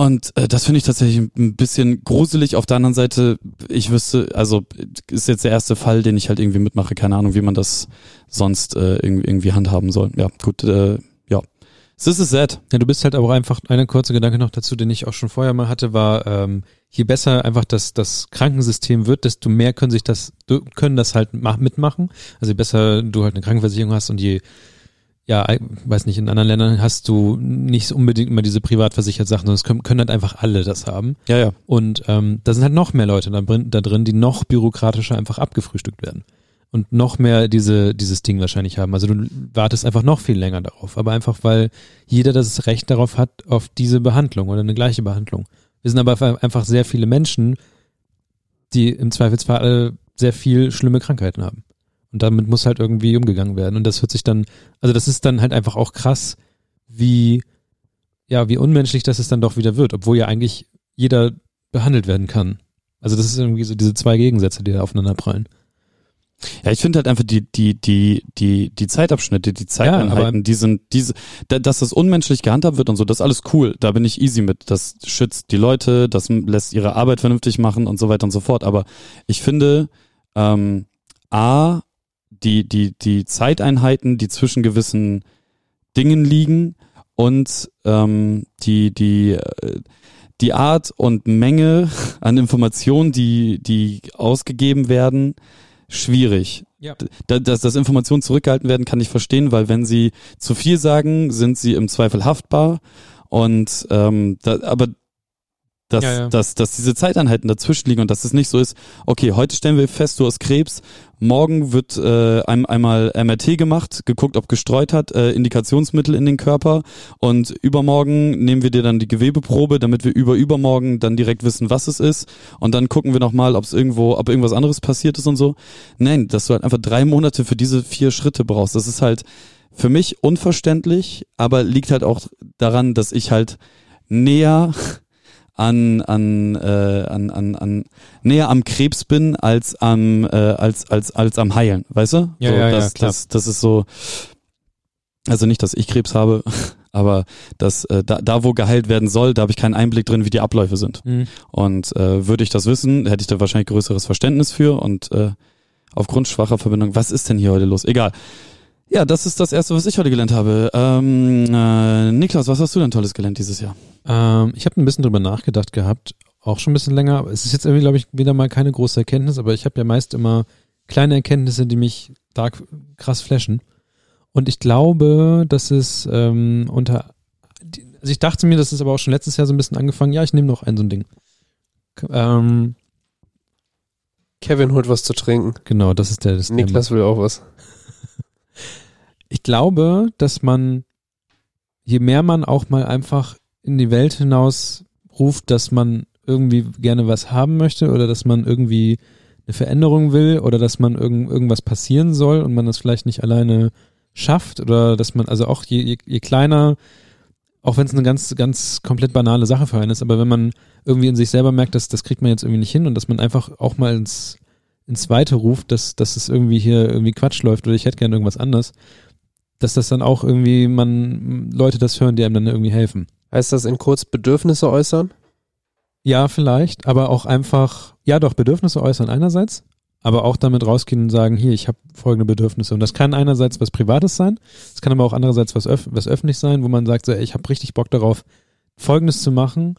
Und äh, das finde ich tatsächlich ein bisschen gruselig. Auf der anderen Seite, ich wüsste, also ist jetzt der erste Fall, den ich halt irgendwie mitmache. Keine Ahnung, wie man das sonst äh, irgendwie, irgendwie handhaben soll. Ja, gut, äh, ja. This is sad. Ja, du bist halt aber einfach, eine kurze Gedanke noch dazu, den ich auch schon vorher mal hatte, war, ähm, je besser einfach das, das Krankensystem wird, desto mehr können sich das, können das halt ma- mitmachen. Also je besser du halt eine Krankenversicherung hast und je, ja, ich weiß nicht, in anderen Ländern hast du nicht unbedingt immer diese privat versichert Sachen, sondern es können, können halt einfach alle das haben. Ja, ja. Und ähm, da sind halt noch mehr Leute da drin, da drin, die noch bürokratischer einfach abgefrühstückt werden. Und noch mehr diese, dieses Ding wahrscheinlich haben. Also du wartest einfach noch viel länger darauf. Aber einfach, weil jeder das Recht darauf hat, auf diese Behandlung oder eine gleiche Behandlung. Wir sind aber einfach sehr viele Menschen, die im Zweifelsfall alle sehr viel schlimme Krankheiten haben. Und damit muss halt irgendwie umgegangen werden. Und das hört sich dann, also das ist dann halt einfach auch krass, wie, ja, wie unmenschlich das es dann doch wieder wird, obwohl ja eigentlich jeder behandelt werden kann. Also das ist irgendwie so diese zwei Gegensätze, die da aufeinander prallen. Ja, ich finde halt einfach die, die, die, die, die Zeitabschnitte, die Zeiteinheiten, aber- die sind, diese, da- dass das unmenschlich gehandhabt wird und so, das ist alles cool. Da bin ich easy mit. Das schützt die Leute, das lässt ihre Arbeit vernünftig machen und so weiter und so fort. Aber ich finde, ähm, A, die, die, die Zeiteinheiten, die zwischen gewissen Dingen liegen und ähm, die, die, äh, die Art und Menge an Informationen, die, die ausgegeben werden, schwierig. Ja. Da- Dass, dass Informationen zurückgehalten werden, kann ich verstehen, weil wenn sie zu viel sagen, sind sie im Zweifel haftbar. Und ähm, da, aber dass, Ja, ja. Dass, dass diese Zeiteinheiten dazwischen liegen und dass es nicht so ist, okay, heute stellen wir fest, du hast Krebs, morgen wird äh, ein, einmal MRT gemacht, geguckt, ob gestreut hat, äh, Indikationsmittel in den Körper und übermorgen nehmen wir dir dann die Gewebeprobe, damit wir über übermorgen dann direkt wissen, was es ist und dann gucken wir nochmal, ob es irgendwo, ob irgendwas anderes passiert ist und so. Nein, dass du halt einfach drei Monate für diese vier Schritte brauchst, das ist halt für mich unverständlich, aber liegt halt auch daran, dass ich halt näher an an äh, an an an näher am Krebs bin als am äh, als als als am heilen, weißt du? Ja, so, ja, ja, das, klar. das das ist so also nicht, dass ich Krebs habe, aber das äh, da, da wo geheilt werden soll, da habe ich keinen Einblick drin, wie die Abläufe sind. Mhm. Und äh, würde ich das wissen, hätte ich da wahrscheinlich größeres Verständnis für und äh, aufgrund schwacher Verbindung, was ist denn hier heute los? Egal. Ja, das ist das Erste, was ich heute gelernt habe. Ähm, äh, Niklas, was hast du denn Tolles gelernt dieses Jahr? Ähm, ich habe ein bisschen drüber nachgedacht gehabt, auch schon ein bisschen länger. Aber es ist jetzt irgendwie, glaube ich, wieder mal keine große Erkenntnis, aber ich habe ja meist immer kleine Erkenntnisse, die mich da krass flashen. Und ich glaube, dass es ähm, unter, also ich dachte mir, das ist aber auch schon letztes Jahr so ein bisschen angefangen. Ja, ich nehme noch ein so ein Ding. Ähm, Kevin holt was zu trinken. genau, das ist der. Das ist der- Niklas will auch was. Ich glaube, dass man, je mehr man auch mal einfach in die Welt hinaus ruft, dass man irgendwie gerne was haben möchte oder dass man irgendwie eine Veränderung will oder dass man irgend, irgendwas passieren soll und man das vielleicht nicht alleine schafft oder dass man, also auch je, je, je kleiner, auch wenn es eine ganz, ganz komplett banale Sache für einen ist, aber wenn man irgendwie in sich selber merkt, dass das kriegt man jetzt irgendwie nicht hin und dass man einfach auch mal ins, ins Weite ruft, dass, dass es irgendwie hier irgendwie Quatsch läuft oder ich hätte gerne irgendwas anderes, dass das dann auch irgendwie man Leute das hören, die einem dann irgendwie helfen. Heißt das in kurz Bedürfnisse äußern? Ja, vielleicht, aber auch einfach, ja doch, Bedürfnisse äußern einerseits, aber auch damit rausgehen und sagen, hier, ich habe folgende Bedürfnisse. Und das kann einerseits was Privates sein, es kann aber auch andererseits was, öff was öffentlich sein, wo man sagt, so, ey, ich habe richtig Bock darauf, Folgendes zu machen,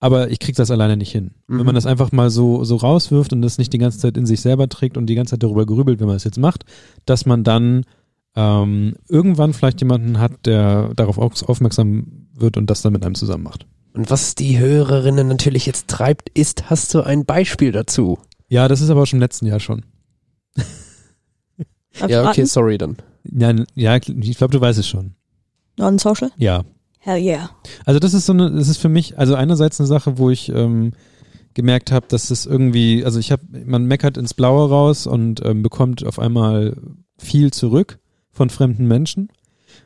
aber ich krieg das alleine nicht hin. Mhm. Wenn man das einfach mal so, so rauswirft und das nicht die ganze Zeit in sich selber trägt und die ganze Zeit darüber grübelt, wenn man es jetzt macht, dass man dann ähm, irgendwann vielleicht jemanden hat, der darauf au- aufmerksam wird und das dann mit einem zusammen macht. Und was die Hörerinnen natürlich jetzt treibt, ist, hast du ein Beispiel dazu? Ja, das ist aber schon im letzten Jahr schon. Ja, okay, sorry dann. Ja, n- ja ich glaube, du weißt es schon. Non-social? Ja. Hell yeah. Also das ist so eine, das ist für mich, also einerseits eine Sache, wo ich ähm, gemerkt habe, dass es irgendwie, also ich habe, man meckert ins Blaue raus und ähm, bekommt auf einmal viel zurück von fremden Menschen.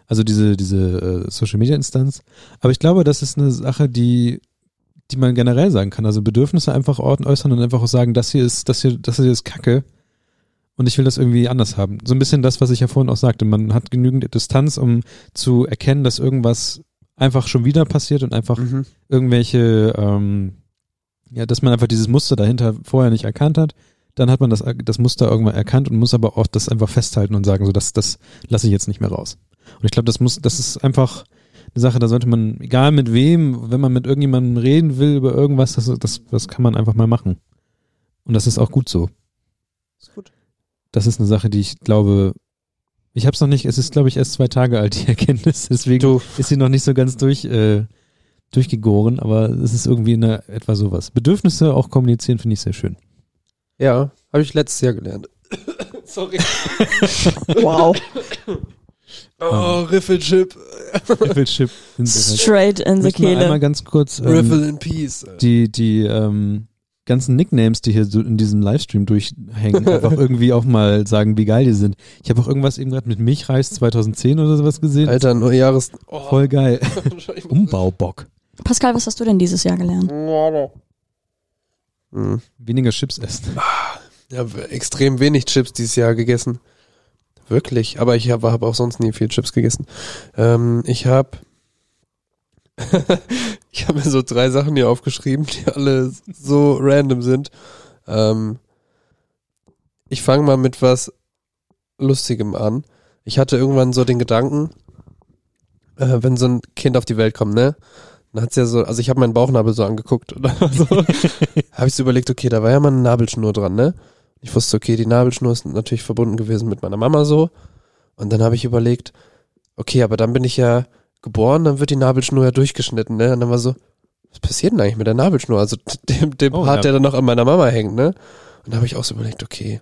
Also diese, diese äh, Social Media Instanz. Aber ich glaube, das ist eine Sache, die, die man generell sagen kann. Also Bedürfnisse einfach orten, äußern und einfach auch sagen, das hier ist, das hier, das hier ist Kacke. Und ich will das irgendwie anders haben. So ein bisschen das, was ich ja vorhin auch sagte. Man hat genügend Distanz, um zu erkennen, dass irgendwas einfach schon wieder passiert und einfach Mhm. irgendwelche, ähm, ja, dass man einfach dieses Muster dahinter vorher nicht erkannt hat. Dann hat man das, das Muster irgendwann erkannt und muss aber auch das einfach festhalten und sagen, so, das, das lasse ich jetzt nicht mehr raus. Und ich glaube, das muss, das ist einfach eine Sache, da sollte man, egal mit wem, wenn man mit irgendjemandem reden will über irgendwas, das, das, das kann man einfach mal machen. Und das ist auch gut so. Ist gut. Das ist eine Sache, die ich glaube, ich habe es noch nicht, es ist glaube ich erst zwei Tage alt, die Erkenntnis, deswegen Du, ist sie noch nicht so ganz durch, äh, durchgegoren, aber es ist irgendwie in der, etwa sowas. Bedürfnisse auch kommunizieren finde ich sehr schön. ja, habe ich letztes Jahr gelernt. sorry. Wow. Oh, Riffelchip. Riffelchip. Straight in the wir einmal Kehle. ganz kurz ähm, Riffle in Peace. die, die ähm, ganzen Nicknames, die hier so in diesem Livestream durchhängen, einfach irgendwie auch mal sagen, wie geil die sind. Ich habe auch irgendwas eben gerade mit Milchreis 2010 oder sowas gesehen. Alter, nur Jahres... Oh. Voll geil. Umbaubock. Pascal, was hast du denn dieses Jahr gelernt? Hm. Weniger Chips essen. Ja, extrem wenig Chips dieses Jahr gegessen. Wirklich. Aber ich habe hab auch sonst nie viel Chips gegessen. Ähm, ich habe ich habe mir so drei Sachen hier aufgeschrieben, die alle so random sind. Ähm, ich fange mal mit was Lustigem an. Ich hatte irgendwann so den Gedanken, äh, wenn so ein Kind auf die Welt kommt, ne? Dann hat's ja so, also ich habe meinen Bauchnabel so angeguckt oder so. habe ich so überlegt, okay, da war ja mal eine Nabelschnur dran, ne? Ich wusste, okay, die Nabelschnur ist natürlich verbunden gewesen mit meiner Mama so. Und dann habe ich überlegt, okay, aber dann bin ich ja geboren, dann wird die Nabelschnur ja durchgeschnitten, ne? Und dann war so, was passiert denn eigentlich mit der Nabelschnur? Also dem, dem Oh, Part, ja. der dann noch an meiner Mama hängt, ne? Und da habe ich auch so überlegt, okay,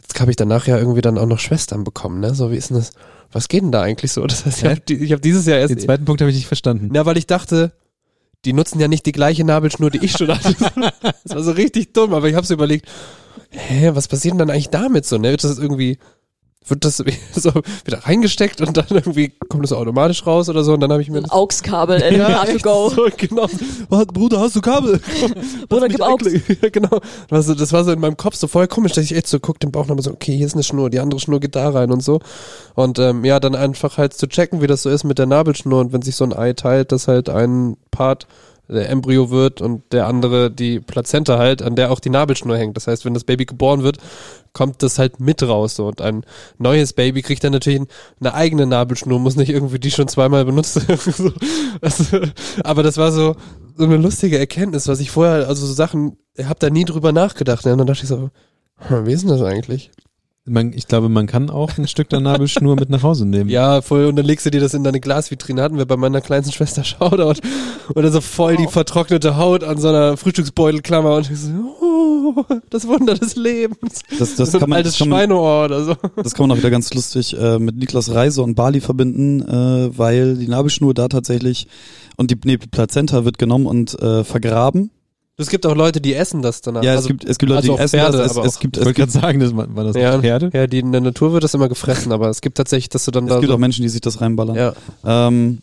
jetzt habe ich danach ja irgendwie dann auch noch Schwestern bekommen, ne? So, wie ist denn das? Was geht denn da eigentlich so? Das heißt, ich Hä? habe ich hab dieses Jahr erst Den zweiten Punkt habe ich nicht verstanden. na, weil ich dachte, die nutzen ja nicht die gleiche Nabelschnur, die ich schon hatte. das war so richtig dumm, aber ich habe so überlegt, hä, was passiert denn dann eigentlich damit so, ne? Wird das irgendwie wird das so wieder reingesteckt und dann irgendwie kommt das automatisch raus oder so und dann habe ich mir Ein AUX-Kabel in ja, to go. so, genau. Bruder, hast du Kabel? Bruder, Lass gib AUX. Ja, genau. Das war, so, das war so in meinem Kopf so voll komisch, dass ich echt so guck den Bauchnabel so, okay, hier ist eine Schnur, die andere Schnur geht da rein und so. Und ähm, ja, dann einfach halt zu checken, wie das so ist mit der Nabelschnur und wenn sich so ein Ei teilt, dass halt ein Part der Embryo wird und der andere die Plazenta halt, an der auch die Nabelschnur hängt. Das heißt, wenn das Baby geboren wird, kommt das halt mit raus. So. Und ein neues Baby kriegt dann natürlich eine eigene Nabelschnur, muss nicht irgendwie die schon zweimal benutzt. so. also, aber das war so, so eine lustige Erkenntnis, was ich vorher, also so Sachen, ich habe da nie drüber nachgedacht. Ne? Und dann dachte ich so, hm, wie ist denn das eigentlich? Man, ich glaube, man kann auch ein Stück der Nabelschnur mit nach Hause nehmen. Ja, voll, und dann legst du dir das in deine Glasvitrine, hatten wir bei meiner kleinsten Schwester Shoutout. Und dann so voll die vertrocknete Haut an so einer Frühstücksbeutelklammer und ich so, oh, das Wunder des Lebens. Das, das, so ein kann man, altes das, kann man, Schweineohr oder so. das kann man auch wieder ganz lustig äh, mit Niklas Reise und Bali verbinden, äh, weil die Nabelschnur da tatsächlich und die, nee, die Plazenta wird genommen und äh, vergraben. Es gibt auch Leute, die essen das danach. Ja, es Also, gibt es gibt Leute, also die essen Pferde, das. Es, es gibt Ich es wollte gerade sagen, das, war das ja, Pferde? ja, die in der Natur wird das immer gefressen, aber es gibt tatsächlich, dass du dann es da gibt so, auch Menschen, die sich das reinballern. ja, Ähm,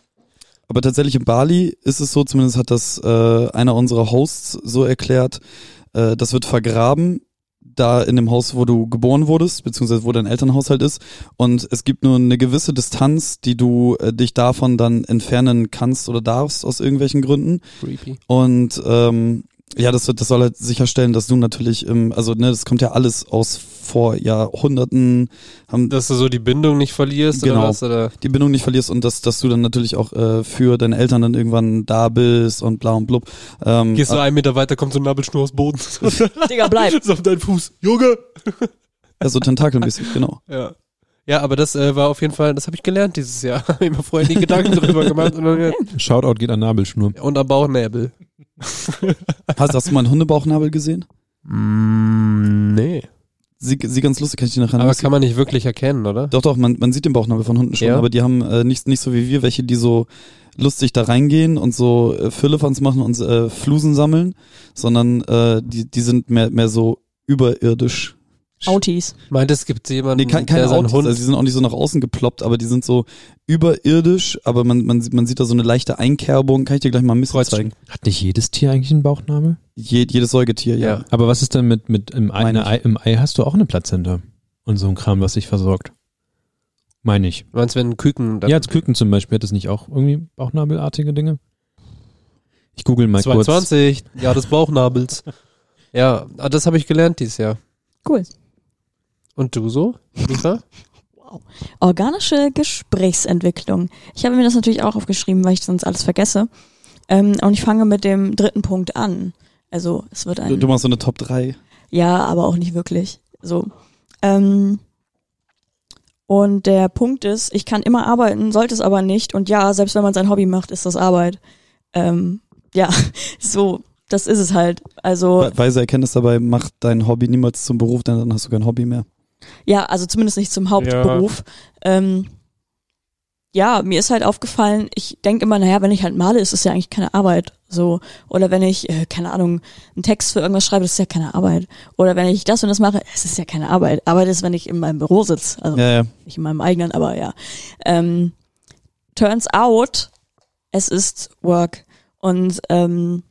aber tatsächlich in Bali ist es so, zumindest hat das äh, einer unserer Hosts so erklärt, äh, das wird vergraben da in dem Haus, wo du geboren wurdest, beziehungsweise wo dein Elternhaushalt ist. Und es gibt nur eine gewisse Distanz, die du äh, dich davon dann entfernen kannst oder darfst aus irgendwelchen Gründen. creepy. Und ähm, ja, das, das soll halt sicherstellen, dass du natürlich, im, also ne, das kommt ja alles aus vor Jahrhunderten, haben Dass du so die Bindung nicht verlierst Genau. oder was, oder? die Bindung nicht verlierst und dass, dass du dann natürlich auch äh, für deine Eltern dann irgendwann da bist und bla und blub. Ähm, Gehst du einen Meter weiter, kommt so ein Nabelschnur aus Boden. Digga, bleib. so auf deinen Fuß. Junge! ja, so tentakelmäßig, genau. Ja. Ja, aber das äh, war auf jeden Fall, das habe ich gelernt dieses Jahr. Habe ich mir vorher nie Gedanken drüber gemacht. Und, dann, Shoutout geht an Nabelschnur. und am Bauchnäbel. Hast, hast du mal einen Hundebauchnabel gesehen? Mm, nee. Sie, sie ganz lustig, kann ich dir nachher Aber kann man nicht wirklich erkennen, oder? Doch, doch, man, man sieht den Bauchnabel von Hunden schon, Ja. aber die haben äh, nicht, nicht so wie wir, welche, die so lustig da reingehen und so äh, Firlefanz machen und äh, Flusen sammeln, sondern äh, die, die sind mehr, mehr so überirdisch. Autis. Meint, es gibt jemanden, Nee, kein, keine der Autos, Hund... also die sind auch nicht so nach außen geploppt, aber die sind so überirdisch, aber man, man, sieht- man sieht da so eine leichte Einkerbung, kann ich dir gleich mal ein bisschen zeigen. Hat nicht jedes Tier eigentlich einen Bauchnabel? Je, jedes Säugetier, ja. Ja. Aber was ist denn mit, mit im, Ei, Ei, im Ei hast du auch eine Plazenta? Und so ein Kram, was dich versorgt. Meine ich. Du meinst, wenn ein Küken... Ja, als Küken zum Beispiel hat es nicht auch irgendwie Bauchnabelartige Dinge? Ich google mal kurz. 220, ja, des Bauchnabels. ja, ah, das habe ich gelernt dieses Jahr. Cool. Und du so, Mika? Organische Gesprächsentwicklung. Ich habe mir das natürlich auch aufgeschrieben, weil ich sonst alles vergesse. Ähm, und ich fange mit dem dritten Punkt an. Also es wird Du, ein. du machst so eine Top 3. Ja, aber auch nicht wirklich. So. Ähm, und der Punkt ist, ich kann immer arbeiten, sollte es aber nicht. Und ja, selbst wenn man sein Hobby macht, ist das Arbeit. Ähm, ja, so, das ist es halt. Also, We- Weise Erkenntnis dabei, mach dein Hobby niemals zum Beruf, denn dann hast du kein Hobby mehr. Ja, also zumindest nicht zum Hauptberuf. Ähm, ja, mir ist halt aufgefallen, ich denke immer, naja, wenn ich halt male, ist es ja eigentlich keine Arbeit. So. Oder wenn ich, äh, keine Ahnung, einen Text für irgendwas schreibe, das ist ja keine Arbeit. Oder wenn ich das und das mache, es ist ja keine Arbeit. Arbeit ist, wenn ich in meinem Büro sitze. Also Ja, ja. nicht in meinem eigenen, aber ja. Ähm, turns out, es ist Work. Und ähm,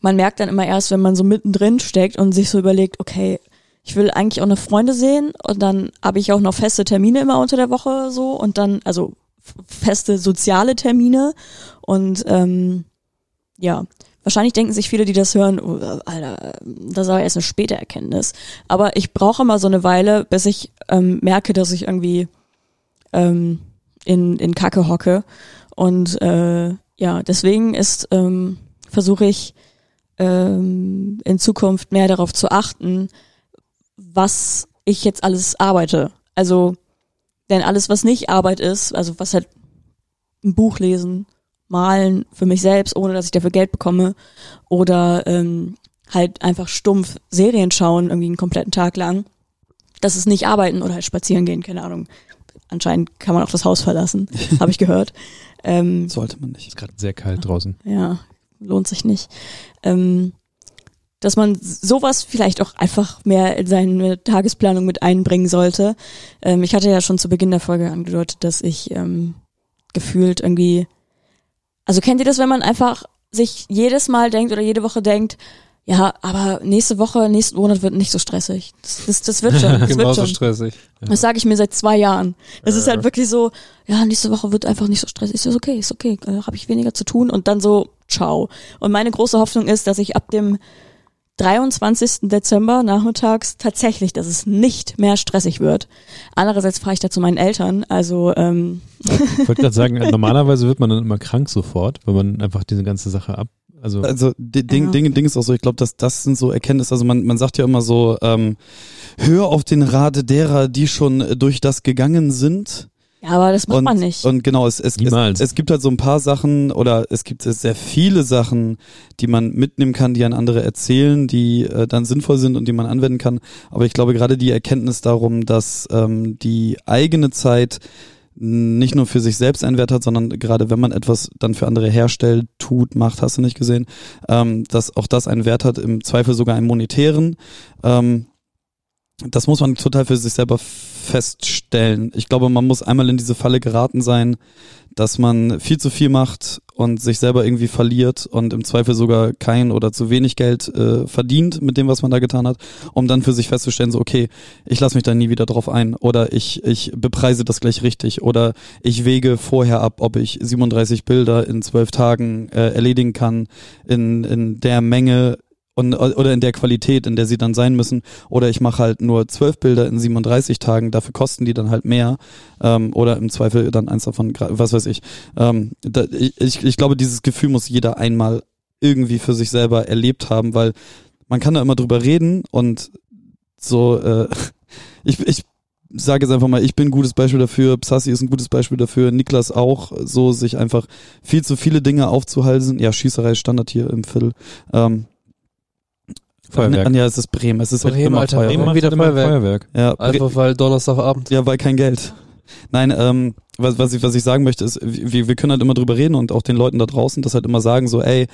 man merkt dann immer erst, wenn man so mittendrin steckt und sich so überlegt, okay, ich will eigentlich auch noch Freunde sehen und dann habe ich auch noch feste Termine immer unter der Woche so und dann, also feste soziale Termine und ähm, ja, wahrscheinlich denken sich viele, die das hören, oh, Alter, das ist aber erst eine späte Erkenntnis. Aber ich brauche immer so eine Weile, bis ich ähm, merke, dass ich irgendwie ähm, in, in Kacke hocke. Und äh, ja, deswegen ist, ähm, versuche ich ähm, in Zukunft mehr darauf zu achten, was ich jetzt alles arbeite. Also, denn alles, was nicht Arbeit ist, also was halt ein Buch lesen, malen für mich selbst, ohne dass ich dafür Geld bekomme, oder ähm, halt einfach stumpf Serien schauen, irgendwie einen kompletten Tag lang, das ist nicht arbeiten oder halt spazieren gehen, keine Ahnung. Anscheinend kann man auch das Haus verlassen, habe ich gehört. Ähm, Sollte man nicht. Ist gerade sehr kalt draußen. ja, lohnt sich nicht. Ähm, dass man sowas vielleicht auch einfach mehr in seine Tagesplanung mit einbringen sollte. Ähm, ich hatte ja schon zu Beginn der Folge angedeutet, dass ich ähm, gefühlt irgendwie, also kennt ihr das, wenn man einfach sich jedes Mal denkt oder jede Woche denkt, ja, aber nächste Woche, nächsten Monat wird nicht so stressig. Das, das, das wird schon. Das wird schon. stressig. Das sage ich mir seit zwei Jahren. Das ist halt wirklich so, ja, nächste Woche wird einfach nicht so stressig. Ist okay, ist okay, äh, habe ich weniger zu tun und dann so, ciao. Und meine große Hoffnung ist, dass ich ab dem 23. Dezember nachmittags tatsächlich, dass es nicht mehr stressig wird. Andererseits fahre ich da zu meinen Eltern, also ähm, Ich wollte gerade sagen, normalerweise wird man dann immer krank sofort, wenn man einfach diese ganze Sache ab. Also Also Ding, Ja. Ding, Ding ist auch so, ich glaube, dass das sind so Erkenntnisse, also man, man sagt ja immer so, ähm, hör auf den Rat derer, die schon durch das gegangen sind. Ja, aber das macht und, man nicht. Und genau, es, es, es, es gibt halt so ein paar Sachen oder es gibt sehr viele Sachen, die man mitnehmen kann, die an andere erzählen, die äh, dann sinnvoll sind und die man anwenden kann. Aber ich glaube gerade die Erkenntnis darum, dass ähm, die eigene Zeit nicht nur für sich selbst einen Wert hat, sondern gerade wenn man etwas dann für andere herstellt, tut, macht, hast du nicht gesehen, ähm, dass auch das einen Wert hat, im Zweifel sogar einen monetären. Ähm, das muss man total für sich selber feststellen. Ich glaube, man muss einmal in diese Falle geraten sein, dass man viel zu viel macht und sich selber irgendwie verliert und im Zweifel sogar kein oder zu wenig Geld äh, verdient mit dem, was man da getan hat, um dann für sich festzustellen, so okay, ich lasse mich da nie wieder drauf ein oder ich, ich bepreise das gleich richtig oder ich wege vorher ab, ob ich 37 Bilder in zwölf Tagen äh, erledigen kann in, in der Menge und, oder in der Qualität, in der sie dann sein müssen. Oder ich mache halt nur zwölf Bilder in 37 Tagen, dafür kosten die dann halt mehr. Ähm, oder im Zweifel dann eins davon, was weiß ich. Ähm, da, ich, ich. Glaube, dieses Gefühl muss jeder einmal irgendwie für sich selber erlebt haben, weil man kann da immer drüber reden und so, äh, ich, ich sage jetzt einfach mal, ich bin ein gutes Beispiel dafür, Psassi ist ein gutes Beispiel dafür, Niklas auch, so sich einfach viel zu viele Dinge aufzuhalsen. Ja, Schießerei Standard hier im Viertel. Ähm, Feuerwerk. Ja, es ist Bremen, es ist halt Bremen, immer Alter, Feuerwerk. Bremen. wieder halt Feuerwerk. Feuerwerk. Ja, Einfach weil Donnerstagabend. ja, weil kein Geld. Nein, ähm, was, was, ich, was ich sagen möchte, ist, wir, wir können halt immer drüber reden und auch den Leuten da draußen das halt immer sagen, so, ey,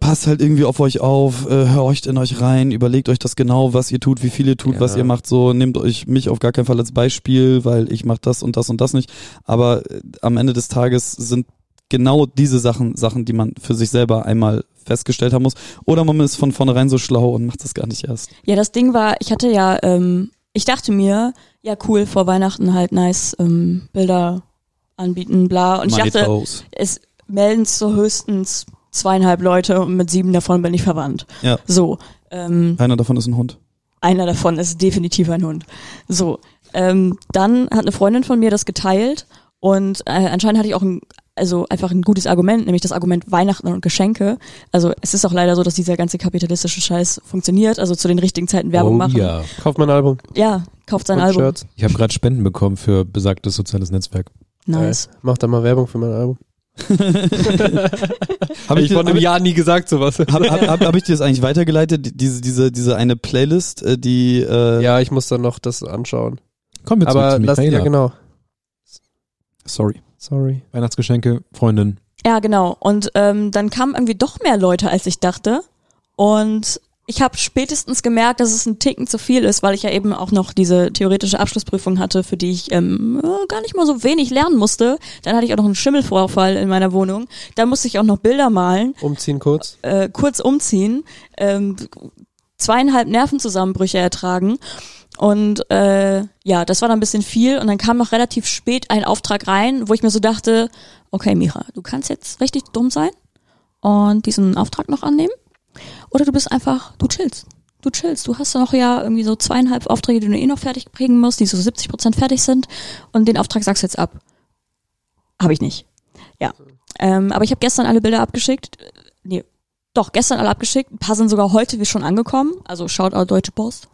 passt halt irgendwie auf euch auf, äh, horcht in euch rein, überlegt euch das genau, was ihr tut, wie viel ihr tut, Ja. was ihr macht, so, nehmt euch mich auf gar keinen Fall als Beispiel, weil ich mache das und das und das nicht. Aber äh, am Ende des Tages sind genau diese Sachen, Sachen, die man für sich selber einmal festgestellt haben muss. Oder man ist von vornherein so schlau und macht das gar nicht erst. Ja, das Ding war, ich hatte ja, ähm, ich dachte mir, ja cool, vor Weihnachten halt nice ähm, Bilder anbieten, bla. Und ich Money dachte, flows. es melden so höchstens zweieinhalb Leute und mit sieben davon bin ich verwandt. Ja. So, ähm, Einer davon ist ein Hund. einer davon ist definitiv ein Hund. So, ähm, dann hat eine Freundin von mir das geteilt und äh, anscheinend hatte ich auch ein, also einfach ein gutes Argument, nämlich das Argument Weihnachten und Geschenke. Also es ist auch leider so, dass dieser ganze kapitalistische Scheiß funktioniert, also zu den richtigen Zeiten Werbung oh, machen. Ja. Kauft mein Album. Ja, kauft sein und Album. Shirts. Ich habe gerade Spenden bekommen für besagtes soziales Netzwerk. Nice. Geil. Macht da mal Werbung für mein Album. Hab ich vor einem Jahr nie gesagt sowas. Hab, hab, hab, hab ich dir das eigentlich weitergeleitet? Die- Diese, diese, diese eine Playlist, äh, die äh, ja, ich muss dann noch das anschauen. Kommen wir zurück Aber zu lass, ja genau. sorry. Sorry. Weihnachtsgeschenke, Freundin. Ja, genau. Und ähm, dann kamen irgendwie doch mehr Leute, als ich dachte. Und ich habe spätestens gemerkt, dass es ein Ticken zu viel ist, weil ich ja eben auch noch diese theoretische Abschlussprüfung hatte, für die ich ähm, äh, gar nicht mal so wenig lernen musste. Dann hatte ich auch noch einen Schimmelvorfall in meiner Wohnung. Dann musste ich auch noch Bilder malen, Umziehen kurz. äh, kurz umziehen, ähm, zweieinhalb Nervenzusammenbrüche ertragen. Und äh, ja, das war dann ein bisschen viel. Und dann kam noch relativ spät ein Auftrag rein, wo ich mir so dachte, okay, Mira, du kannst jetzt richtig dumm sein und diesen Auftrag noch annehmen. Oder du bist einfach, du chillst. Du chillst. Du hast noch ja irgendwie so zweieinhalb Aufträge, die du eh noch fertig bringen musst, die so 70 Prozent fertig sind. Und den Auftrag sagst du jetzt ab. Habe ich nicht. Ja. Ähm, aber ich habe gestern alle Bilder abgeschickt. Nee, doch, gestern alle abgeschickt. Ein paar sind sogar heute schon angekommen. Also Shoutout Deutsche Post.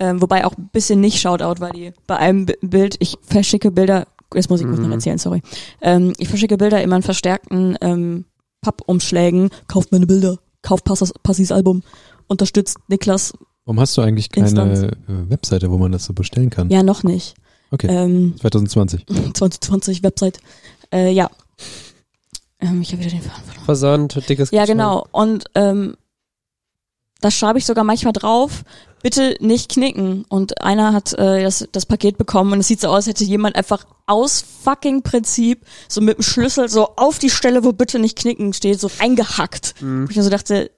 Ähm, wobei auch ein bisschen nicht Shoutout, weil die bei einem Bi- Bild, ich verschicke Bilder, jetzt muss ich kurz noch Mhm. erzählen, sorry. Ähm, ich verschicke Bilder immer in verstärkten ähm, Pappumschlägen. Kauft meine Bilder, kauft Passis, Passis Album, unterstützt Niklas. Warum hast du eigentlich keine Instanz. äh, Webseite, wo man das so bestellen kann? Ja, noch nicht. Okay, Ähm, 2020. 2020 Website. Äh, ja. Ähm, ich habe wieder den Faden verloren. Versand, dickes Ja, genau. Und ähm, da schreibe ich sogar manchmal drauf, bitte nicht knicken. Und einer hat äh, das, das Paket bekommen und es sieht so aus, als hätte jemand einfach aus fucking Prinzip so mit dem Schlüssel so auf die Stelle, wo bitte nicht knicken steht, so eingehackt. Mhm. Wo ich mir so dachte,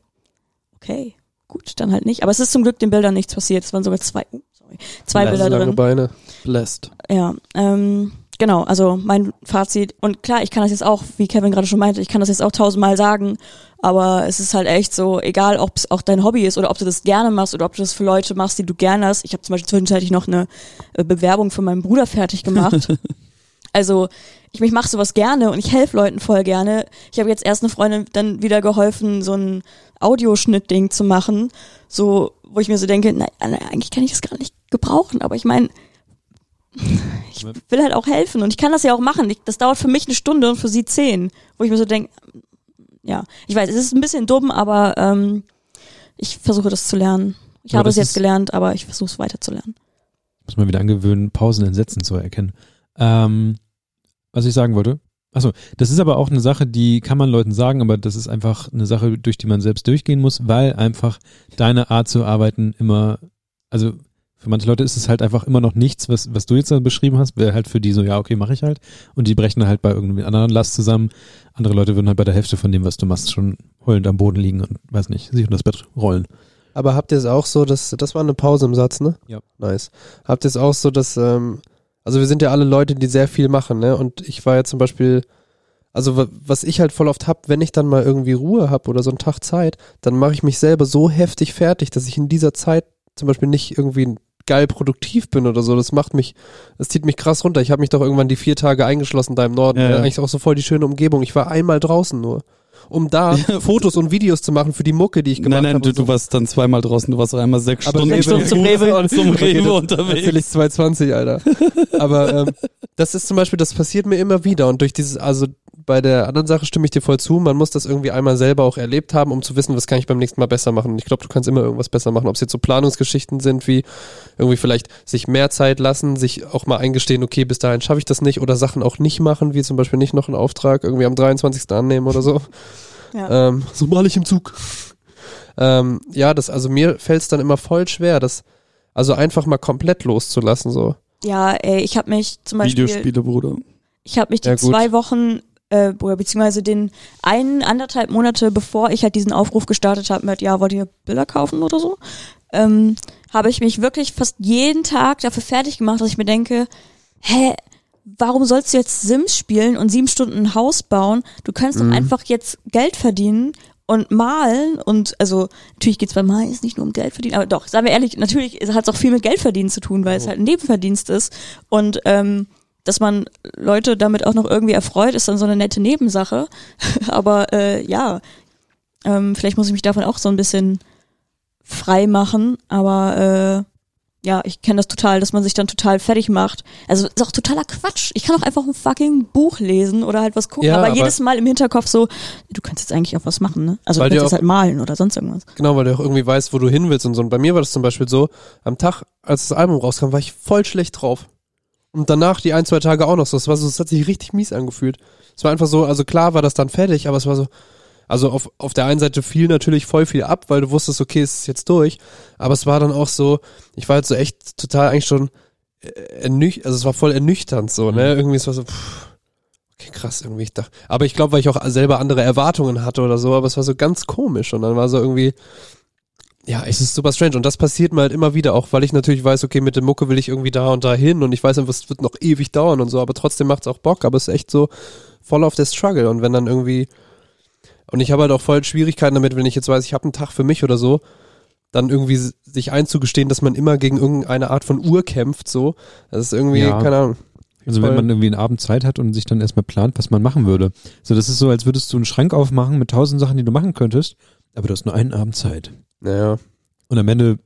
okay, gut, dann halt nicht. Aber es ist zum Glück den Bildern nichts passiert. Es waren sogar zwei, oh, sorry, zwei Also Bilder lange drin. Beine. Blessed. Ja, ähm, genau, also mein Fazit. Und klar, ich kann das jetzt auch, wie Kevin gerade schon meinte, ich kann das jetzt auch tausendmal sagen, aber es ist halt echt so, egal ob es auch dein Hobby ist oder ob du das gerne machst oder ob du das für Leute machst, die du gerne hast. Ich habe zum Beispiel zwischenzeitlich noch eine äh, Bewerbung für meinen Bruder fertig gemacht. also ich, ich mache sowas gerne und ich helfe Leuten voll gerne. Ich habe jetzt erst eine Freundin dann wieder geholfen, so ein Audioschnittding zu machen, so wo ich mir so denke, na, na, eigentlich kann ich das gar nicht gebrauchen, aber ich meine, ich will halt auch helfen und ich kann das ja auch machen. Ich, das dauert für mich eine Stunde und für sie zehn, wo ich mir so denke, ja, ich weiß, es ist ein bisschen dumm, aber ähm, ich versuche das zu lernen. Ich Aber habe es jetzt gelernt, aber ich versuche es weiter zu lernen. Muss man wieder angewöhnen, Pausen in Sätzen zu erkennen. Ähm, was ich sagen wollte. Achso, das ist aber auch eine Sache, die kann man Leuten sagen, aber das ist einfach eine Sache, durch die man selbst durchgehen muss, weil einfach deine Art zu arbeiten immer, also für manche Leute ist es halt einfach immer noch nichts, was, was du jetzt da beschrieben hast, wäre halt für die so, ja, okay, mache ich halt. Und die brechen halt bei irgendeinem anderen Last zusammen. Andere Leute würden halt bei der Hälfte von dem, was du machst, schon heulend am Boden liegen und, weiß nicht, sich unter das Bett rollen. Aber habt ihr es auch so, dass, das war eine Pause im Satz, ne? Ja. Nice. Habt ihr es auch so, dass, ähm, also wir sind ja alle Leute, die sehr viel machen, ne? Und ich war ja zum Beispiel, also wa- was ich halt voll oft hab, wenn ich dann mal irgendwie Ruhe hab oder so einen Tag Zeit, dann mache ich mich selber so heftig fertig, dass ich in dieser Zeit zum Beispiel nicht irgendwie geil produktiv bin oder so. Das macht mich, das zieht mich krass runter. Ich habe mich doch irgendwann die vier Tage eingeschlossen da im Norden. Ja, Ja. Eigentlich auch so voll die schöne Umgebung. Ich war einmal draußen nur. Um da Fotos und Videos zu machen für die Mucke, die ich gemacht Nein, nein, habe. du, und so. du warst dann zweimal draußen, du warst einmal sechs Aber Stunden, sechs Stunden zum Rewe. zum Okay, Rewe unterwegs. Natürlich 220, Alter. Aber ähm, das ist zum Beispiel, das passiert mir immer wieder. Und durch dieses, also bei der anderen Sache stimme ich dir voll zu, man muss das irgendwie einmal selber auch erlebt haben, um zu wissen, was kann ich beim nächsten Mal besser machen. Und ich glaube, du kannst immer irgendwas besser machen. Ob es jetzt so Planungsgeschichten sind, wie irgendwie vielleicht sich mehr Zeit lassen, sich auch mal eingestehen, okay, bis dahin schaffe ich das nicht oder Sachen auch nicht machen, wie zum Beispiel nicht noch einen Auftrag irgendwie am 23. annehmen oder so. Ja. Ähm, so mal ich im Zug. Ähm, ja, das, also mir fällt es dann immer voll schwer, das also einfach mal komplett loszulassen, so. Ja, ey, ich habe mich zum Beispiel, Videospiele, Bruder. ich habe mich die Ja, zwei Wochen äh, oder beziehungsweise den einen anderthalb Monate bevor ich halt diesen Aufruf gestartet habe mit ja wollt ihr Bilder kaufen oder so, ähm, habe ich mich wirklich fast jeden Tag dafür fertig gemacht, dass ich mir denke, hä, warum sollst du jetzt Sims spielen und sieben Stunden ein Haus bauen? Du kannst Mhm. doch einfach jetzt Geld verdienen und malen und also natürlich geht's beim Malen jetzt nicht nur um Geld verdienen, aber doch, sagen wir ehrlich, natürlich hat es auch viel mit Geld verdienen zu tun, weil es halt ein Nebenverdienst ist und ähm, dass man Leute damit auch noch irgendwie erfreut, ist dann so eine nette Nebensache. aber äh, ja, ähm, vielleicht muss ich mich davon auch so ein bisschen frei machen, aber äh, ja, ich kenne das total, dass man sich dann total fertig macht. Also ist auch totaler Quatsch. Ich kann auch einfach ein fucking Buch lesen oder halt was gucken, Ja, aber, aber- jedes Mal im Hinterkopf so, du kannst jetzt eigentlich auch was machen, ne? Also du kannst jetzt halt malen oder sonst irgendwas. Genau, weil du auch irgendwie weißt, wo du hin willst und so. Und bei mir war das zum Beispiel so, am Tag, als das Album rauskam, war ich voll schlecht drauf. Und danach die ein, zwei Tage auch noch so. Es war so, es hat sich richtig mies angefühlt. Es war einfach so, also klar war das dann fertig, aber es war so, also auf, auf der einen Seite fiel natürlich voll viel ab, weil du wusstest, okay, es ist jetzt durch. Aber es war dann auch so, ich war halt so echt total eigentlich schon äh, ernüchternd, also es war voll ernüchternd so, ne? Irgendwie es war so, pff, okay, krass, irgendwie ich dachte. Aber ich glaube, weil ich auch selber andere Erwartungen hatte oder so, aber es war so ganz komisch und dann war so irgendwie, ja, es ist super strange und das passiert mir halt immer wieder, auch weil ich natürlich weiß, okay, mit der Mucke will ich irgendwie da und da hin und ich weiß es wird noch ewig dauern und so, aber trotzdem macht's auch Bock, aber es ist echt so voll auf der Struggle und wenn dann irgendwie und ich habe halt auch voll Schwierigkeiten damit, wenn ich jetzt weiß, ich habe einen Tag für mich oder so, dann irgendwie sich einzugestehen, dass man immer gegen irgendeine Art von Uhr kämpft, so. Das ist irgendwie, Ja. keine Ahnung. Also wenn man irgendwie einen Abend Zeit hat und sich dann erstmal plant, was man machen würde. So, das ist so, als würdest du einen Schrank aufmachen mit tausend Sachen, die du machen könntest, aber du hast nur einen Abend Zeit. Naja. Und am Ende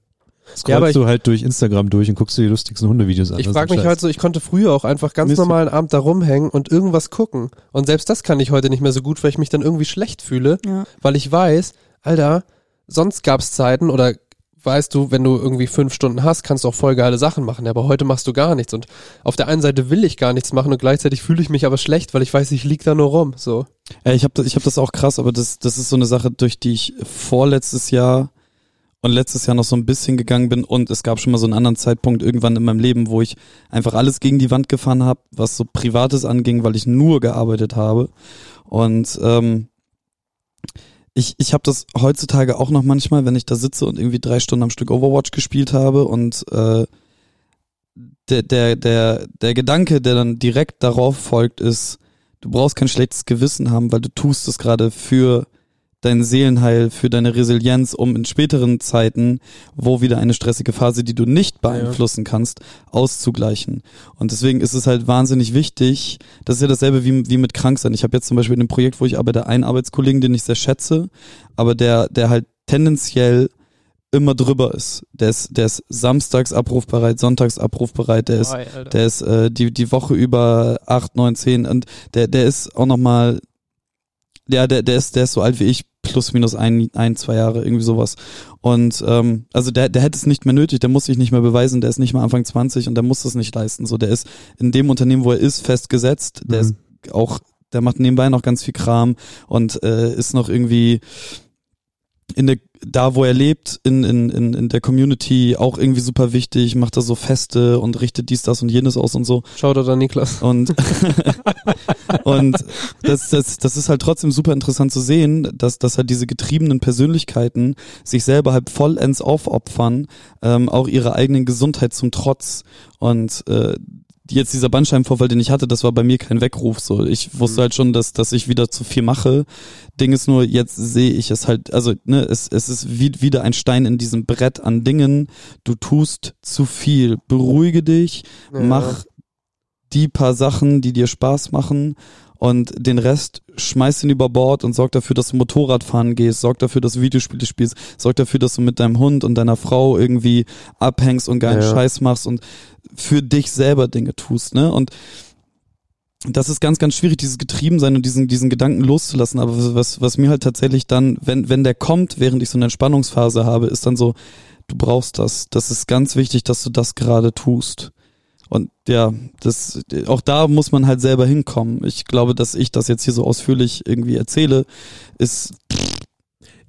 scrollst Ja, ich- du halt durch Instagram durch und guckst dir die lustigsten Hundevideos an. Ich frage mich Scheiß. halt so, ich konnte früher auch einfach ganz Mist. normalen Abend da rumhängen und irgendwas gucken. Und selbst das kann ich heute nicht mehr so gut, weil ich mich dann irgendwie schlecht fühle, Ja. weil ich weiß, Alter, sonst gab's Zeiten oder weißt du, wenn du irgendwie fünf Stunden hast, kannst du auch voll geile Sachen machen, aber heute machst du gar nichts. Und auf der einen Seite will ich gar nichts machen und gleichzeitig fühle ich mich aber schlecht, weil ich weiß, ich lieg da nur rum. So. Ja, ich habe das, ich hab das auch krass, aber das, das ist so eine Sache, durch die ich vorletztes Jahr und letztes Jahr noch so ein bisschen gegangen bin und es gab schon mal so einen anderen Zeitpunkt irgendwann in meinem Leben, wo ich einfach alles gegen die Wand gefahren habe, was so Privates anging, weil ich nur gearbeitet habe. Und ähm, ich, ich habe das heutzutage auch noch manchmal, wenn ich da sitze und irgendwie drei Stunden am Stück Overwatch gespielt habe und äh, der, der, der, der Gedanke, der dann direkt darauf folgt, ist, du brauchst kein schlechtes Gewissen haben, weil du tust es gerade für dein Seelenheil, für deine Resilienz, um in späteren Zeiten, wo wieder eine stressige Phase, die du nicht beeinflussen kannst, auszugleichen. Und deswegen ist es halt wahnsinnig wichtig, das ist ja dasselbe wie, wie mit Kranksein. Ich habe jetzt zum Beispiel in dem Projekt, wo ich arbeite, einen Arbeitskollegen, den ich sehr schätze, aber der, der halt tendenziell immer drüber ist. Der ist, der ist samstags abrufbereit, sonntags abrufbereit, der ist, Alter. der ist äh, die, die Woche über acht, neun, zehn und der, der ist auch nochmal, ja, der, der ist, der ist so alt wie ich, plus minus ein, ein, zwei Jahre, irgendwie sowas. Und ähm, also der, der hätte es nicht mehr nötig, der muss sich nicht mehr beweisen, der ist nicht mehr Anfang 20 und der muss das nicht leisten. So, der ist in dem Unternehmen, wo er ist, festgesetzt, der Mhm. ist auch, der macht nebenbei noch ganz viel Kram und äh, ist noch irgendwie in der, da wo er lebt, in, in, in, in der Community auch irgendwie super wichtig, macht da so Feste und richtet dies, das und jenes aus und so. Shoutout an Niklas. Und, und das, das, das ist halt trotzdem super interessant zu sehen, dass, dass halt diese getriebenen Persönlichkeiten sich selber halt vollends aufopfern, ähm, auch ihrer eigenen Gesundheit zum Trotz. Und äh, jetzt dieser Bandscheibenvorfall, den ich hatte, das war bei mir kein Weckruf. So, ich wusste halt schon, dass, dass ich wieder zu viel mache. Ding ist nur, jetzt sehe ich es halt, also ne, es, es ist wie, wieder ein Stein in diesem Brett an Dingen. Du tust zu viel. Beruhige dich, mach die paar Sachen, die dir Spaß machen und den Rest schmeiß ihn über Bord und sorg dafür, dass du Motorradfahren gehst, sorg dafür, dass du Videospiele spielst, sorg dafür, dass du mit deinem Hund und deiner Frau irgendwie abhängst und geilen Ja. Scheiß machst und für dich selber Dinge tust, ne? Und das ist ganz, ganz schwierig, dieses Getriebensein und diesen, diesen Gedanken loszulassen. Aber was, was mir halt tatsächlich dann, wenn, wenn der kommt, während ich so eine Entspannungsphase habe, ist dann so, du brauchst das. Das ist ganz wichtig, dass du das gerade tust. Und ja, das, auch da muss man halt selber hinkommen. Ich glaube, dass ich das jetzt hier so ausführlich irgendwie erzähle, ist,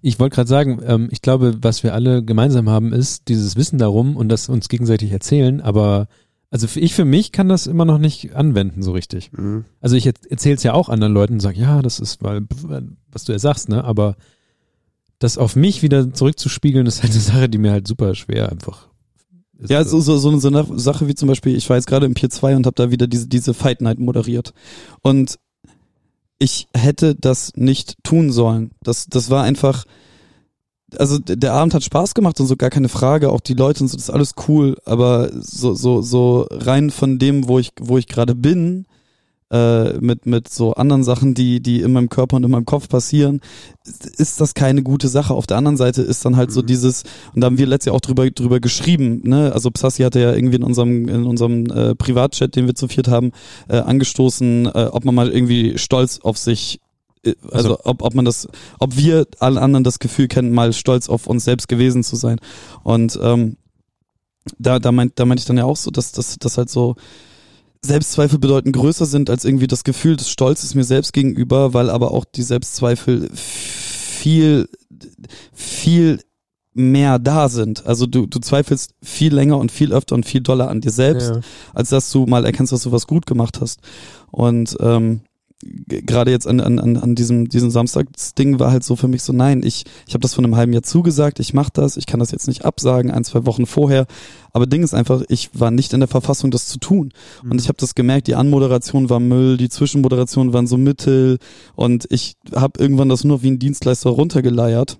Ich wollte gerade sagen, ähm, ich glaube, was wir alle gemeinsam haben, ist dieses Wissen darum und das uns gegenseitig erzählen, aber also für, ich für mich kann das immer noch nicht anwenden so richtig. Mhm. Also ich erzähle es ja auch anderen Leuten und sage, ja, das ist, weil, was du ja sagst, ne? Aber das auf mich wieder zurückzuspiegeln, ist halt eine Sache, die mir halt super schwer einfach. Ja, so, so, so, so eine Sache wie zum Beispiel, ich war jetzt gerade im Pier 2 und habe da wieder diese, diese Fight Night moderiert. Und ich hätte das nicht tun sollen. Das, das war einfach, also der Abend hat Spaß gemacht und so gar keine Frage, auch die Leute und so, das ist alles cool, aber so, so, so rein von dem, wo ich, wo ich gerade bin, äh, mit, mit so anderen Sachen, die, die in meinem Körper und in meinem Kopf passieren, ist- das keine gute Sache. Auf der anderen Seite ist dann halt so dieses, und da haben wir letztes Jahr auch drüber, drüber geschrieben, ne? Also Psassi hatte ja irgendwie in unserem, in unserem äh, Privatchat, den wir zu viert haben, äh, angestoßen, äh, ob man mal irgendwie stolz auf sich äh, also ob, ob man das, ob wir alle anderen das Gefühl kennen, mal stolz auf uns selbst gewesen zu sein. Und ähm, da, da meint, da meinte ich dann ja auch so, dass das dass halt so Selbstzweifel bedeuten größer sind als irgendwie das Gefühl des Stolzes mir selbst gegenüber, weil aber auch die Selbstzweifel viel, viel mehr da sind. Also du, du zweifelst viel länger und viel öfter und viel doller an dir selbst, Ja. als dass du mal erkennst, dass du was gut gemacht hast. Und ähm, gerade jetzt an, an, an diesem, diesem Samstagsding war halt so für mich so, nein, ich, ich habe das vor einem halben Jahr zugesagt, ich mache das, ich kann das jetzt nicht absagen, ein, zwei Wochen vorher. Aber Ding ist einfach, ich war nicht in der Verfassung, das zu tun. Und ich habe das gemerkt, die Anmoderation war Müll, die Zwischenmoderation waren so Mittel und ich habe irgendwann das nur wie ein Dienstleister runtergeleiert.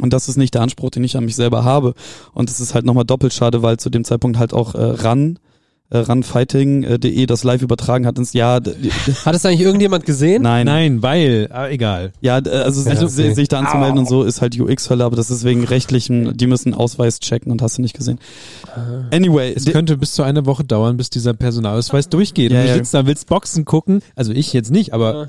Und das ist nicht der Anspruch, den ich an mich selber habe. Und es ist halt nochmal doppelt schade, weil zu dem Zeitpunkt halt auch äh, RAN, äh, runfighting.de das live übertragen hat ins Jahr. Hat es eigentlich irgendjemand gesehen? Nein, Nein, weil, ah, egal. Ja, d- also, Also, okay. sich da anzumelden und so ist halt UX-Hölle, aber das ist wegen rechtlichen, die müssen Ausweis checken und hast du nicht gesehen. Anyway, Es könnte bis zu einer Woche dauern, bis dieser Personalausweis durchgeht. Ja, und du ja. sitzt da, willst Boxen gucken. Also ich jetzt nicht, aber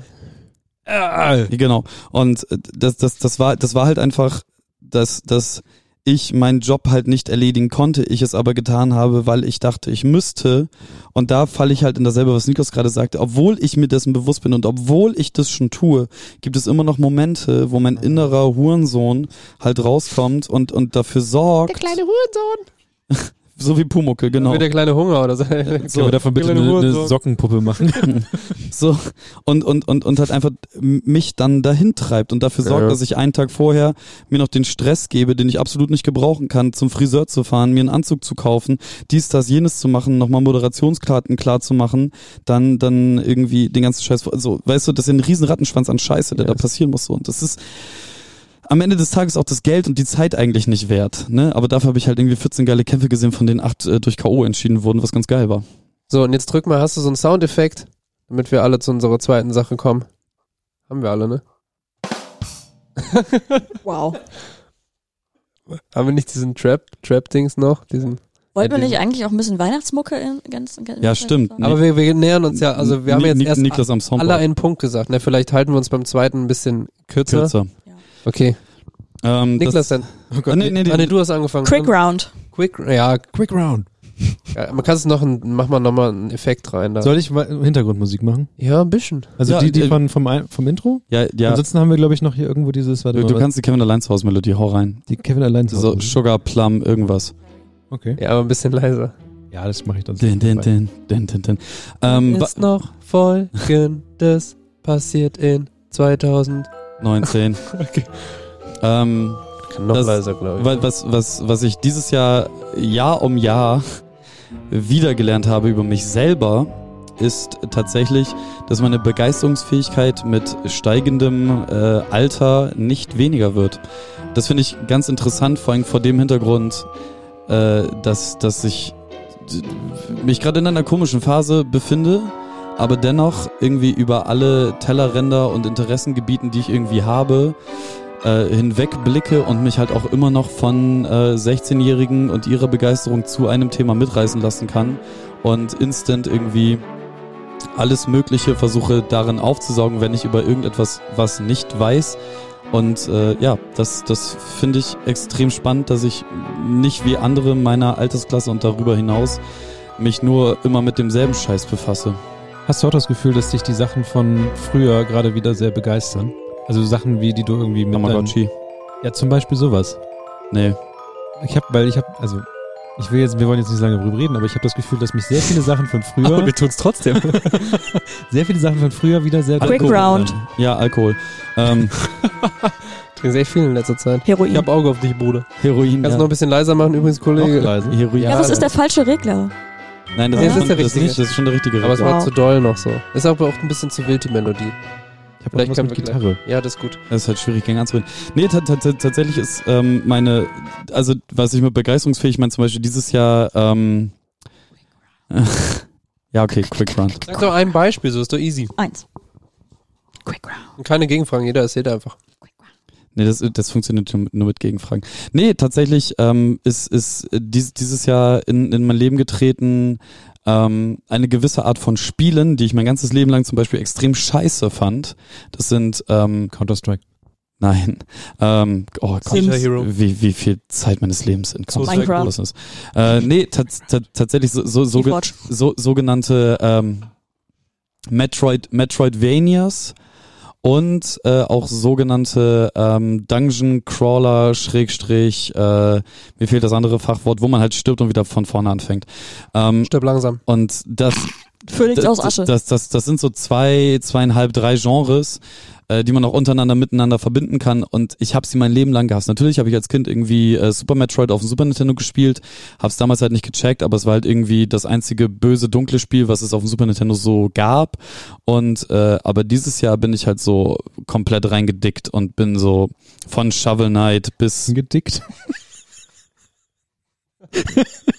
ah, Genau. Und äh, das, das, das war, das war halt einfach, dass, dass ich meinen Job halt nicht erledigen konnte, ich es aber getan habe, weil ich dachte, ich müsste. Und da falle ich halt in dasselbe, was Niklas gerade sagte. Obwohl ich mir dessen bewusst bin und obwohl ich das schon tue, gibt es immer noch Momente, wo mein innerer Hurensohn halt rauskommt und, und dafür sorgt. Der kleine Hurensohn. so wie Pumucke, genau. Wie der kleine Hunger oder so. Können wir davon bitte eine, eine Sockenpuppe machen? So, und, und, und, und halt einfach mich dann dahin treibt und dafür sorgt, Ja. dass ich einen Tag vorher mir noch den Stress gebe, den ich absolut nicht gebrauchen kann, zum Friseur zu fahren, mir einen Anzug zu kaufen, dies, das, jenes zu machen, nochmal Moderationskarten klar zu machen, dann, dann irgendwie den ganzen Scheiß, so, weißt du, das ist ein riesen Rattenschwanz an Scheiße, der da passieren muss, so. Und das ist, am Ende des Tages auch das Geld und die Zeit eigentlich nicht wert, ne? Aber dafür habe ich halt irgendwie 14 geile Kämpfe gesehen, von denen acht äh, durch K.O. entschieden wurden, was ganz geil war. So, und jetzt drück mal, hast du so einen Soundeffekt, damit wir alle zu unserer zweiten Sache kommen? Haben wir alle, ne? Wow. Haben wir nicht diesen Trap, Trap-Dings noch? Diesen. Wollten wir Ja, nicht eigentlich auch ein bisschen Weihnachtsmucke in ganz, ganz Ja, stimmt. Aber wir, wir nähern uns ja, also wir haben Ni- jetzt erst Niklas am Soundboard. alle einen Punkt gesagt. Ne, vielleicht halten wir uns beim zweiten ein bisschen kürzer. Kürzer. Okay. Ähm, Niklas das, dann. Ah, nee, nee, nee, ah, nee, du hast angefangen. Quick Round. Quick, ja, Quick Round. ja, man kann es noch, ein, mach mal nochmal einen Effekt rein da. Soll ich Hintergrundmusik machen? ja, ein bisschen. Also Ja, die, die äh, von, vom, vom Intro? ja, ja. Ansonsten haben wir, glaube ich, noch hier irgendwo dieses, warte Du, mal, du kannst die Kevin allein zu Hause Melodie, hau rein. die Kevin allein zu So. Sugar Plum irgendwas. Okay. Ja, aber ein bisschen leiser. Ja, das mache ich dann. Din, din, din, din, din, din. Ähm, ist noch Folgendes passiert in 2000. 19. Okay. Ähm, Kann noch Das- leiser, glaube ich. wa- was, was, was ich dieses Jahr Jahr um Jahr wiedergelernt habe über mich selber, ist tatsächlich, dass meine Begeisterungsfähigkeit mit steigendem äh, Alter nicht weniger wird. Das finde ich ganz interessant, vor allem vor dem Hintergrund, äh, dass, dass ich mich gerade in einer komischen Phase befinde, aber dennoch irgendwie über alle Tellerränder und Interessengebieten, die ich irgendwie habe, äh, hinwegblicke und mich halt auch immer noch von äh, 16-Jährigen und ihrer Begeisterung zu einem Thema mitreißen lassen kann und instant irgendwie alles Mögliche versuche darin aufzusaugen, wenn ich über irgendetwas was nicht weiß. Und äh, ja, das, das finde ich extrem spannend, dass ich nicht wie andere meiner Altersklasse und darüber hinaus mich nur immer mit demselben Scheiß befasse. Hast du auch das Gefühl, dass dich die Sachen von früher gerade wieder sehr begeistern? Also Sachen wie, die du irgendwie mit Tamagotchi. Ja, zum Beispiel sowas. Nee. Ich habe, weil ich habe, also ich will jetzt, wir wollen jetzt nicht so lange drüber reden, aber ich habe das Gefühl, dass mich sehr viele Sachen von früher, tun's trotzdem. sehr viele Sachen von früher wieder sehr Quick. Round. Ja, Alkohol. Ähm, Trinkst echt viel in letzter Zeit. Heroin. Ich hab Auge auf dich, Bruder. Heroin. Kannst ja. du noch ein bisschen leiser machen, übrigens, Kollege? Noch leise. Heroin. ja, das ist der falsche Regler. Nein, das, Ja, ist, das ist der das, richtige. nicht, das ist schon der richtige Aber es war Wow. zu doll noch so. Ist aber auch ein bisschen zu wild, die Melodie. Ich habe Vielleicht mit wir gleich- Gitarre. Ja, das ist gut. Das ist halt schwierig, gegen anzureden. Nee, ta- ta- ta- tatsächlich ist ähm, meine, also was ich mit begeisterungsfähig meine, zum Beispiel dieses Jahr, ähm, ja, okay, Quick Round. Sag doch ein Beispiel, so ist doch easy. Eins. Quick Round. Und keine Gegenfragen, jeder erzählt einfach. Nee, das, das funktioniert nur mit- Gegenfragen. Nee, tatsächlich ähm, ist, ist dies, dieses Jahr in, in mein Leben getreten ähm, eine gewisse Art von Spielen, die ich mein ganzes Leben lang zum Beispiel extrem scheiße fand. Das sind, ähm, Counter-Strike. nein, ähm, oh Gott, wie, wie viel Zeit meines Lebens in Counter-Strike gelassen ist. Äh, nee, tats- tats- tatsächlich so, so, so, so sogenannte ähm, Metroid, Metroidvanias und äh, auch sogenannte ähm, Dungeon Crawler Schrägstrich, äh, mir fehlt das andere Fachwort, wo man halt stirbt und wieder von vorne anfängt. Ähm, Stirb langsam. und das Phönix aus das, Asche. das, das, das sind so zwei, zweieinhalb, drei Genres, äh, die man auch untereinander miteinander verbinden kann. Und ich habe sie mein Leben lang gehasst. Natürlich habe ich als Kind irgendwie äh, Super Metroid auf dem Super Nintendo gespielt, habe es damals halt nicht gecheckt, aber es war halt irgendwie das einzige böse, dunkle Spiel, was es auf dem Super Nintendo so gab. Und äh, aber dieses Jahr bin ich halt so komplett reingedickt und bin so von Shovel Knight bis Gedickt.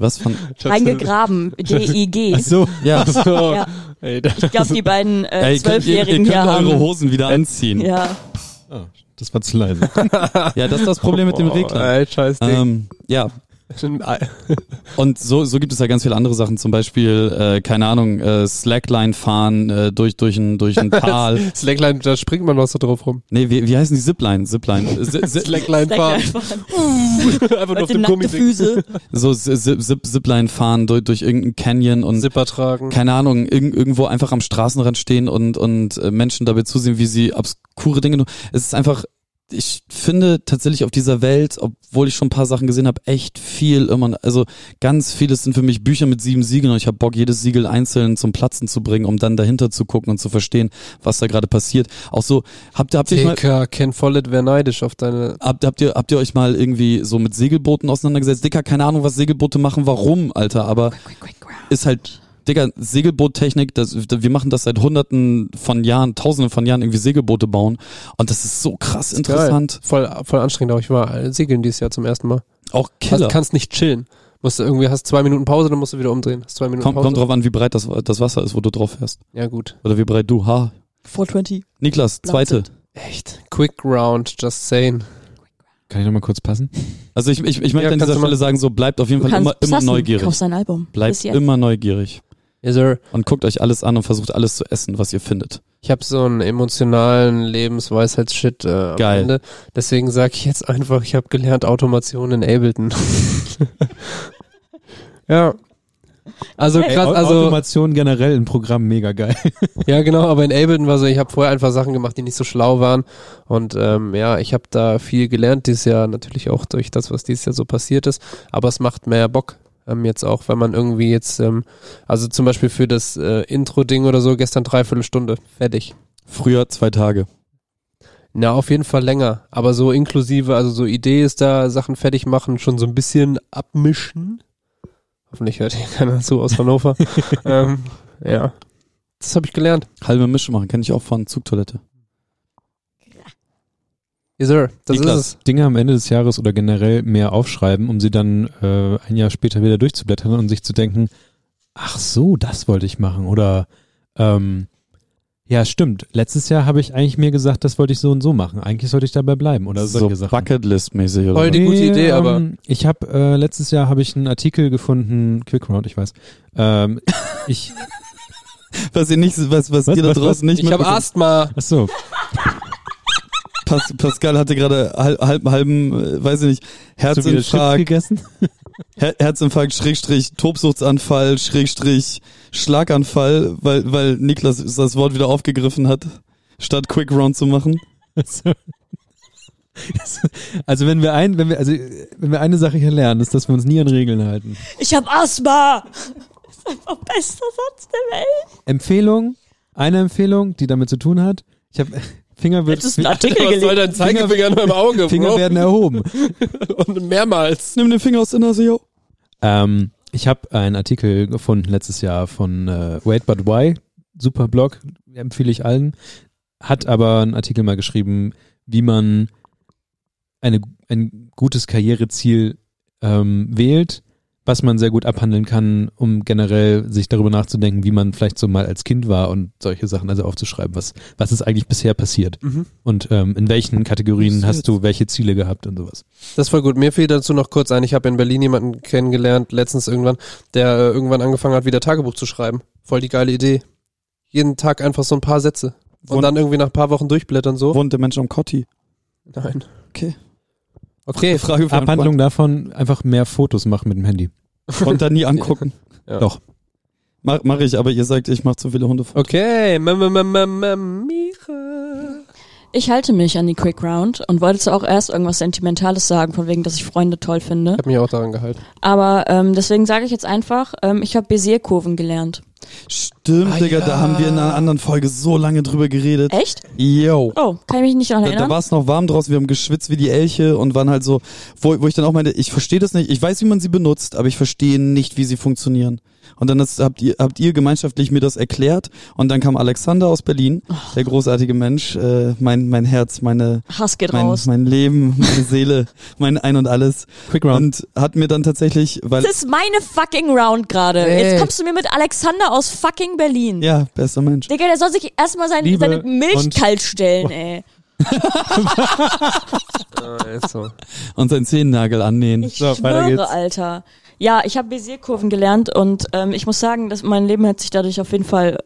was von Reingegraben. D-I-G. Ach so. ja. Ja. Ey, das Ich glaube, die beiden äh, Zwölfjährigen hier eure haben. Hosen wieder anziehen. Ja. Oh, das war zu leise. Ja, das ist das Problem mit dem Regler. Ey, scheiß Ding. Ähm, ja, Und so, so gibt es ja ganz viele andere Sachen, zum Beispiel, äh, keine Ahnung, äh, Slackline fahren äh, durch, durch ein, durch ein Tal. Slackline, da springt man noch so drauf rum. nee, wie, wie heißen die Zipline? Zipline. Zi- zi- Slackline fahren. Einfach nur auf dem Gummi Füße. so Zip, Zip, Zipline fahren durch, durch irgendein Canyon und Zipper tragen. keine Ahnung, irg irgendwo einfach am Straßenrand stehen und, und äh, Menschen dabei zusehen, wie sie obskure Dinge tun. Es ist einfach, ich finde tatsächlich auf dieser Welt, obwohl ich schon ein paar Sachen gesehen habe, echt viel immer, also ganz vieles sind für mich Bücher mit sieben Siegeln und ich habe Bock, jedes Siegel einzeln zum Platzen zu bringen, um dann dahinter zu gucken und zu verstehen, was da gerade passiert. Auch so, habt ihr, habt ihr euch mal, Ken Follett wäre neidisch auf deine... Habt, habt, ihr, habt ihr euch mal irgendwie so mit Segelbooten auseinandergesetzt? Dicker, keine Ahnung, was Segelboote machen, warum, Alter, aber ist halt, Digga, Segelboottechnik, das, wir machen das seit hunderten von Jahren, tausenden von Jahren irgendwie Segelboote bauen und das ist so krass interessant. Geil. Voll, voll anstrengend auch. Ich war äh, segeln dieses Jahr zum ersten Mal. Auch Killer. kannst nicht chillen. Musst du irgendwie, hast zwei Minuten Pause, dann musst du wieder umdrehen. Hast zwei Minuten Kommt, Pause. kommt drauf an, wie breit das, das Wasser ist, wo du drauf fährst. ja, gut. Oder wie breit du, ha. 420. Niklas, zweite. Echt. Quick Round, just saying. Kann ich nochmal kurz passen? Also ich, ich, ich möchte Ja, an dieser du Stelle sagen, so bleibt auf jeden Du Fall immer, immer neugierig. Kauf sein Album. Bleibt immer neugierig. Yes, sir. Und guckt euch alles an und versucht alles zu essen, was ihr findet. Ich habe so einen emotionalen Lebensweisheits-Shit äh, am Geil. Ende. Deswegen sage ich jetzt einfach, ich habe gelernt Automation in Ableton. ja. Also Ey, krass, also Automation generell im Programm mega geil. ja genau, aber in Ableton war so, ich habe vorher einfach Sachen gemacht, die nicht so schlau waren und ähm, ja, ich habe da viel gelernt dieses Jahr, natürlich auch durch das, was dieses Jahr so passiert ist, aber es macht mehr Bock ähm, jetzt auch, wenn man irgendwie jetzt, ähm, also zum Beispiel für das äh, Intro-Ding oder so, gestern dreiviertel Stunde, fertig. Früher zwei Tage. Na, auf jeden Fall länger. Aber so inklusive, also so Idee ist da, Sachen fertig machen, schon so ein bisschen abmischen. Hoffentlich hört hier keiner zu aus Hannover. ähm, ja. Das habe ich gelernt. Halbe Mische machen, kenne ich auch von Zugtoilette. Yes, sir. Das Niklas. ist es. Dinge am Ende des Jahres oder generell mehr aufschreiben, um sie dann äh, ein Jahr später wieder durchzublättern und sich zu denken, ach so, das wollte ich machen. Oder ähm, ja, stimmt. Letztes Jahr habe ich eigentlich mir gesagt, das wollte ich so und so machen. Eigentlich sollte ich dabei bleiben. Oder so solche Sachen. Bucketlist-mäßig oder Voll die gute Idee, ähm, aber- Ich habe äh, letztes Jahr habe ich einen Artikel gefunden, Quickround, ich weiß. Ähm, ich, Was ihr nicht, was, was, Was, ihr da was, draußen nicht Ich habe. Asthma. ach so, Pas Pascal hatte gerade halb, halb, halben, äh, weiß ich nicht, Herzinfarkt, gegessen? Her Herzinfarkt, Schrägstrich, Tobsuchtsanfall, Schrägstrich, Schlaganfall, weil, weil Niklas das Wort wieder aufgegriffen hat, statt Quick Round zu machen. Also, also wenn wir ein, wenn wir, also wenn wir eine Sache hier lernen, ist, dass wir uns nie an Regeln halten. Ich hab Asthma. Das ist einfach bester Satz der Welt. Empfehlung, eine Empfehlung, die damit zu tun hat. Ich habe Finger wird Hättest einen Artikel Was soll dein Zeigefinger in meinem Auge, Finger Bro? werden erhoben. Und mehrmals. Nimm den Finger aus der Nase, yo. Ähm, ich habe einen Artikel gefunden letztes Jahr von äh, Wait But Why, super Blog, empfehle ich allen. Hat aber einen Artikel mal geschrieben, wie man eine, ein gutes Karriereziel ähm, wählt, was man sehr gut abhandeln kann, um generell sich darüber nachzudenken, wie man vielleicht so mal als Kind war und solche Sachen, also aufzuschreiben, was, was ist eigentlich bisher passiert Mhm. und ähm, in welchen Kategorien hast du welche Ziele gehabt und sowas. Das ist voll gut. Mir fiel dazu noch kurz ein, ich habe in Berlin jemanden kennengelernt, letztens irgendwann, der äh, irgendwann angefangen hat, wieder Tagebuch zu schreiben. Voll die geile Idee. Jeden Tag einfach so ein paar Sätze. Und Wohnt- dann irgendwie nach ein paar Wochen durchblättern so. Wohnt der Mensch am Kotti? Nein. Okay. Okay. Frage für Abhandlung davon, einfach mehr Fotos machen mit dem Handy. Und dann nie angucken. Ja. Doch. Mach, mach ich, aber ihr sagt, ich mach zu viele Hunde. Okay. M -m -m -m -m Micha. Ich halte mich an die Quick Round und wollte zwar auch erst irgendwas Sentimentales sagen, von wegen, dass ich Freunde toll finde. Ich habe mich auch daran gehalten. Aber ähm, deswegen sage ich jetzt einfach, ähm, ich habe Bézier-Kurven gelernt. Stimmt, Ah, Digga, ja. da haben wir in einer anderen Folge so lange drüber geredet. Echt? Yo. Oh, kann ich mich nicht daran Da, da erinnern? war es noch warm draußen, wir haben geschwitzt wie die Elche und waren halt so, wo, wo ich dann auch meinte, ich verstehe das nicht, ich weiß, wie man sie benutzt, aber ich verstehe nicht, wie sie funktionieren. Und dann ist, habt, ihr, habt ihr gemeinschaftlich mir das erklärt und dann kam Alexander aus Berlin, der großartige Mensch, äh, mein, mein Herz, meine, Hass geht mein, raus. mein Leben, meine Seele, mein Ein und Alles. Quick Round. Und hat mir dann tatsächlich, weil, Das ist meine fucking Round gerade. Ey. Jetzt kommst du mir mit Alexander aus fucking Berlin. ja, bester Mensch. Digga, der soll sich erstmal sein, Liebe seine Milch kalt stellen, ey. Äh, so. Und seinen Zehennagel annähen. Ich So, weiter schwöre, geht's. Alter. Ja, ich habe Bézierkurven gelernt und ähm, ich muss sagen, dass mein Leben hat sich dadurch auf jeden Fall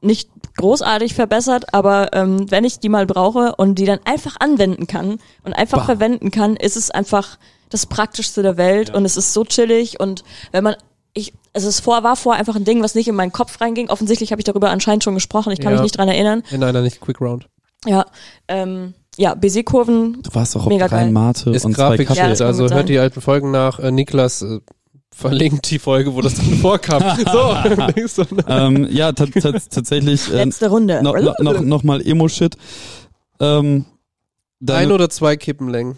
nicht großartig verbessert, aber ähm, wenn ich die mal brauche und die dann einfach anwenden kann und einfach Bah. verwenden kann, ist es einfach das Praktischste der Welt und es ist so chillig und wenn man ich, also es vor, war vorher einfach ein Ding, was nicht in meinen Kopf reinging. Offensichtlich habe ich darüber anscheinend schon gesprochen. Ich kann Ja. mich nicht dran erinnern. In einer nicht Quick Round. Ja, ähm, ja, Bézierkurven. Du warst auch auf Ist und zwei Grafik, Ja, das kann also hört die alten Folgen nach. Äh, Niklas äh, verlinkt die Folge, wo das drin vorkam. so, denkst du, ne? ähm, ja, ta- ta- tatsächlich äh, Letzte Runde. noch, noch, noch, noch mal Emo-Shit. Ähm, ein deine oder zwei Kippenlängen.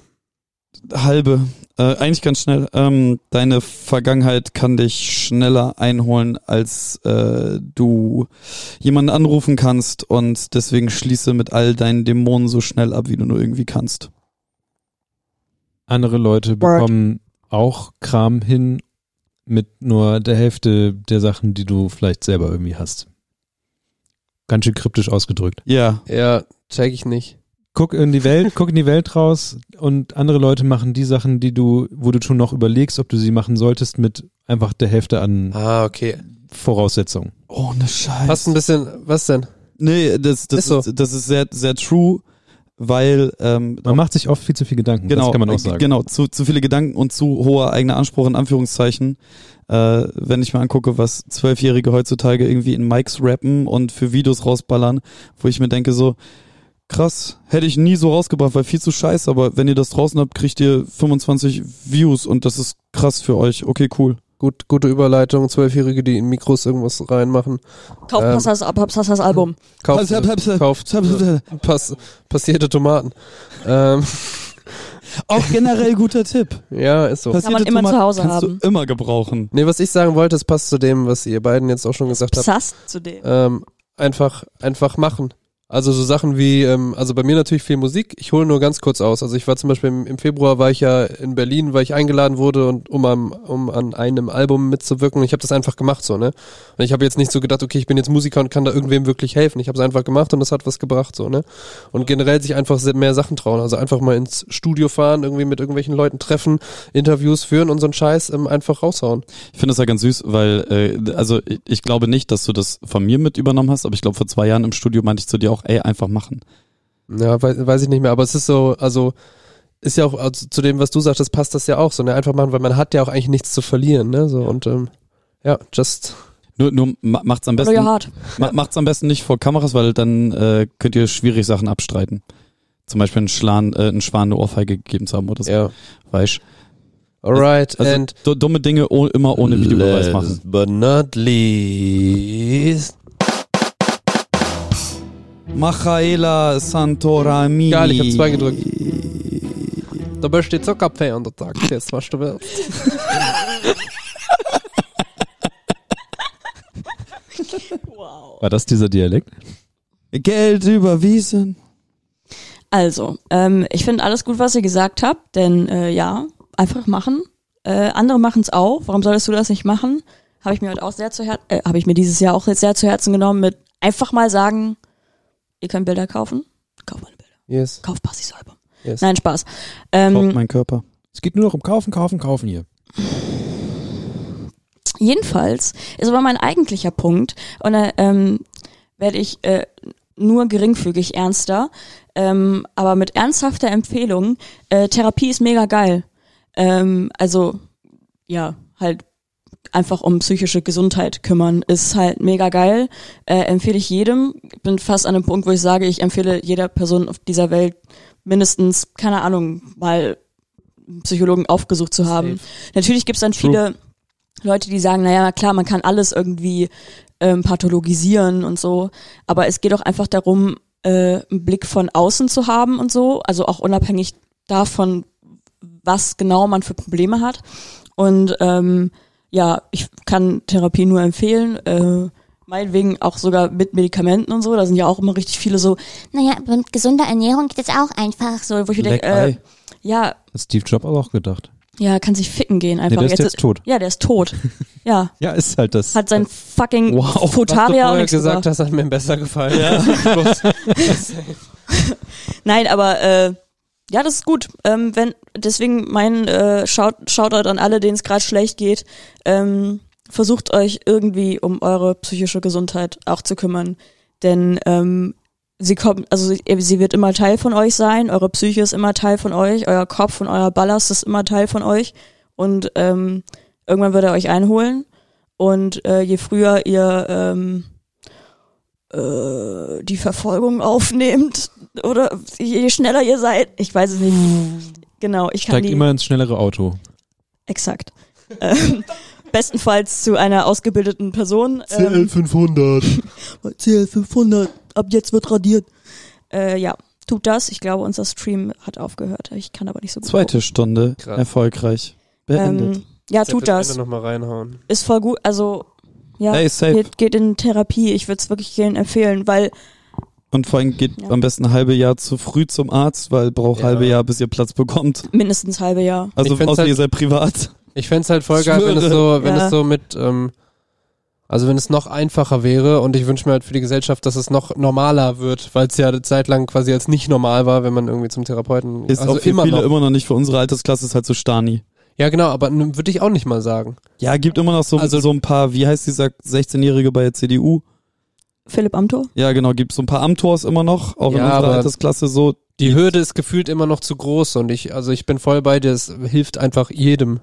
Halbe, äh, eigentlich ganz schnell. Ähm, deine Vergangenheit kann dich schneller einholen, als äh, du jemanden anrufen kannst und deswegen schließe mit all deinen Dämonen so schnell ab, wie du nur irgendwie kannst. Andere Leute bekommen auch Kram hin mit nur der Hälfte der Sachen, die du vielleicht selber irgendwie hast. Ganz schön kryptisch ausgedrückt. Ja, Ja, check ich nicht. Guck in die Welt, guck in die Welt raus und andere Leute machen die Sachen, die du, wo du schon noch überlegst, ob du sie machen solltest, mit einfach der Hälfte an Ah, okay. Voraussetzungen. ohne Scheiß. Passt ein bisschen, was denn? Nee, das, das, Ist so. ist, das ist sehr, sehr true, weil ähm, Man macht sich oft viel zu viel Gedanken, genau, das kann man auch äh, sagen. Genau, zu, zu viele Gedanken und zu hoher eigener Anspruch in Anführungszeichen. Äh, wenn ich mir angucke, was Zwölfjährige heutzutage irgendwie in Mics rappen und für Videos rausballern, wo ich mir denke so, krass, hätte ich nie so rausgebracht, weil viel zu scheiße, aber wenn ihr das draußen habt, kriegt ihr 25 Views und das ist krass für euch. Okay, cool. Gut, gute Überleitung. Zwölfjährige, die in Mikros irgendwas reinmachen. Kauf Ähm, Passas, Passas Album. Kauft, kauft äh, pass, passierte Tomaten. Ähm, Auch generell guter Tipp. ja, ist so. Kann man immer zu Hause kannst haben. du immer gebrauchen. Nee, was ich sagen wollte, es passt zu dem, was ihr beiden jetzt auch schon gesagt habt. Sass zu dem. Ähm, einfach, einfach machen. Also so Sachen wie, ähm, also bei mir natürlich viel Musik. Ich hole nur ganz kurz aus. Also ich war zum Beispiel im, im Februar war ich ja in Berlin, weil ich eingeladen wurde und um, am, um an einem Album mitzuwirken. Ich habe das einfach gemacht so, ne? Und ich habe jetzt nicht so gedacht, okay, ich bin jetzt Musiker und kann da irgendwem wirklich helfen. Ich habe es einfach gemacht und das hat was gebracht, so, ne? Und generell sich einfach mehr Sachen trauen. Also einfach mal ins Studio fahren, irgendwie mit irgendwelchen Leuten treffen, Interviews führen und so einen Scheiß ähm, einfach raushauen. Ich finde das ja ganz süß, weil, äh, also ich, ich glaube nicht, dass du das von mir mit übernommen hast, aber ich glaube, vor zwei Jahren im Studio meinte ich zu dir auch, ey, einfach machen. Ja, weiß, weiß ich nicht mehr, aber es ist so, also ist ja auch also zu dem, was du sagtest, passt das ja auch so, ne? Einfach machen, weil man hat ja auch eigentlich nichts zu verlieren, ne? So und ähm, ja, just Nur, nur ma- macht's am besten, ja hart. ma, macht's am besten nicht vor Kameras, weil dann äh, könnt ihr schwierig Sachen abstreiten. Zum Beispiel einen Schlan, äh, einen Schwan eine Ohrfeige gegeben zu haben oder so. ja. Weißt Alright, Also and du- dumme Dinge oh, immer ohne Videobeweis machen. last but not least. Michaela Santoramini. Geil, ich hab zwei gedrückt. Da besteht so Kaffee an der Tag, das was du willst. War das dieser Dialekt? Geld überwiesen. Also, ähm, ich finde alles gut, was ihr gesagt habt, denn äh, ja, einfach machen. Äh, andere machen es auch. Warum solltest du das nicht machen? Habe ich mir heute auch sehr zu Herzen, äh, habe ich mir dieses Jahr auch jetzt sehr zu Herzen genommen mit einfach mal sagen, ihr könnt Bilder kaufen. Kauf meine Bilder. Yes, Kauf Passis Album. yes. Nein, Spaß. Kauft Ähm, mein Körper. Es geht nur noch um Kaufen, Kaufen, Kaufen hier. Jedenfalls ist aber mein eigentlicher Punkt und da ähm, werde ich äh, nur geringfügig ernster, ähm, aber mit ernsthafter Empfehlung, äh, Therapie ist mega geil. Ähm, also ja, halt einfach um psychische Gesundheit kümmern ist halt mega geil. Äh, empfehle ich jedem. Bin fast an einem Punkt, wo ich sage, ich empfehle jeder Person auf dieser Welt mindestens, keine Ahnung, mal einen Psychologen aufgesucht zu haben. Natürlich gibt's dann viele Leute, die sagen, naja, klar, man kann alles irgendwie ähm, pathologisieren und so, aber es geht auch einfach darum, äh, einen Blick von außen zu haben und so, also auch unabhängig davon, was genau man für Probleme hat. Und ähm, ja, ich kann Therapie nur empfehlen. Äh, meinetwegen auch sogar mit Medikamenten und so. Da sind ja auch immer richtig viele so, Naja, mit gesunder Ernährung geht es auch einfach. so wo ich mir denke, äh, ja, Hat Steve Jobs auch gedacht. ja, kann sich ficken gehen Nee, einfach. der ist jetzt tot. Ja, der ist tot. ja, Ja, ist halt das. hat sein fucking Wow. Was du gesagt gebracht. hast, hat mir besser gefallen. Ja. Nein, aber äh, Ja, das ist gut. Ähm, wenn deswegen mein äh, Shout Shoutout an alle, denen es gerade schlecht geht. Ähm, versucht euch irgendwie um eure psychische Gesundheit auch zu kümmern, denn ähm, sie kommt, also sie, sie wird immer Teil von euch sein. Eure Psyche ist immer Teil von euch. Euer Kopf und euer Ballast ist immer Teil von euch und ähm, irgendwann wird er euch einholen. Und äh, je früher ihr ähm, äh, die Verfolgung aufnehmt oder je schneller ihr seid, ich weiß es nicht. Genau, ich kann Steigt die immer ins schnellere Auto. exakt. ähm, bestenfalls zu einer ausgebildeten Person. Ähm, CL500. CL500, ab jetzt wird radiert. Äh, ja, tut das. Ich glaube, unser Stream hat aufgehört. Ich kann aber nicht so gut. Zweite Stunde Krass. erfolgreich beendet. Ähm, ja, tut das. nochmal reinhauen. Ist voll gut. Also, ja, Ey, safe. geht, geht in Therapie. Ich würde es wirklich vielen empfehlen, weil Und vor allem geht Ja. am besten ein halbe Jahr zu früh zum Arzt, weil braucht Ja. halbe Jahr, bis ihr Platz bekommt. mindestens halbe Jahr. Also außer halt- ihr seid privat. Ich fänd's halt voll geil, wenn es so, wenn Ja. es so mit, ähm, also wenn es noch einfacher wäre und ich wünsche mir halt für die Gesellschaft, dass es noch normaler wird, weil es ja eine Zeit lang quasi als nicht normal war, wenn man irgendwie zum Therapeuten Ist also auch für immer viele noch. immer noch nicht. Für unsere Altersklasse ist halt so Stani. Ja, genau, aber würde ich auch nicht mal sagen. Ja, gibt immer noch so, Also- so ein paar, wie heißt dieser 16-Jährige bei der CDU? Philipp Amthor? Ja, genau, gibt so ein paar Amtors immer noch, auch in Ja, unserer aber- Altersklasse so. Die Hürde ist gefühlt immer noch zu groß und ich, also ich bin voll bei dir, es hilft einfach jedem.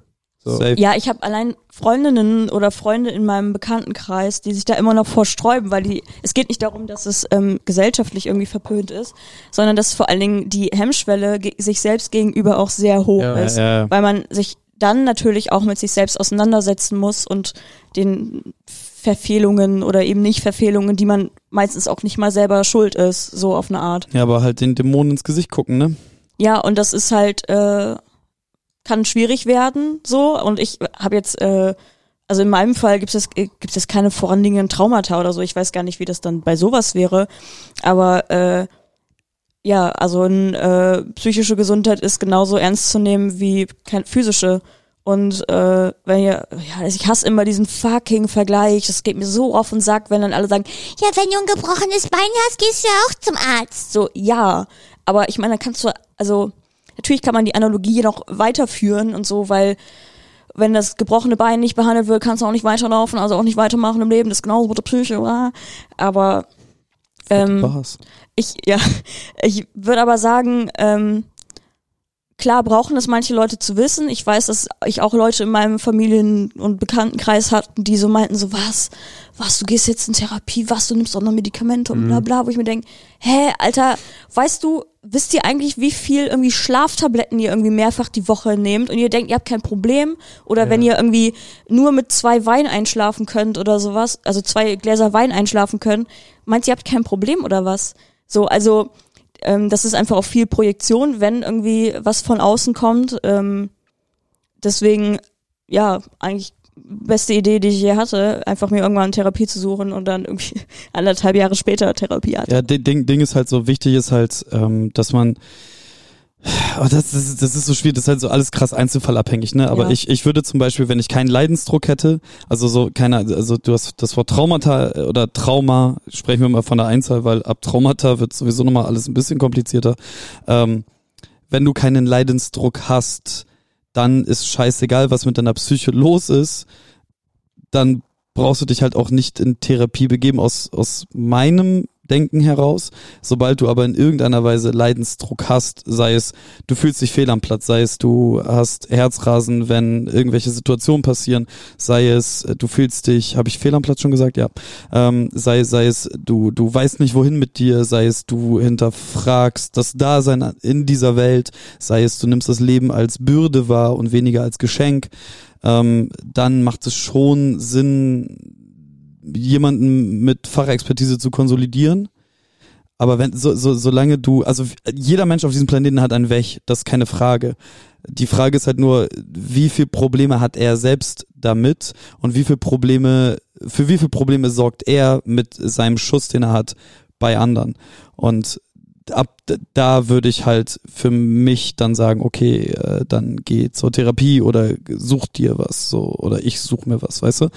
So. Ja, ich habe allein Freundinnen oder Freunde in meinem Bekanntenkreis, die sich da immer noch vorsträuben, weil die, es geht nicht darum, dass es ähm, gesellschaftlich irgendwie verpönt ist, sondern dass vor allen Dingen die Hemmschwelle sich selbst gegenüber auch sehr hoch Ja, ist, ja, ja. weil man sich dann natürlich auch mit sich selbst auseinandersetzen muss und den Verfehlungen oder eben nicht Verfehlungen, die man meistens auch nicht mal selber schuld ist, so auf eine Art. Ja, aber halt den Dämonen ins Gesicht gucken, ne? Ja, und das ist halt, äh, kann schwierig werden, so. Und ich habe jetzt, äh, also in meinem Fall gibt es äh, gibt es keine vorangehenden Traumata oder so. Ich weiß gar nicht, wie das dann bei sowas wäre. Aber äh, ja, also ein, äh, psychische Gesundheit ist genauso ernst zu nehmen wie kein, physische. Und äh, wenn ihr, ja, also ich hasse immer diesen fucking Vergleich. Das geht mir so auf den Sack, wenn dann alle sagen, Ja, wenn du ein gebrochenes Bein hast, gehst du ja auch zum Arzt. so, ja, aber ich meine, da kannst du, also natürlich kann man die Analogie noch weiterführen und so, weil wenn das gebrochene Bein nicht behandelt wird, kannst du auch nicht weiterlaufen, also auch nicht weitermachen im Leben, das ist genauso mit der Psyche, oder? aber ähm? Ich, ja, ich würde aber sagen, ähm, klar brauchen das manche Leute zu wissen. Ich weiß, dass ich auch Leute in meinem Familien- und Bekanntenkreis hatten, die so meinten, so was, was, du gehst jetzt in Therapie, was, du nimmst auch noch Medikamente und bla bla, wo ich mir denke, hä, Alter, weißt du, wisst ihr eigentlich, wie viel irgendwie Schlaftabletten ihr irgendwie mehrfach die Woche nehmt und ihr denkt, ihr habt kein Problem? Oder wenn ihr irgendwie nur mit zwei Wein einschlafen könnt oder sowas, also zwei Gläser Wein einschlafen könnt, meint ihr habt kein Problem oder was? So, also ähm, das ist einfach auch viel Projektion, wenn irgendwie was von außen kommt. Ähm, deswegen, ja, eigentlich beste Idee, die ich je hatte, einfach mir irgendwann Therapie zu suchen und dann irgendwie anderthalb Jahre später Therapie hatte. Ja, Ding, Ding, ist halt so wichtig, ist halt, ähm, dass man Oh, das, ist, das ist so schwierig, das ist halt so alles krass einzelfallabhängig, ne? Aber Ja. ich, ich würde zum Beispiel, wenn ich keinen Leidensdruck hätte, also so keine, also du hast das Wort Traumata oder Trauma, sprechen wir mal von der Einzahl, weil ab Traumata wird sowieso nochmal alles ein bisschen komplizierter. Ähm, wenn du keinen Leidensdruck hast, dann ist scheißegal, was mit deiner Psyche los ist, dann brauchst du dich halt auch nicht in Therapie begeben aus, aus meinem Denken heraus. Sobald du aber in irgendeiner Weise Leidensdruck hast, sei es, du fühlst dich fehl am Platz, sei es, du hast Herzrasen, wenn irgendwelche Situationen passieren, sei es, du fühlst dich, habe ich fehl am Platz schon gesagt? Ja. Ähm, sei, sei es, du, du weißt nicht wohin mit dir, sei es, du hinterfragst das Dasein in dieser Welt, sei es, du nimmst das Leben als Bürde wahr und weniger als Geschenk, ähm, dann macht es schon Sinn, jemanden mit Fachexpertise zu konsolidieren. Aber wenn, so, so, solange du, also jeder Mensch auf diesem Planeten hat ein Weg, das ist keine Frage. Die Frage ist halt nur, wie viel Probleme hat er selbst damit und wie viel Probleme, für wie viel Probleme sorgt er mit seinem Schuss, den er hat, bei anderen. Und ab da würde ich halt für mich dann sagen, okay, äh, dann geh zur Therapie oder such dir was, so, oder ich such mir was, weißt du?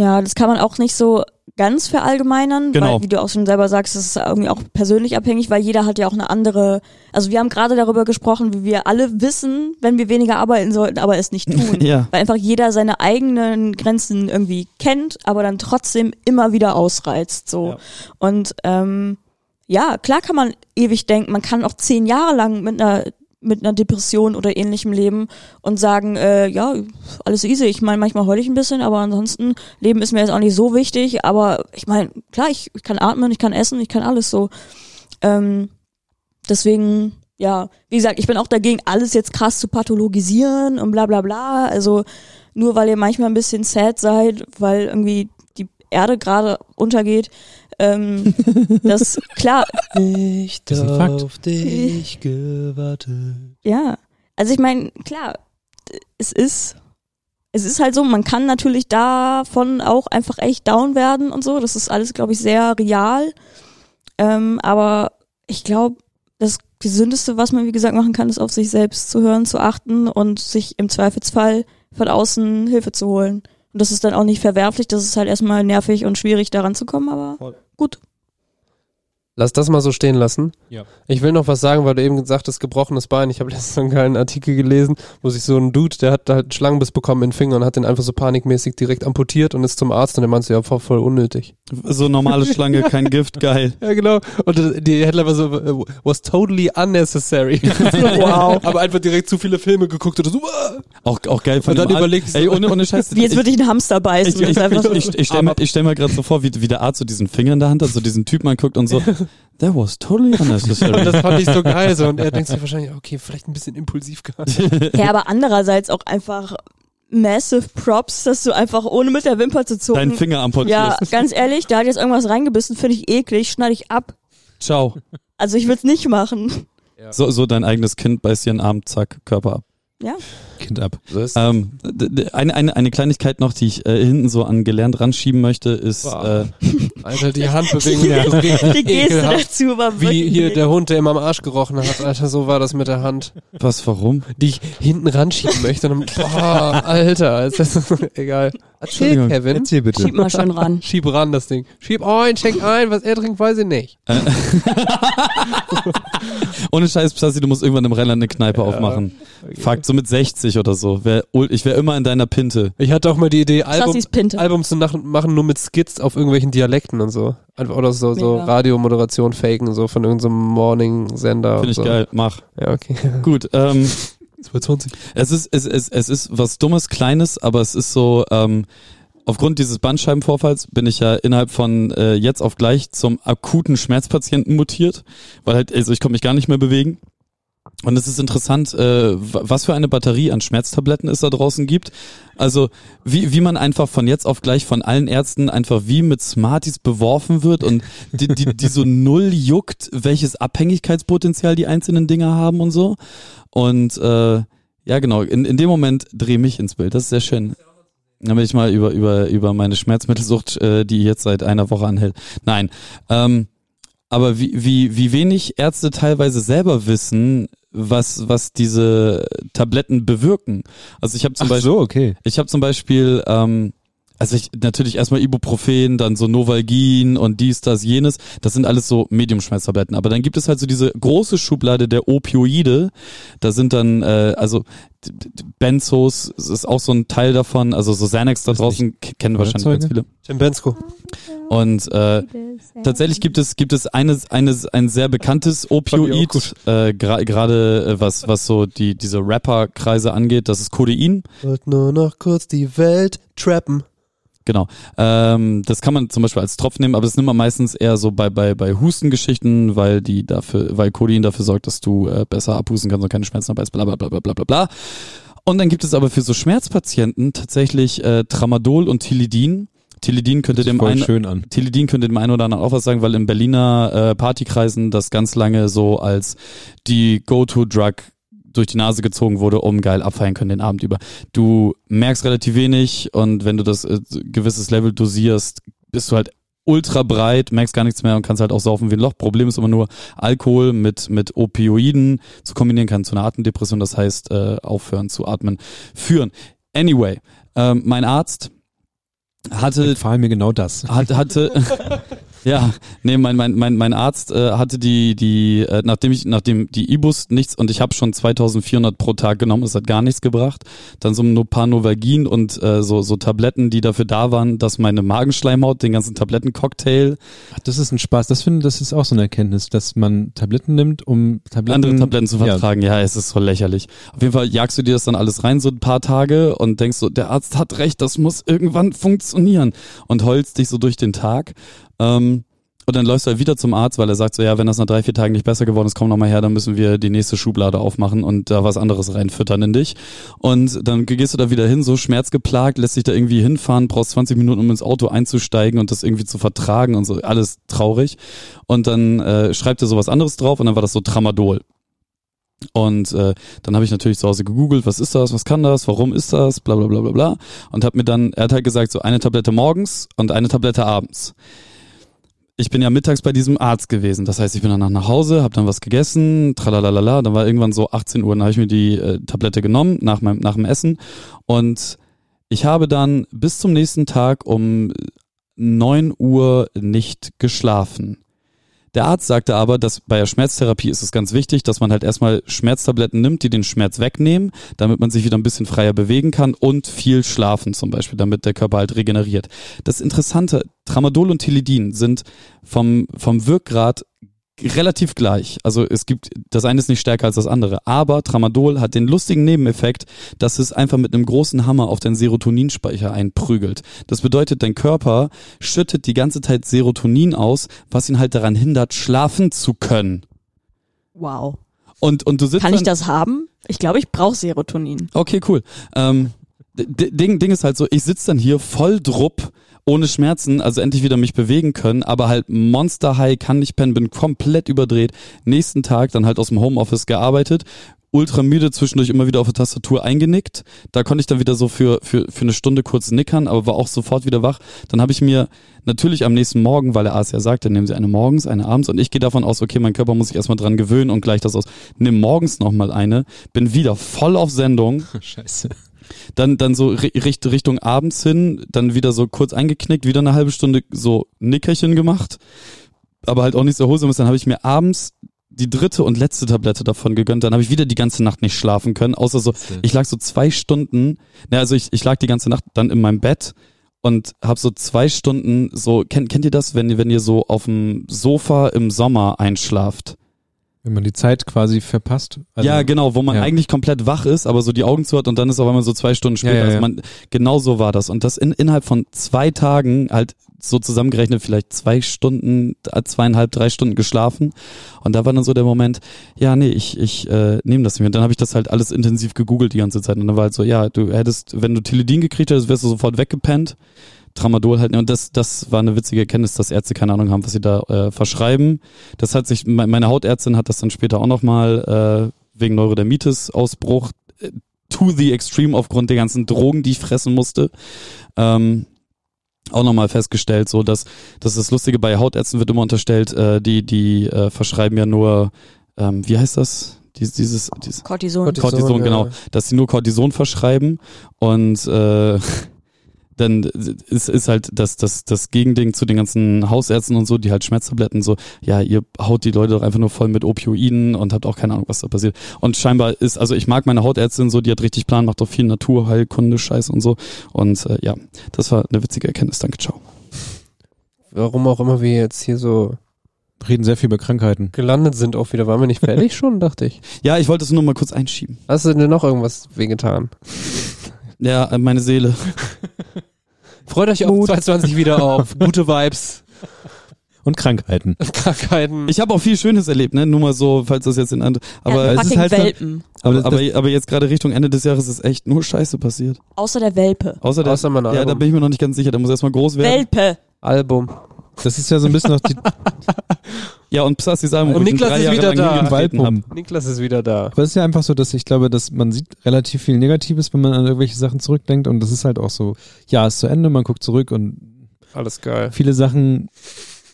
Ja, das kann man auch nicht so ganz verallgemeinern, Genau. weil, wie du auch schon selber sagst, das ist irgendwie auch persönlich abhängig, weil jeder hat ja auch eine andere, also wir haben gerade darüber gesprochen, wie wir alle wissen, wenn wir weniger arbeiten sollten, aber es nicht tun. Ja. Weil einfach jeder seine eigenen Grenzen irgendwie kennt, aber dann trotzdem immer wieder ausreizt, so. Ja. Und, ähm, ja, klar kann man ewig denken, man kann auch zehn Jahre lang mit einer mit einer Depression oder ähnlichem leben und sagen, äh, ja, alles easy. Ich meine, manchmal heule ich ein bisschen, aber ansonsten, Leben ist mir jetzt auch nicht so wichtig. Aber ich meine, klar, ich, ich kann atmen, ich kann essen, ich kann alles so. Ähm, deswegen, ja, wie gesagt, ich bin auch dagegen, alles jetzt krass zu pathologisieren und bla bla bla. Also nur weil ihr manchmal ein bisschen sad seid, weil irgendwie Erde gerade untergeht. Ähm, das, klar, Ich Das ist ein Fakt. auf dich gewartet. Ja, also ich meine, klar, es ist, es ist halt so, man kann natürlich davon auch einfach echt down werden und so. Das ist alles, glaube ich, sehr real. Ähm, aber ich glaube, das Gesündeste, was man, wie gesagt, machen kann, ist auf sich selbst zu hören, zu achten und sich im Zweifelsfall von außen Hilfe zu holen. Und das ist dann auch nicht verwerflich, das ist halt erstmal nervig und schwierig, daran zu kommen, aber Voll. gut. Lass das mal so stehen lassen. Ja. Ich will noch was sagen, weil du eben gesagt hast, gebrochenes Bein. Ich habe letztens einen geilen Artikel gelesen, wo sich so ein Dude, der hat halt einen Schlangenbiss bekommen in den Finger und hat den einfach so panikmäßig direkt amputiert und ist zum Arzt und der meinte, ja, voll, voll unnötig. So normale Schlange, kein Gift, geil. Ja, genau. Und die Headline war so, äh, was totally unnecessary. wow. Aber einfach direkt zu viele Filme geguckt oder so. Auch, auch geil von Und dann du- Ey, ohne, ohne Scheiß. Wie jetzt ich- würde ich einen Hamster beißen. Ich, ich, so. ich, ich stelle mir, ich stell mir gerade so vor, wie, wie der Arzt so diesen Finger in der Hand hat, so diesen Typen anguckt und so, that was totally Und unnecessary. das fand ich so geil. So. Und er denkt sich wahrscheinlich, okay, vielleicht ein bisschen impulsiv gehabt. Ja, aber andererseits auch einfach massive Props, dass du einfach ohne mit der Wimper zu zucken. Deinen Finger ja, amputierst. ganz ehrlich, da hat jetzt irgendwas reingebissen, finde ich eklig, schneide ich ab. Ciao. Also ich will's nicht machen. So, so dein eigenes Kind beißt dir einen Arm, zack, Körper ab. Ja. Kind ab. So ist Ähm, eine, eine, eine Kleinigkeit noch, die ich äh, hinten so an gelernt ranschieben möchte, ist, äh, Alter, die Handbewegung. Die, die Geste dazu war Wie hier der Hund, der immer am Arsch gerochen hat, Alter, so war das mit der Hand, was, warum? die ich hinten ranschieben möchte. Und dann, boah, Alter, ist das egal. Erzähl, Entschuldigung. Kevin. Erzähl bitte. Schieb mal schön ran. Schieb ran das Ding. Schieb ein, schenk ein, was er trinkt, weiß ich nicht. Ohne Scheiß, Psassi, du musst irgendwann im Rheinland eine Kneipe aufmachen. Fakt, so mit 60 oder so. Wär, ich wäre immer in deiner Pinte. Ich hatte auch mal die Idee, Album. Albums zu nach, machen nur mit Skits auf irgendwelchen Dialekten und so. Einfach- Oder so, so. Radiomoderation faken, so von irgendeinem Morning-Sender. Finde ich so. geil. Mach. Ja, okay. Gut, ähm, 220. es ist, es, es, es ist was Dummes, Kleines, aber es ist so, ähm, aufgrund dieses Bandscheibenvorfalls bin ich ja innerhalb von äh, jetzt auf gleich zum akuten Schmerzpatienten mutiert, weil halt, also ich konnte mich gar nicht mehr bewegen. Und es ist interessant, äh, wa- was für eine Batterie an Schmerztabletten es da draußen gibt. Also wie, wie man einfach von jetzt auf gleich von allen Ärzten einfach wie mit Smarties beworfen wird und die, die, die so null juckt, welches Abhängigkeitspotenzial die einzelnen Dinger haben und so. Und äh, ja genau, in, in dem Moment drehe mich ins Bild. Das ist sehr schön. Dann will ich mal über, über, über meine Schmerzmittelsucht, äh, die jetzt seit einer Woche anhält. Nein. Ähm, aber wie, wie, wie wenig Ärzte teilweise selber wissen, was, was diese Tabletten bewirken. Also ich habe zum Ach Beispiel, so, okay. ich habe zum Beispiel, ähm, also ich natürlich erstmal Ibuprofen, dann so Novalgin und dies, das, jenes. Das sind alles so Mediumschmerztabletten. Aber dann gibt es halt so diese große Schublade der Opioide. Da sind dann, äh, also Benzos ist auch so ein Teil davon. Also so Xanax da draußen kennen wahrscheinlich ganz viele. Jim Bensko. Und äh, tatsächlich gibt es gibt es eines eines ein sehr bekanntes Opioid äh, gra- gerade äh, was was so die diese Rapper-Kreise angeht. Das ist Codein. Wollt nur noch kurz die Welt trappen. Genau. Ähm, das kann man zum Beispiel als Tropf nehmen, aber das nimmt man meistens eher so bei, bei, bei Hustengeschichten, weil die dafür, weil Codein dafür sorgt, dass du äh, besser abhusten kannst und keine Schmerzen dabei hast, bla bla bla bla bla bla. Und dann gibt es aber für so Schmerzpatienten tatsächlich äh, Tramadol und Tilidin. Tilidin könnte dem einen. Tilidin könnte dem einen oder anderen auch was sagen, weil in Berliner äh, Partykreisen das ganz lange so als die Go-To-Drug durch die Nase gezogen wurde, um geil abfeiern können den Abend über. Du merkst relativ wenig und wenn du das äh, gewisses Level dosierst, bist du halt ultra breit, merkst gar nichts mehr und kannst halt auch saufen wie ein Loch. Problem ist immer nur, Alkohol mit, mit Opioiden zu kombinieren kann zu einer Atemdepression, das heißt äh, aufhören zu atmen, führen. Anyway, ähm, mein Arzt hatte Empfahl mir genau das. hat, hatte ja nee mein mein mein mein Arzt äh, hatte die die äh, nachdem ich nachdem die Ibus nichts und ich habe schon 2400 pro Tag genommen es hat gar nichts gebracht dann so ein paar Novalgin und äh, so so Tabletten die dafür da waren dass meine Magenschleimhaut den ganzen Tablettencocktail Ach, das ist ein Spaß. Das finde das ist auch so eine Erkenntnis, dass man Tabletten nimmt, um Tabletten, andere Tabletten zu Ja. vertragen. Ja. es ist so lächerlich. Auf jeden Fall jagst du dir das dann alles rein, so ein paar Tage und denkst so, der Arzt hat recht, das muss irgendwann funktionieren und heulst dich so durch den Tag. Ähm, und dann läufst du halt wieder zum Arzt, weil er sagt so, ja, wenn das nach drei, vier Tagen nicht besser geworden ist, komm noch mal her, dann müssen wir die nächste Schublade aufmachen und da was anderes reinfüttern in dich. Und dann gehst du da wieder hin, so schmerzgeplagt, lässt dich da irgendwie hinfahren, brauchst 20 Minuten, um ins Auto einzusteigen und das irgendwie zu vertragen und so, alles traurig. Und dann äh, schreibt er sowas anderes drauf und dann war das so Tramadol. Und äh, dann habe ich natürlich zu Hause gegoogelt, was ist das, was kann das, warum ist das, bla bla bla bla bla. Und habe mir dann, er hat halt gesagt, so eine Tablette morgens und eine Tablette abends. Ich bin ja mittags bei diesem Arzt gewesen. Das heißt, ich bin danach nach Hause, habe dann was gegessen, tralalala. Dann war irgendwann so 18 Uhr, dann habe ich mir die äh, Tablette genommen nach, meinem, nach dem Essen. Und ich habe dann bis zum nächsten Tag um 9 Uhr nicht geschlafen. Der Arzt sagte aber, dass bei der Schmerztherapie ist es ganz wichtig, dass man halt erstmal Schmerztabletten nimmt, die den Schmerz wegnehmen, damit man sich wieder ein bisschen freier bewegen kann und viel schlafen zum Beispiel, damit der Körper halt regeneriert. Das Interessante, Tramadol und Tilidin sind vom, vom Wirkgrad relativ gleich. Also es gibt, das eine ist nicht stärker als das andere. Aber Tramadol hat den lustigen Nebeneffekt, dass es einfach mit einem großen Hammer auf den Serotoninspeicher einprügelt. Das bedeutet, dein Körper schüttet die ganze Zeit Serotonin aus, was ihn halt daran hindert, schlafen zu können. Wow. Und, und du sitzt Kann ich das haben? Ich glaube, ich brauche Serotonin. Okay, cool. Ähm, Ding, Ding ist halt so, ich sitze dann hier voll drupp, ohne Schmerzen, also endlich wieder mich bewegen können, aber halt Monster High, kann nicht pennen, bin komplett überdreht. Nächsten Tag dann halt aus dem Homeoffice gearbeitet, ultra müde, zwischendurch immer wieder auf der Tastatur eingenickt. Da konnte ich dann wieder so für, für, für eine Stunde kurz nickern, aber war auch sofort wieder wach. Dann habe ich mir natürlich am nächsten Morgen, weil der Arzt ja sagte, nehmen Sie eine morgens, eine abends und ich gehe davon aus, okay, mein Körper muss sich erstmal dran gewöhnen und gleich das aus. Nimm morgens nochmal eine, bin wieder voll auf Sendung Scheiße. Dann dann so ri- richt, Richtung abends hin, dann wieder so kurz eingeknickt, wieder eine halbe Stunde so Nickerchen gemacht, aber halt auch nicht so erholsames. Dann habe ich mir abends die dritte und letzte Tablette davon gegönnt. Dann habe ich wieder die ganze Nacht nicht schlafen können, außer so, ich lag so zwei Stunden, ne, also ich, ich lag die ganze Nacht dann in meinem Bett und habe so zwei Stunden so, kennt, kennt ihr das, wenn ihr, wenn ihr so auf dem Sofa im Sommer einschlaft? Wenn man die Zeit quasi verpasst. Also, ja, genau, wo man ja. eigentlich komplett wach ist, aber so die Augen zu hat und dann ist auf einmal so zwei Stunden später. Ja, ja, Also ja. man, genau so war das. Und das in, innerhalb von zwei Tagen halt so zusammengerechnet vielleicht zwei Stunden, äh, zweieinhalb, drei Stunden geschlafen. Und da war dann so der Moment, ja, nee, ich, ich äh, nehme das nicht mehr. Und dann habe ich das halt alles intensiv gegoogelt die ganze Zeit. Und dann war halt so, ja, du hättest, wenn du Tilidin gekriegt hättest, wärst du sofort weggepennt. Tramadol halt. Und das, das war eine witzige Erkenntnis, dass Ärzte keine Ahnung haben, was sie da äh, verschreiben. Das hat sich, me- meine Hautärztin hat das dann später auch nochmal äh, wegen Neurodermitis-Ausbruch äh, to the extreme aufgrund der ganzen Drogen, die ich fressen musste. Ähm, auch nochmal festgestellt, so dass das ist das Lustige bei Hautärzten wird immer unterstellt, äh, die die äh, verschreiben ja nur, ähm, wie heißt das? Dies, dieses, dieses Cortison. Cortison. Cortison, ja. genau, dass sie nur Cortison verschreiben und äh, dann ist, ist halt das, das, das Gegending zu den ganzen Hausärzten und so, die halt Schmerztabletten so, ja, ihr haut die Leute doch einfach nur voll mit Opioiden und habt auch keine Ahnung, was da passiert. Und scheinbar ist, also ich mag meine Hautärztin so, die hat richtig Plan, macht auch viel Naturheilkunde, Scheiß und so. Und äh, ja, das war eine witzige Erkenntnis. Danke, ciao. Warum auch immer wir jetzt hier so Reden sehr viel über Krankheiten. gelandet sind auch wieder. Waren wir nicht fertig schon, dachte ich. Ja, ich wollte es nur mal kurz einschieben. Hast du denn noch irgendwas wehgetan? Ja, meine Seele. Freut euch auf 2020 wieder auf gute Vibes, Und Krankheiten. Krankheiten. Ich habe auch viel Schönes erlebt, ne? Nur mal so, falls das jetzt in andere. Aber ja, es ist halt- Welpen. Aber, Aber, das, aber, aber jetzt gerade Richtung Ende des Jahres ist echt nur Scheiße passiert. Außer der Welpe. Außer der, Außer mein ja, da Album. bin ich mir noch nicht ganz sicher. Der muss erstmal groß werden. Welpe. Album. Das ist ja so ein bisschen noch die, Ja, und Psassi sagen, Und Niklas ist wieder da. Niklas ist wieder da. Aber es ist ja einfach so, dass ich glaube, dass man sieht relativ viel Negatives, wenn man an irgendwelche Sachen zurückdenkt und das ist halt auch so, ja, ist zu Ende, man guckt zurück und Alles geil. viele Sachen,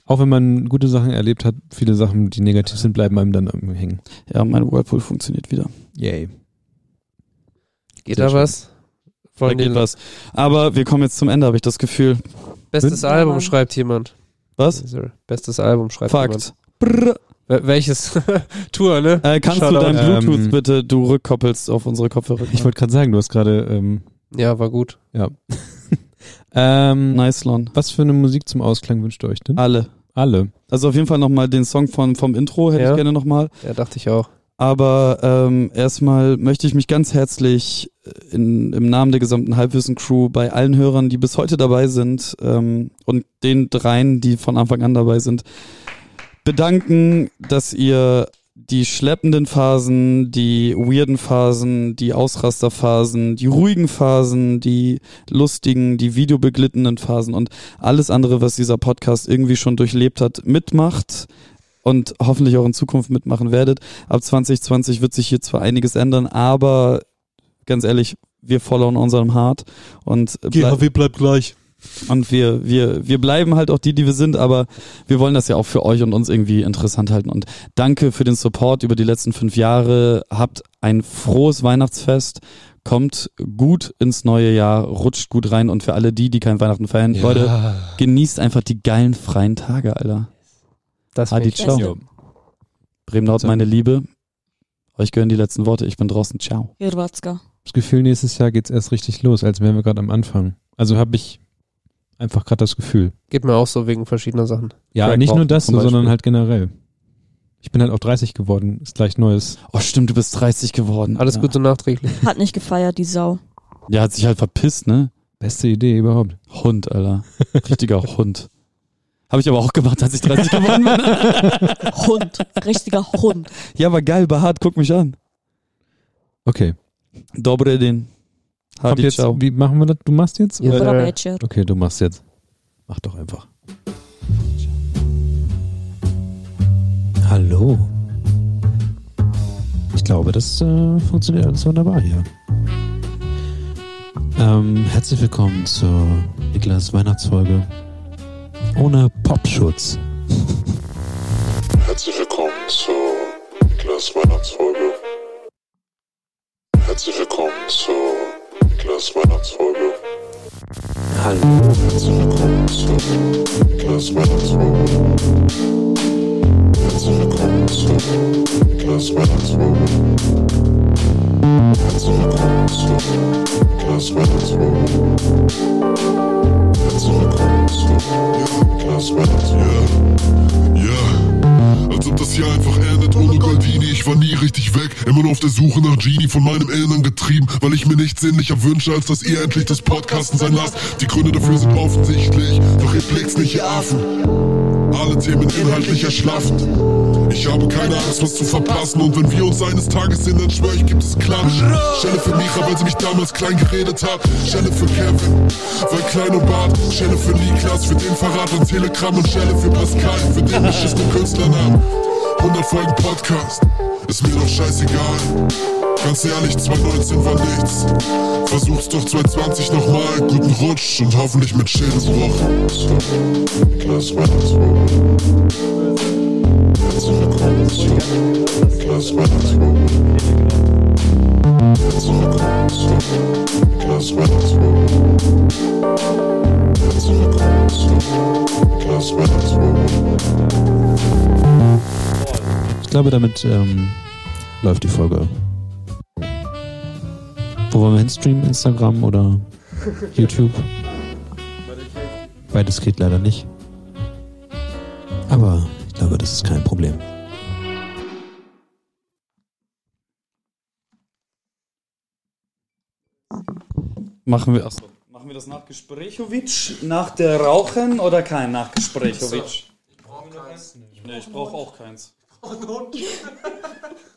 auch wenn man gute Sachen erlebt hat, viele Sachen, die negativ sind, bleiben einem dann irgendwie hängen. Ja, mein Whirlpool funktioniert wieder. Yay. Geht Sehr da schön. was? Da Von geht den was. Aber wir kommen jetzt zum Ende, habe ich das Gefühl. Bestes Ja, Album schreibt jemand. Was? Bestes Album schreibt jemand. Fakt. Welches Tour, ne? Äh, kannst Shoutout. du dein Bluetooth Ähm, bitte, du rückkoppelst auf unsere Kopfhörer? Ich wollte gerade sagen, du hast gerade, ähm, Ja, war gut. ja. ähm, Nice, Lon. Was für eine Musik zum Ausklang wünscht ihr euch denn? Alle. Alle. Also auf jeden Fall nochmal den Song von, vom Intro hätte Ja. ich gerne nochmal. Ja, dachte ich auch. Aber ähm, erstmal möchte ich mich ganz herzlich äh, in, im Namen der gesamten Halbwissen-Crew bei allen Hörern, die bis heute dabei sind ähm, und den dreien, die von Anfang an dabei sind, bedanken, dass ihr die schleppenden Phasen, die weirden Phasen, die Ausrasterphasen, die ruhigen Phasen, die lustigen, die videobeglittenen Phasen und alles andere, was dieser Podcast irgendwie schon durchlebt hat, mitmacht und hoffentlich auch in Zukunft mitmachen werdet. Ab 2020 wird sich hier zwar einiges ändern, aber ganz ehrlich, wir followen unserem Heart und, blei- bleibt gleich. und wir, wir, wir bleiben halt auch die, die wir sind, aber wir wollen das ja auch für euch und uns irgendwie interessant halten. Und danke für den Support über die letzten fünf Jahre. Habt ein frohes Weihnachtsfest. Kommt gut ins neue Jahr, rutscht gut rein und für alle die, die kein Weihnachten feiern, Leute, genießt einfach die geilen freien Tage, Alter. Das Adi, finde ich ciao. Beste. Bremenlaut, meine Liebe. Euch gehören die letzten Worte. Ich bin draußen. Ciao. Hirvatska. Das Gefühl, nächstes Jahr geht's erst richtig los, als wären wir gerade am Anfang. Also habe ich einfach gerade das Gefühl. Geht mir auch so wegen verschiedener Sachen. Ja, Crack nicht nur das, so, sondern halt generell. Ich bin halt auch 30 geworden, ist gleich Neues. Oh, stimmt, du bist 30 geworden. Alles ja. Gute nachträglich. Hat nicht gefeiert, die Sau. Ja, hat sich halt verpisst, ne? Beste Idee überhaupt. Hund, Alter. Richtiger Hund. Habe ich aber auch gemacht, als ich 30 geworden bin. Hund. Richtiger Hund. ja, aber geil, behaart, guck mich an. Okay. Dobre den. Hadi, jetzt, ciao. wie machen wir das? Du machst jetzt? Ja. Oder? Äh. Okay, du machst jetzt. Mach doch einfach. Hallo. Ich glaube, das äh, funktioniert alles wunderbar hier. Ähm, herzlich willkommen zur Niklas Weihnachtsfolge ohne Popschutz. Herzlich willkommen zur Niklas Weihnachtsfolge. Herzlich willkommen zur Niklas Weihnachtsfolge. Hallo. Herzlich willkommen zur Niklas Weihnachtsfolge. Herzlich willkommen zur Niklas Weihnachtsfolge. Herzlich willkommen zur Niklas Weihnachtsfolge. Herzlich willkommen zur Niklas Weihnachtsfolge. Ja, als ob das Jahr einfach endet ohne Goldini. Ich war nie richtig weg, immer nur auf der Suche nach Genie, von meinem Innern getrieben, weil ich mir nichts sehnlicher wünsche, als dass ihr endlich das Podcasten sein lasst. Die Gründe dafür sind offensichtlich, doch ihr blickt's nicht, ihr Affen. Alle Themen inhaltlich erschlaffend. Ich habe keine Angst, was zu verpassen. Und wenn wir uns eines Tages sehen, dann schwör ich, gibt es Klatsch. Schelle für Micha, weil sie mich damals klein geredet hat. Schelle für Kevin, weil klein und Bart. Schelle für Niklas, für den Verrat und Telegram. Und Schelle für Pascal, für den beschissenen Künstlernamen. 100 Folgen Podcast, ist mir doch scheißegal. Ganz ehrlich, 2019 war nichts. Versuch's doch 2020 nochmal. Guten Rutsch und hoffentlich mit Schädelsbruch. Niklas Weihnachtsfolge. Herzlich willkommen zu Niklas Weihnachtsfolge. Herzlich willkommen zu Niklas Weihnachtsfolge. Herzlich willkommen zu Niklas Ich glaube, damit ähm, läuft die Folge. Wo wollen wir hinstreamen? Instagram oder YouTube? Beides geht leider nicht. Aber ich glaube, das ist kein Problem. Machen wir, achso, machen wir das nach Gesprächowitsch, nach der Rauchen oder kein nach Gesprächowitsch? Ich brauche keins. Nee, ich brauche auch keins.